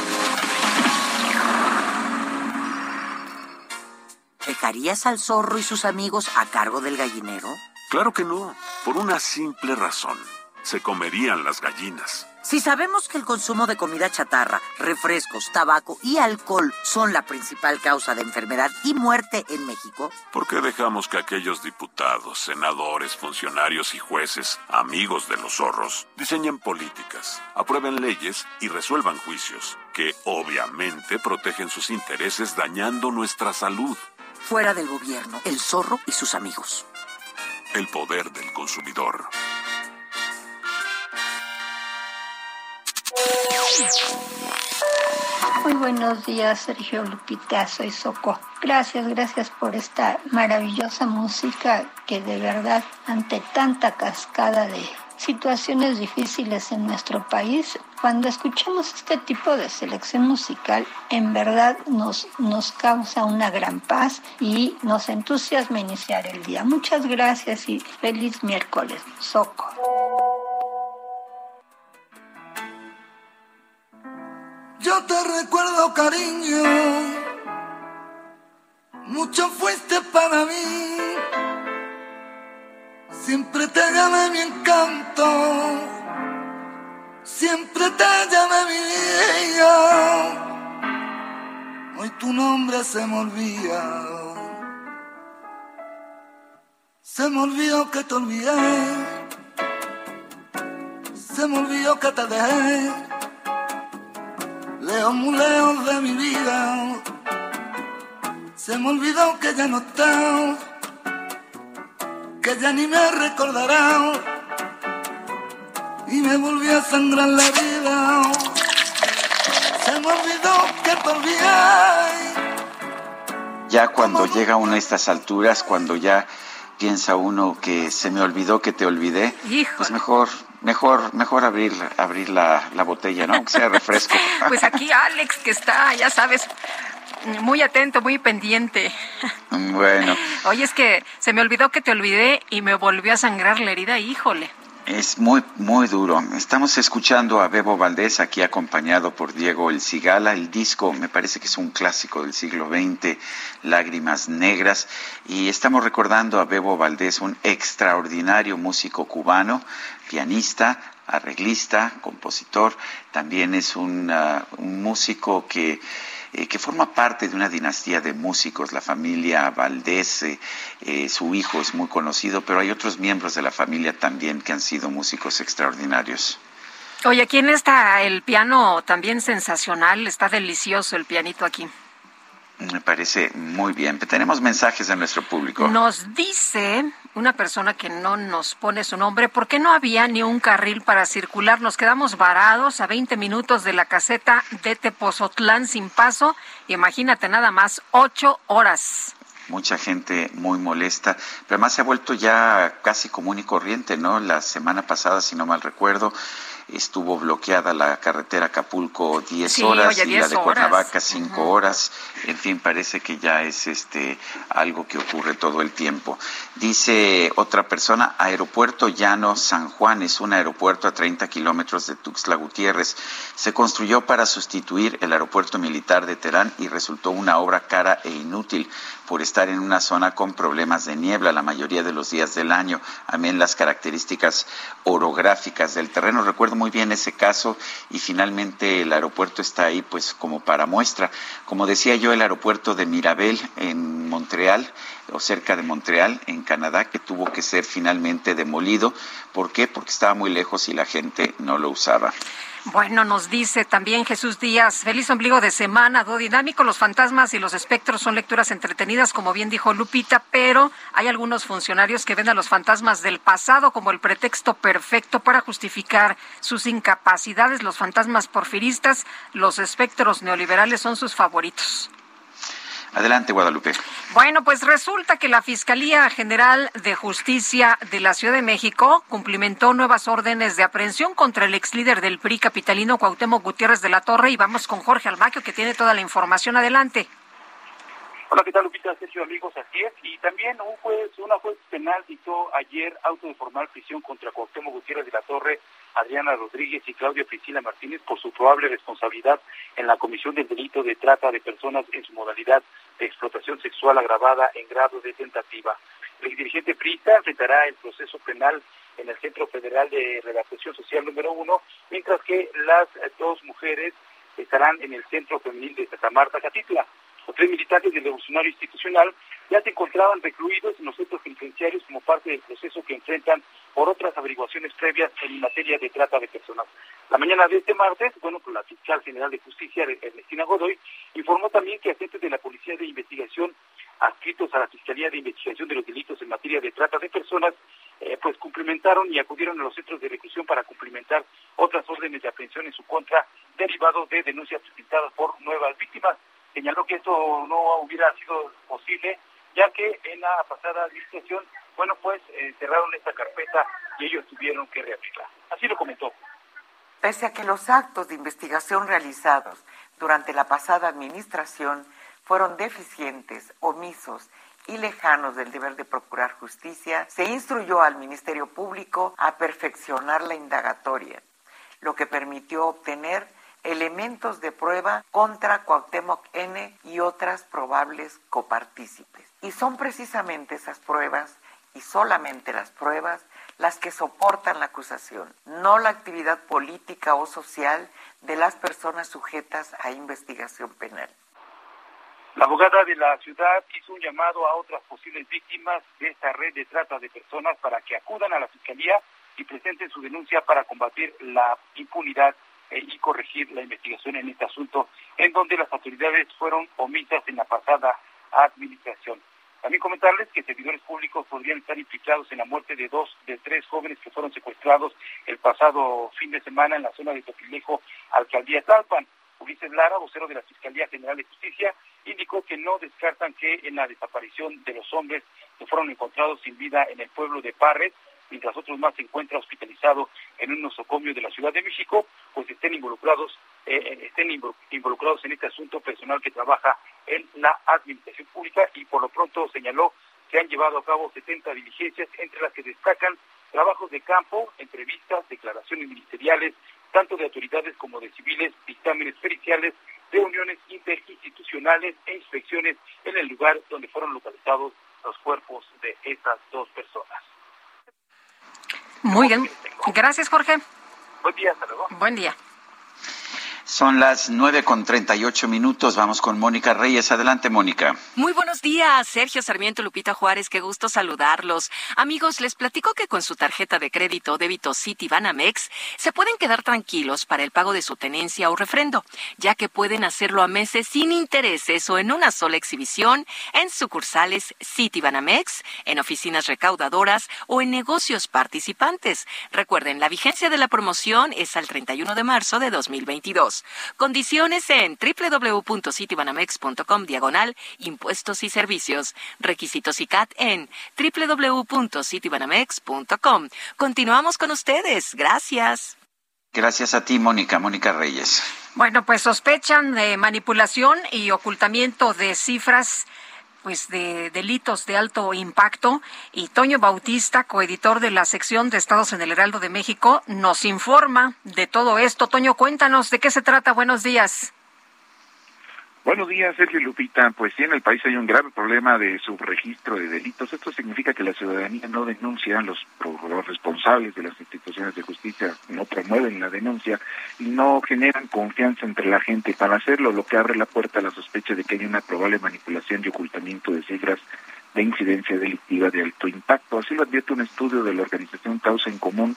¿Dejarías al zorro y sus amigos a cargo del gallinero?
Claro que no, por una simple razón. Se comerían las gallinas.
Si sabemos que el consumo de comida chatarra, refrescos, tabaco y alcohol son la principal causa de enfermedad y muerte en México,
¿por qué dejamos que aquellos diputados, senadores, funcionarios y jueces, amigos de los zorros, diseñen políticas, aprueben leyes y resuelvan juicios que obviamente protegen sus intereses dañando nuestra salud?
Fuera del gobierno, el zorro y sus amigos.
El poder del consumidor.
Muy buenos días, Sergio Lupita, soy Soco. Gracias, gracias por esta maravillosa música que de verdad, ante tanta cascada de situaciones difíciles en nuestro país, cuando escuchamos este tipo de selección musical, en verdad nos, nos causa una gran paz y nos entusiasma iniciar el día. Muchas gracias y feliz miércoles, Soco.
Yo te recuerdo, cariño, mucho fuiste para mí. Siempre te llamé mi encanto, siempre te llamé mi vida. Hoy tu nombre se me olvida. Se me olvidó que te olvidé. Se me olvidó que te dejé. Lejos, muy lejos de mi vida. Se me olvidó que ya no estás que ya ni me recordará y me volvió a sangrar la vida. Se me olvidó que te olvidé.
Ya cuando llega uno a estas alturas, cuando ya piensa uno que se me olvidó que te olvidé, pues mejor mejor mejor abrir abrir la, la botella, ¿no? Que sea refresco.
pues aquí Alex que está, ya sabes, muy atento, muy pendiente.
Bueno.
Oye, es que se me olvidó que te olvidé y me volvió a sangrar la herida, híjole.
Es muy, muy duro. Estamos escuchando a Bebo Valdés aquí acompañado por Diego El Cigala. El disco me parece que es un clásico del siglo XX, Lágrimas Negras. Y estamos recordando a Bebo Valdés, un extraordinario músico cubano, pianista, arreglista, compositor. También es un, uh, un músico que eh, que forma parte de una dinastía de músicos, la familia Valdés, eh, su hijo es muy conocido, pero hay otros miembros de la familia también que han sido músicos extraordinarios.
Oye, ¿quién está el piano también sensacional? Está delicioso el pianito aquí.
Me parece muy bien. Tenemos mensajes de nuestro público.
Nos dice una persona que no nos pone su nombre, ¿por qué no había ni un carril para circular? Nos quedamos varados a 20 minutos de la caseta de Tepozotlán sin paso. Imagínate nada más, ocho horas
mucha gente muy molesta, pero además se ha vuelto ya casi común y corriente, ¿no? La semana pasada, si no mal recuerdo, estuvo bloqueada la carretera Acapulco 10 horas y la de Cuernavaca 5 horas. En fin, parece que ya es este algo que ocurre todo el tiempo. Dice otra persona, Aeropuerto Llano San Juan es un aeropuerto a 30 kilómetros de Tuxtla Gutiérrez. Se construyó para sustituir el aeropuerto militar de Terán y resultó una obra cara e inútil por estar en una zona con problemas de niebla la mayoría de los días del año. También las características orográficas del terreno. Recuerdo muy bien ese caso y finalmente el aeropuerto está ahí pues como para muestra. Como decía yo, el aeropuerto de Mirabel en Montreal o cerca de Montreal, en Canadá, que tuvo que ser finalmente demolido. ¿Por qué? Porque estaba muy lejos y la gente no lo usaba.
Bueno, nos dice también Jesús Díaz, feliz ombligo de semana, do dinámico, los fantasmas y los espectros son lecturas entretenidas, como bien dijo Lupita, pero hay algunos funcionarios que ven a los fantasmas del pasado como el pretexto perfecto para justificar sus incapacidades. Los fantasmas porfiristas, los espectros neoliberales son sus favoritos.
Adelante, Guadalupe.
Bueno, pues resulta que la Fiscalía General de Justicia de la Ciudad de México cumplimentó nuevas órdenes de aprehensión contra el ex líder del PRI capitalino Cuauhtémoc Gutiérrez de la Torre y vamos con Jorge Almaquio que tiene toda la información. Adelante.
Hola, ¿qué tal, Lupita? Sergio, amigos, así es. Y también un juez, una juez penal dictó ayer auto de formal prisión contra Cuauhtémoc Gutiérrez de la Torre, Adriana Rodríguez y Claudia Priscila Martínez por su probable responsabilidad en la comisión del delito de trata de personas en su modalidad de explotación sexual agravada en grado de tentativa. El dirigente priista enfrentará el proceso penal en el Centro Federal de Redactación Social número uno, mientras que las dos mujeres estarán en el Centro Femenil de Santa Marta, Catitla. Los tres militantes del revolucionario institucional ya se encontraban recluidos en los centros penitenciarios como parte del proceso que enfrentan por otras averiguaciones previas en materia de trata de personas. La mañana de este martes, bueno, pues la fiscal general de justicia, Ernestina Godoy, informó también que agentes de la Policía de Investigación adscritos a la Fiscalía de Investigación de los Delitos en materia de trata de personas, eh, pues cumplimentaron y acudieron a los centros de reclusión para cumplimentar otras órdenes de aprehensión en su contra, derivado de denuncias presentadas por nuevas víctimas señaló que esto no hubiera sido posible, ya que en la pasada administración, bueno, pues eh, cerraron esta carpeta y ellos tuvieron que reabrirla. Así lo comentó.
Pese a que los actos de investigación realizados durante la pasada administración fueron deficientes, omisos y lejanos del deber de procurar justicia, se instruyó al Ministerio Público a perfeccionar la indagatoria, lo que permitió obtener elementos de prueba contra Cuauhtémoc N y otras probables copartícipes. Y son precisamente esas pruebas y solamente las pruebas las que soportan la acusación, no la actividad política o social de las personas sujetas a investigación penal.
La abogada de la ciudad hizo un llamado a otras posibles víctimas de esta red de trata de personas para que acudan a la fiscalía y presenten su denuncia para combatir la impunidad y corregir la investigación en este asunto, en donde las autoridades fueron omisas en la pasada administración. También comentarles que servidores públicos podrían estar implicados en la muerte de dos de tres jóvenes que fueron secuestrados el pasado fin de semana en la zona de Topilejo, alcaldía Talpan. Ulises Lara, vocero de la Fiscalía General de Justicia, indicó que no descartan que en la desaparición de los hombres que fueron encontrados sin vida en el pueblo de Parres mientras otros más se encuentran hospitalizados en un nosocomio de la Ciudad de México, pues estén involucrados, eh, eh, estén involucrados en este asunto personal que trabaja en la administración pública y por lo pronto señaló que han llevado a cabo 70 diligencias, entre las que destacan trabajos de campo, entrevistas, declaraciones ministeriales, tanto de autoridades como de civiles, dictámenes periciales, reuniones interinstitucionales e inspecciones en el lugar donde fueron localizados los cuerpos de estas dos personas.
Muy bien. Gracias, Jorge.
Buen día, hasta luego.
Buen día.
Son las nueve con treinta y ocho minutos. Vamos con Mónica Reyes. Adelante, Mónica.
Muy buenos días, Sergio Sarmiento, Lupita Juárez. Qué gusto saludarlos. Amigos, les platico que con su tarjeta de crédito débito Citibanamex se pueden quedar tranquilos para el pago de su tenencia o refrendo, ya que pueden hacerlo a meses sin intereses o en una sola exhibición en sucursales Citibanamex, en oficinas recaudadoras o en negocios participantes. Recuerden, la vigencia de la promoción es al 31 de marzo de 2022. Condiciones en www.citibanamex.com diagonal impuestos y servicios. Requisitos y CAT en www.citibanamex.com. Continuamos con ustedes. Gracias.
Gracias a ti, Mónica, Mónica Reyes.
Bueno, pues sospechan de manipulación y ocultamiento de cifras pues de delitos de alto impacto y Toño Bautista, coeditor de la sección de Estados en el Heraldo de México, nos informa de todo esto. Toño, cuéntanos de qué se trata. Buenos días.
Buenos días, Sergio Lupita. Pues sí, en el país hay un grave problema de subregistro de delitos. Esto significa que la ciudadanía no denuncia, los, responsables de las instituciones de justicia no promueven la denuncia y no generan confianza entre la gente para hacerlo, lo que abre la puerta a la sospecha de que hay una probable manipulación y ocultamiento de cifras de incidencia delictiva de alto impacto. Así lo advierte un estudio de la organización Causa en Común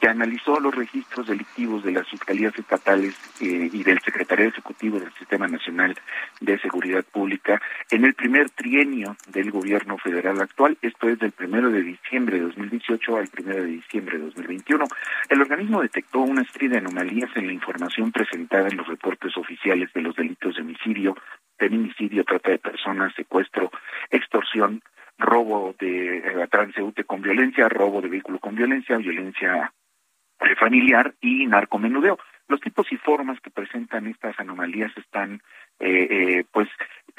que analizó los registros delictivos de las fiscalías estatales eh, y del secretario ejecutivo del Sistema Nacional de Seguridad Pública en el primer trienio del gobierno federal actual, esto es del primero de diciembre de 2018 al primero de diciembre de 2021. El organismo detectó una serie de anomalías en la información presentada en los reportes oficiales de los delitos de homicidio, feminicidio, trata de personas, secuestro, extorsión, robo de eh, transeúnte con violencia, robo de vehículo con violencia, violencia eh, familiar y narcomenudeo. Los tipos y formas que presentan estas anomalías están, eh, eh, pues,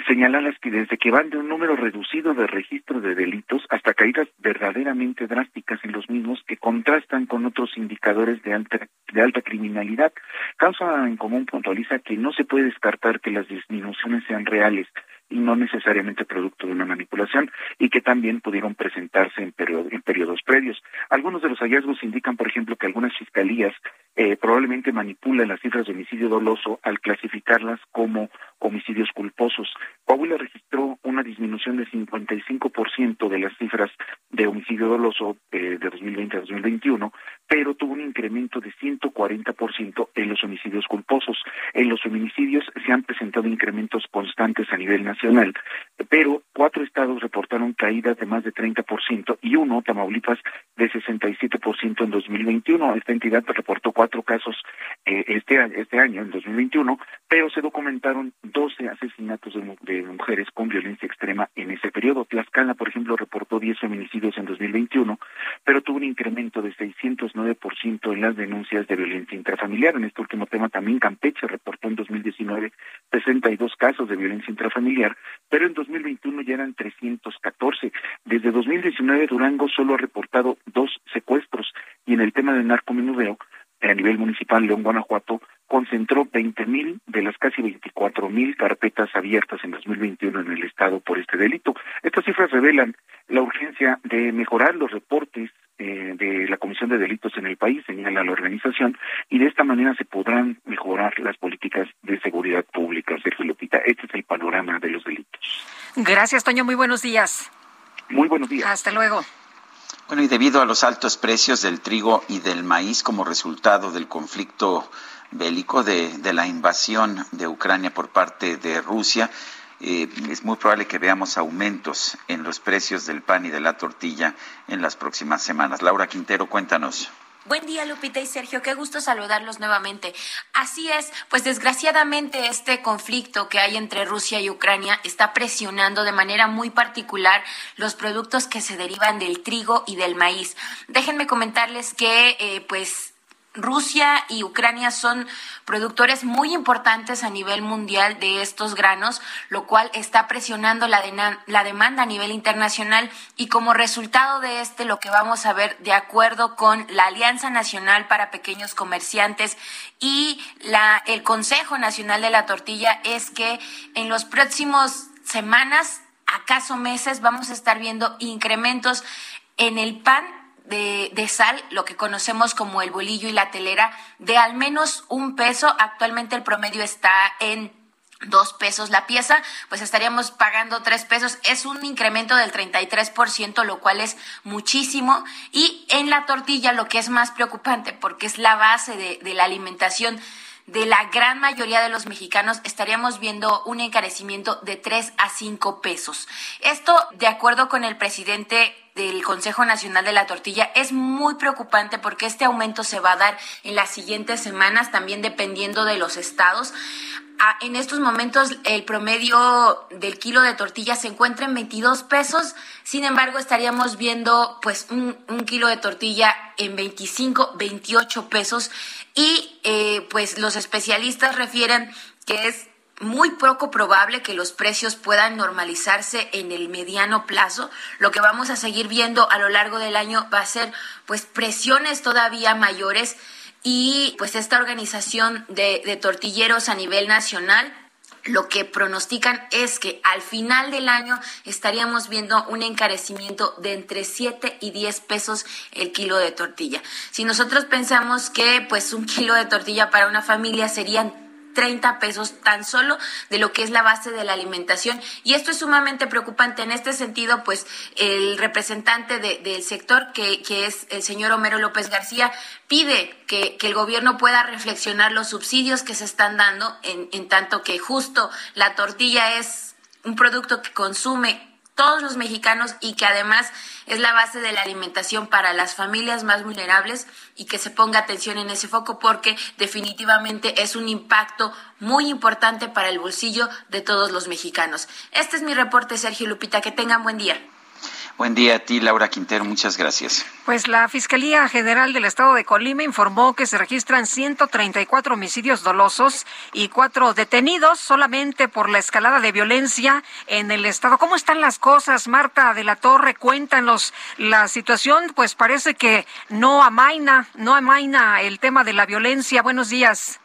señaladas que desde que van de un número reducido de registro de delitos hasta caídas verdaderamente drásticas en los mismos que contrastan con otros indicadores de alta, de alta criminalidad. Causa en común puntualiza que no se puede descartar que las disminuciones sean reales y no necesariamente producto de una manipulación y que también pudieron presentarse en, en periodos previos. Algunos de los hallazgos indican, por ejemplo, que algunas fiscalías eh, probablemente manipulan las cifras de homicidio doloso al clasificarlas como homicidios culposos. Coahuila registró una disminución de 55% de las cifras de homicidio doloso eh, de 2020 a 2021, pero tuvo un incremento de 140% en los homicidios culposos. En los feminicidios se han presentado incrementos constantes a nivel nacional, pero cuatro estados reportaron caídas de más de 30% y uno, Tamaulipas, de 67% en 2021. Esta entidad reportó cuatro casos eh, este, este año, en 2021, pero se documentaron 12 asesinatos de, mujeres con violencia extrema en ese periodo. Tlaxcala, por ejemplo, reportó 10 feminicidios en 2021, pero tuvo un incremento de 609% en las denuncias de violencia intrafamiliar. En este último tema también Campeche reportó en 2019 62 casos de violencia intrafamiliar, pero en 2021 ya eran 314. Desde 2019 Durango solo ha reportado dos secuestros y en el tema del narcomenudeo a nivel municipal León Guanajuato concentró 20.000 de las casi 24.000 carpetas abiertas en 2021 en el estado por este delito. Estas cifras revelan la urgencia de mejorar los reportes eh, de la Comisión de Delitos en el país, señala la organización, y de esta manera se podrán mejorar las políticas de seguridad pública. Sergio Lupita, este es el panorama de los delitos.
Gracias, Toño. Muy buenos días.
Muy buenos días.
Hasta luego.
Bueno, y debido a los altos precios del trigo y del maíz como resultado del conflicto bélico de, la invasión de Ucrania por parte de Rusia, eh, es muy probable que veamos aumentos en los precios del pan y de la tortilla en las próximas semanas. Laura Quintero, cuéntanos.
Buen día, Lupita y Sergio. Qué gusto saludarlos nuevamente. Así es, pues desgraciadamente este conflicto que hay entre Rusia y Ucrania está presionando de manera muy particular los productos que se derivan del trigo y del maíz. Déjenme comentarles que, eh, pues, Rusia y Ucrania son productores muy importantes a nivel mundial de estos granos, lo cual está presionando la, la, demanda a nivel internacional. Y como resultado de este lo que vamos a ver de acuerdo con la Alianza Nacional para Pequeños Comerciantes y la, el Consejo Nacional de la Tortilla es que en los próximos semanas, acaso meses, vamos a estar viendo incrementos en el pan de, sal, lo que conocemos como el bolillo y la telera, de al menos un peso. Actualmente el promedio está en dos pesos la pieza, pues estaríamos pagando tres pesos. Es un incremento del 33%, lo cual es muchísimo. Y en la tortilla, lo que es más preocupante, porque es la base de, la alimentación de la gran mayoría de los mexicanos estaríamos viendo un encarecimiento de 3 a 5 pesos. Esto, de acuerdo con el presidente del Consejo Nacional de la Tortilla es muy preocupante porque este aumento se va a dar en las siguientes semanas, también dependiendo de los estados. Ah, en estos momentos el promedio del kilo de tortilla se encuentra en 22 pesos, sin embargo estaríamos viendo pues un, kilo de tortilla en 25, 28 pesos y eh, pues los especialistas refieren que es muy poco probable que los precios puedan normalizarse en el mediano plazo. Lo que vamos a seguir viendo a lo largo del año va a ser pues presiones todavía mayores y pues esta organización de, de tortilleros a nivel nacional lo que pronostican es que al final del año estaríamos viendo un encarecimiento de entre 7 y 10 pesos el kilo de tortilla. Si nosotros pensamos que pues un kilo de tortilla para una familia serían 30 pesos tan solo de lo que es la base de la alimentación. Y esto es sumamente preocupante. En este sentido, pues el representante del sector, que, que, es el señor Homero López García, pide que, que, el gobierno pueda reflexionar los subsidios que se están dando, en, en tanto que justo la tortilla es un producto que consume todos los mexicanos y que además es la base de la alimentación para las familias más vulnerables y que se ponga atención en ese foco porque definitivamente es un impacto muy importante para el bolsillo de todos los mexicanos. Este es mi reporte, Sergio Lupita. Que tengan buen día.
Buen día a ti, Laura Quintero. Muchas gracias.
Pues la Fiscalía General del Estado de Colima informó que se registran 134 homicidios dolosos y cuatro detenidos solamente por la escalada de violencia en el Estado. ¿Cómo están las cosas, Marta de la Torre? Cuéntanos la situación. Pues parece que no amaina, no amaina el tema de la violencia. Buenos días.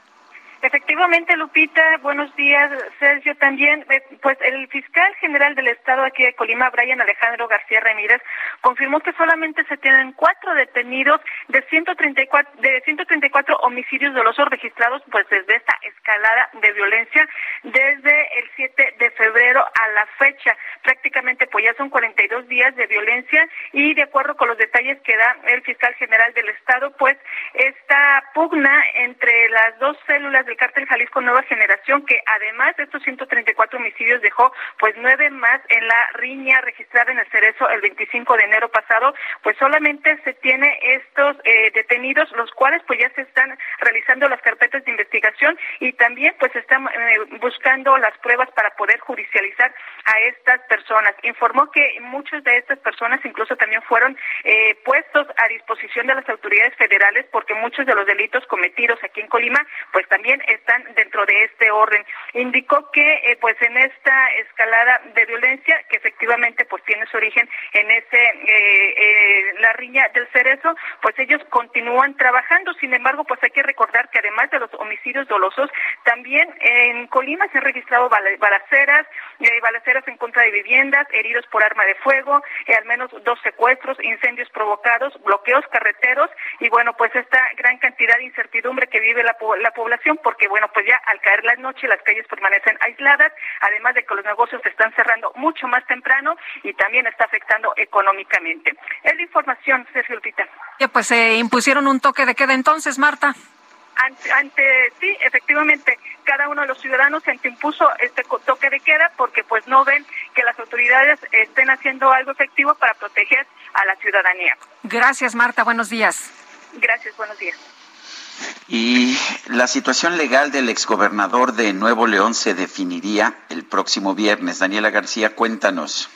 Efectivamente, Lupita, buenos días, Sergio. También, eh, pues el fiscal general del Estado aquí de Colima, Brian Alejandro García Ramírez, confirmó que solamente se tienen cuatro detenidos de 134, de 134 homicidios dolosos registrados, pues desde esta escalada de violencia desde el 7 de febrero a la fecha. Prácticamente, pues ya son 42 días de violencia y de acuerdo con los detalles que da el fiscal general del Estado, pues esta pugna entre las dos células del cártel Jalisco Nueva Generación, que además de estos 134 homicidios dejó pues nueve más en la riña registrada en el Cerezo el 25 de enero pasado, pues solamente se tiene estos eh, detenidos, los cuales pues ya se están realizando las carpetas de investigación y también pues están eh, buscando las pruebas para poder judicializar a estas personas. Informó que muchas de estas personas incluso también fueron eh, puestos a disposición de las autoridades federales porque muchos de los delitos cometidos aquí en Colima pues también están dentro de este orden. Indicó que eh, pues en esta escalada de violencia que efectivamente pues tiene su origen en ese eh, eh, la riña del cerezo, pues ellos continúan trabajando. Sin embargo, pues hay que recordar que además de los homicidios dolosos, también en Colima se han registrado balaceras, balaceras en contra de viviendas, heridos por arma de fuego, al menos dos secuestros, incendios provocados, bloqueos carreteros y bueno, pues esta gran cantidad de incertidumbre que vive la, la población porque bueno, pues ya al caer la noche las calles permanecen aisladas, además de que los negocios se están cerrando mucho más temprano y también está afectando económicamente. Es la información, Sergio Lupita.
Ya pues se impusieron un toque de queda entonces, Marta.
Ante, sí, efectivamente, cada uno de los ciudadanos se impuso este toque de queda porque pues no ven que las autoridades estén haciendo algo efectivo para proteger a la ciudadanía.
Gracias, Marta. Buenos días.
Gracias, buenos días.
Y la situación legal del exgobernador de Nuevo León se definiría el próximo viernes. Daniela García, cuéntanos.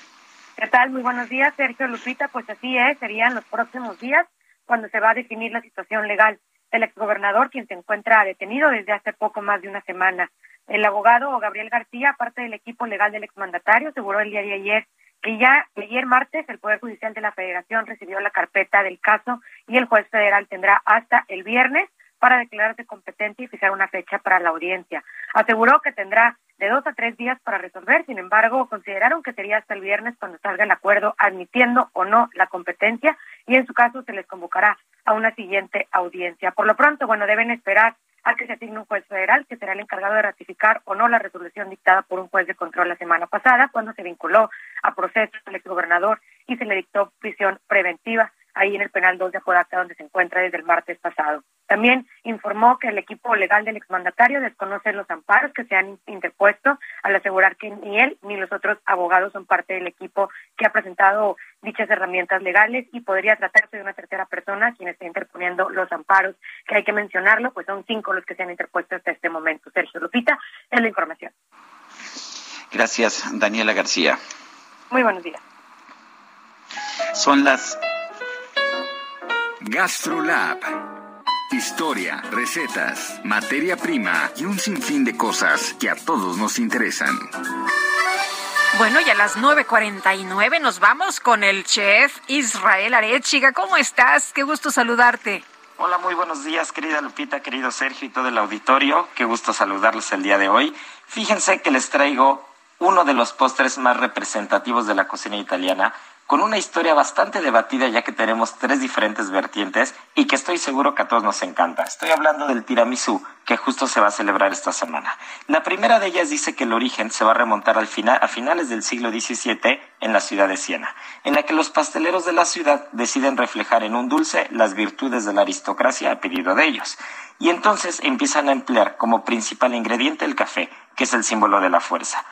¿Qué tal? Muy buenos días, Sergio Lupita. Pues así es, serían los próximos días cuando se va a definir la situación legal del exgobernador, quien se encuentra detenido desde hace poco más de una semana. El abogado Gabriel García, parte del equipo legal del exmandatario, aseguró el día de ayer que ya ayer martes el Poder Judicial de la Federación recibió la carpeta del caso y el juez federal tendrá hasta el viernes para declararse competente y fijar una fecha para la audiencia. Aseguró que tendrá de dos a tres días para resolver, sin embargo, consideraron que sería hasta el viernes cuando salga el acuerdo admitiendo o no la competencia y en su caso se les convocará a una siguiente audiencia. Por lo pronto, bueno, deben esperar a que se asigne un juez federal que será el encargado de ratificar o no la resolución dictada por un juez de control la semana pasada, cuando se vinculó a proceso al exgobernador y se le dictó prisión preventiva ahí en el penal 2 de Apodaca, donde se encuentra desde el martes pasado. También informó que el equipo legal del exmandatario desconoce los amparos que se han interpuesto al asegurar que ni él ni los otros abogados son parte del equipo que ha presentado dichas herramientas legales y podría tratarse de una tercera persona quien está interponiendo los amparos, que hay que mencionarlo, pues son cinco los que se han interpuesto hasta este momento. Sergio Lupita, es la información.
Gracias, Daniela García.
Muy buenos días.
Son las
GastroLab. Historia, recetas, materia prima y un sinfín de cosas que a todos nos interesan.
Bueno, y a las 9.49 nos vamos con el chef Israel Arechiga. ¿Cómo estás? Qué gusto saludarte.
Hola, muy buenos días, querida Lupita, querido Sergio y todo el auditorio. Qué gusto saludarlos el día de hoy. Fíjense que les traigo uno de los postres más representativos de la cocina italiana, con una historia bastante debatida ya que tenemos tres diferentes vertientes y que estoy seguro que a todos nos encanta. Estoy hablando del tiramisú, que justo se va a celebrar esta semana. La primera de ellas dice que el origen se va a remontar al final, a finales del siglo XVII en la ciudad de Siena, en la que los pasteleros de la ciudad deciden reflejar en un dulce las virtudes de la aristocracia a pedido de ellos. Y entonces empiezan a emplear como principal ingrediente el café, que es el símbolo de la fuerza.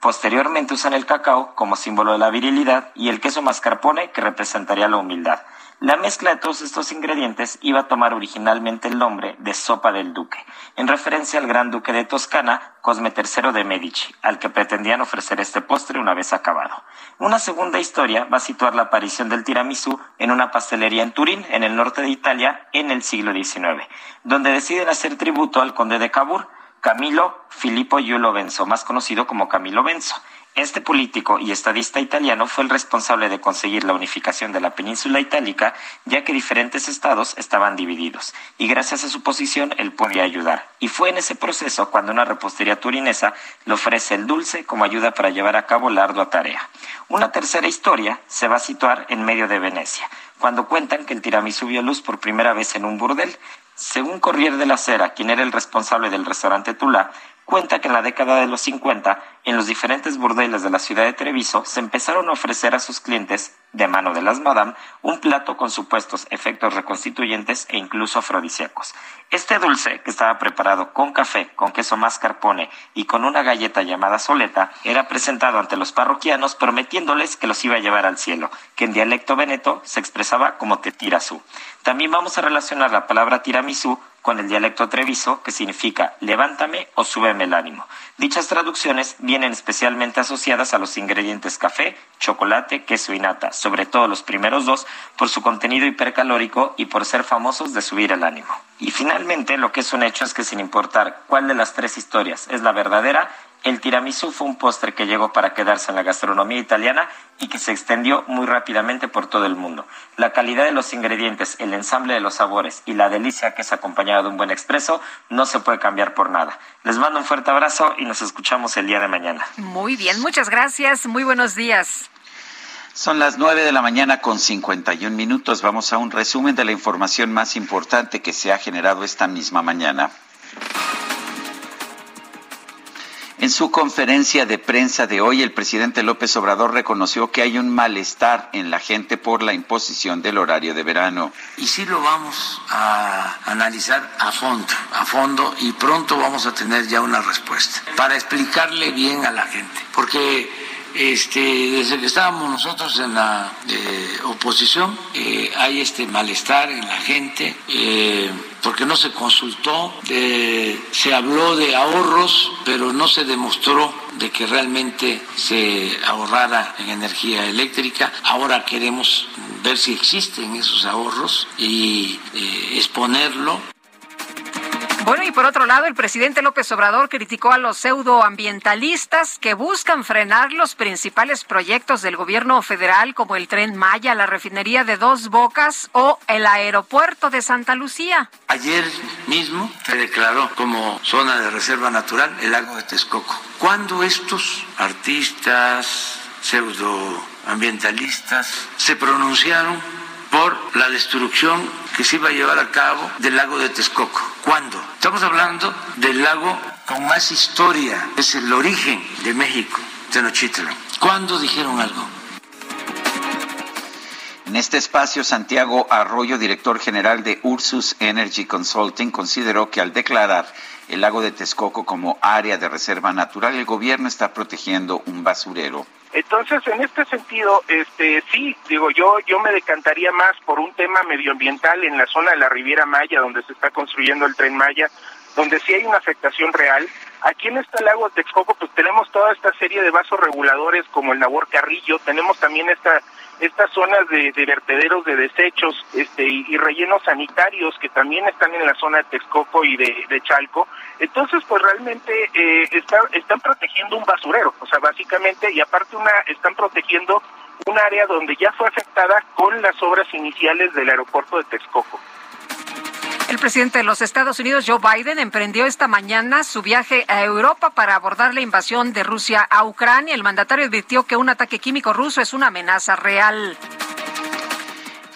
Posteriormente usan el cacao como símbolo de la virilidad y el queso mascarpone que representaría la humildad. La mezcla de todos estos ingredientes iba a tomar originalmente el nombre de sopa del duque, en referencia al gran duque de Toscana, Cosme III de Medici, al que pretendían ofrecer este postre una vez acabado. Una segunda historia va a situar la aparición del tiramisú en una pastelería en Turín, en el norte de Italia, en el siglo XIX, donde deciden hacer tributo al conde de Cavour, Camilo Filippo Giulio Benso, más conocido como Camilo Benso. Este político y estadista italiano fue el responsable de conseguir la unificación de la península itálica, ya que diferentes estados estaban divididos, y gracias a su posición él podía ayudar. Y fue en ese proceso cuando una repostería turinesa le ofrece el dulce como ayuda para llevar a cabo la ardua tarea. Una tercera historia se va a situar en medio de Venecia, cuando cuentan que el tiramisú vio luz por primera vez en un burdel, según Corriere de la Sera, quien era el responsable del restaurante Tula, cuenta que en la década de los 50, en los diferentes burdeles de la ciudad de Treviso, se empezaron a ofrecer a sus clientes, de mano de las madame, un plato con supuestos efectos reconstituyentes e incluso afrodisíacos. Este dulce, que estaba preparado con café, con queso mascarpone y con una galleta llamada soleta, era presentado ante los parroquianos prometiéndoles que los iba a llevar al cielo, que en dialecto veneto se expresaba como tetirasú. También vamos a relacionar la palabra tiramisú con el dialecto treviso, que significa levántame o súbeme el ánimo. Dichas traducciones vienen especialmente asociadas a los ingredientes café, chocolate, queso y nata, sobre todo los primeros dos, por su contenido hipercalórico y por ser famosos de subir el ánimo. Y finalmente, lo que es un hecho es que sin importar cuál de las tres historias es la verdadera, el tiramisú fue un postre que llegó para quedarse en la gastronomía italiana y que se extendió muy rápidamente por todo el mundo. La calidad de los ingredientes, el ensamble de los sabores y la delicia que es acompañada de un buen expreso no se puede cambiar por nada. Les mando un fuerte abrazo y nos escuchamos el día de mañana.
Muy bien, muchas gracias. Muy buenos días.
Son las nueve de la mañana con 51 minutos. Vamos a un resumen de la información más importante que se ha generado esta misma mañana. En su conferencia de prensa de hoy, el presidente López Obrador reconoció que hay un malestar en la gente por la imposición del horario de verano.
Y sí lo vamos a analizar a fondo, a fondo, y pronto vamos a tener ya una respuesta para explicarle bien a la gente. Porque este, desde que estábamos nosotros en la eh, oposición, eh, hay este malestar en la gente. Eh, porque no se consultó, se habló de ahorros, pero no se demostró de que realmente se ahorrara en energía eléctrica. Ahora queremos ver si existen esos ahorros y exponerlo.
Bueno, y por otro lado, el presidente López Obrador criticó a los pseudoambientalistas que buscan frenar los principales proyectos del gobierno federal, como el tren Maya, la refinería de Dos Bocas o el aeropuerto de Santa Lucía.
Ayer mismo se declaró como zona de reserva natural el lago de Texcoco. ¿Cuándo estos artistas pseudoambientalistas se pronunciaron por la destrucción que se iba a llevar a cabo del lago de Texcoco. ¿Cuándo? Estamos hablando del lago con más historia, es el origen de México, Tenochtitlan. ¿Cuándo dijeron algo?
En este espacio, Santiago Arroyo, director general de Ursus Energy Consulting, consideró que al declarar el lago de Texcoco como área de reserva natural, el gobierno está protegiendo un basurero.
Entonces, en este sentido, este sí, digo yo, yo me decantaría más por un tema medioambiental en la zona de la Riviera Maya, donde se está construyendo el tren Maya, donde sí hay una afectación real. Aquí en este lago de Texcoco, pues tenemos toda esta serie de vasos reguladores como el Nabor Carrillo, tenemos también esta estas zonas de, vertederos de desechos este, y, rellenos sanitarios que también están en la zona de Texcoco y de, Chalco. Entonces, pues realmente eh, están protegiendo un basurero, o sea, básicamente, y aparte una están protegiendo un área donde ya fue afectada con las obras iniciales del aeropuerto de Texcoco.
El presidente de los Estados Unidos, Joe Biden, emprendió esta mañana su viaje a Europa para abordar la invasión de Rusia a Ucrania. El mandatario advirtió que un ataque químico ruso es una amenaza real.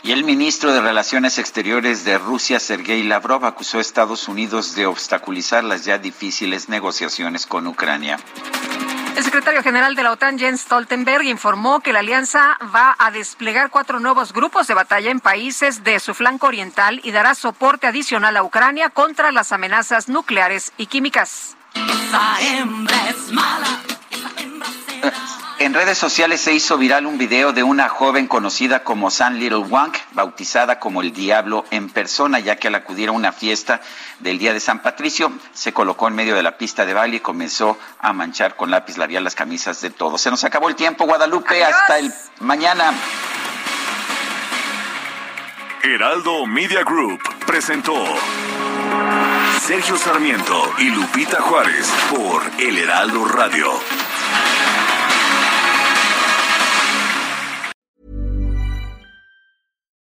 Y el ministro de Relaciones Exteriores de Rusia, Sergei Lavrov, acusó a Estados Unidos de obstaculizar las ya difíciles negociaciones con Ucrania.
El secretario general de la OTAN, Jens Stoltenberg, informó que la alianza va a desplegar cuatro nuevos grupos de batalla en países de su flanco oriental y dará soporte adicional a Ucrania contra las amenazas nucleares y químicas.
En redes sociales se hizo viral un video de una joven conocida como San Little Wang, bautizada como el Diablo en persona, ya que al acudir a una fiesta del Día de San Patricio, se colocó en medio de la pista de baile y comenzó a manchar con lápiz labial las camisas de todos. Se nos acabó el tiempo, Guadalupe, hasta el mañana.
Heraldo Media Group presentó Sergio Sarmiento y Lupita Juárez por El Heraldo Radio.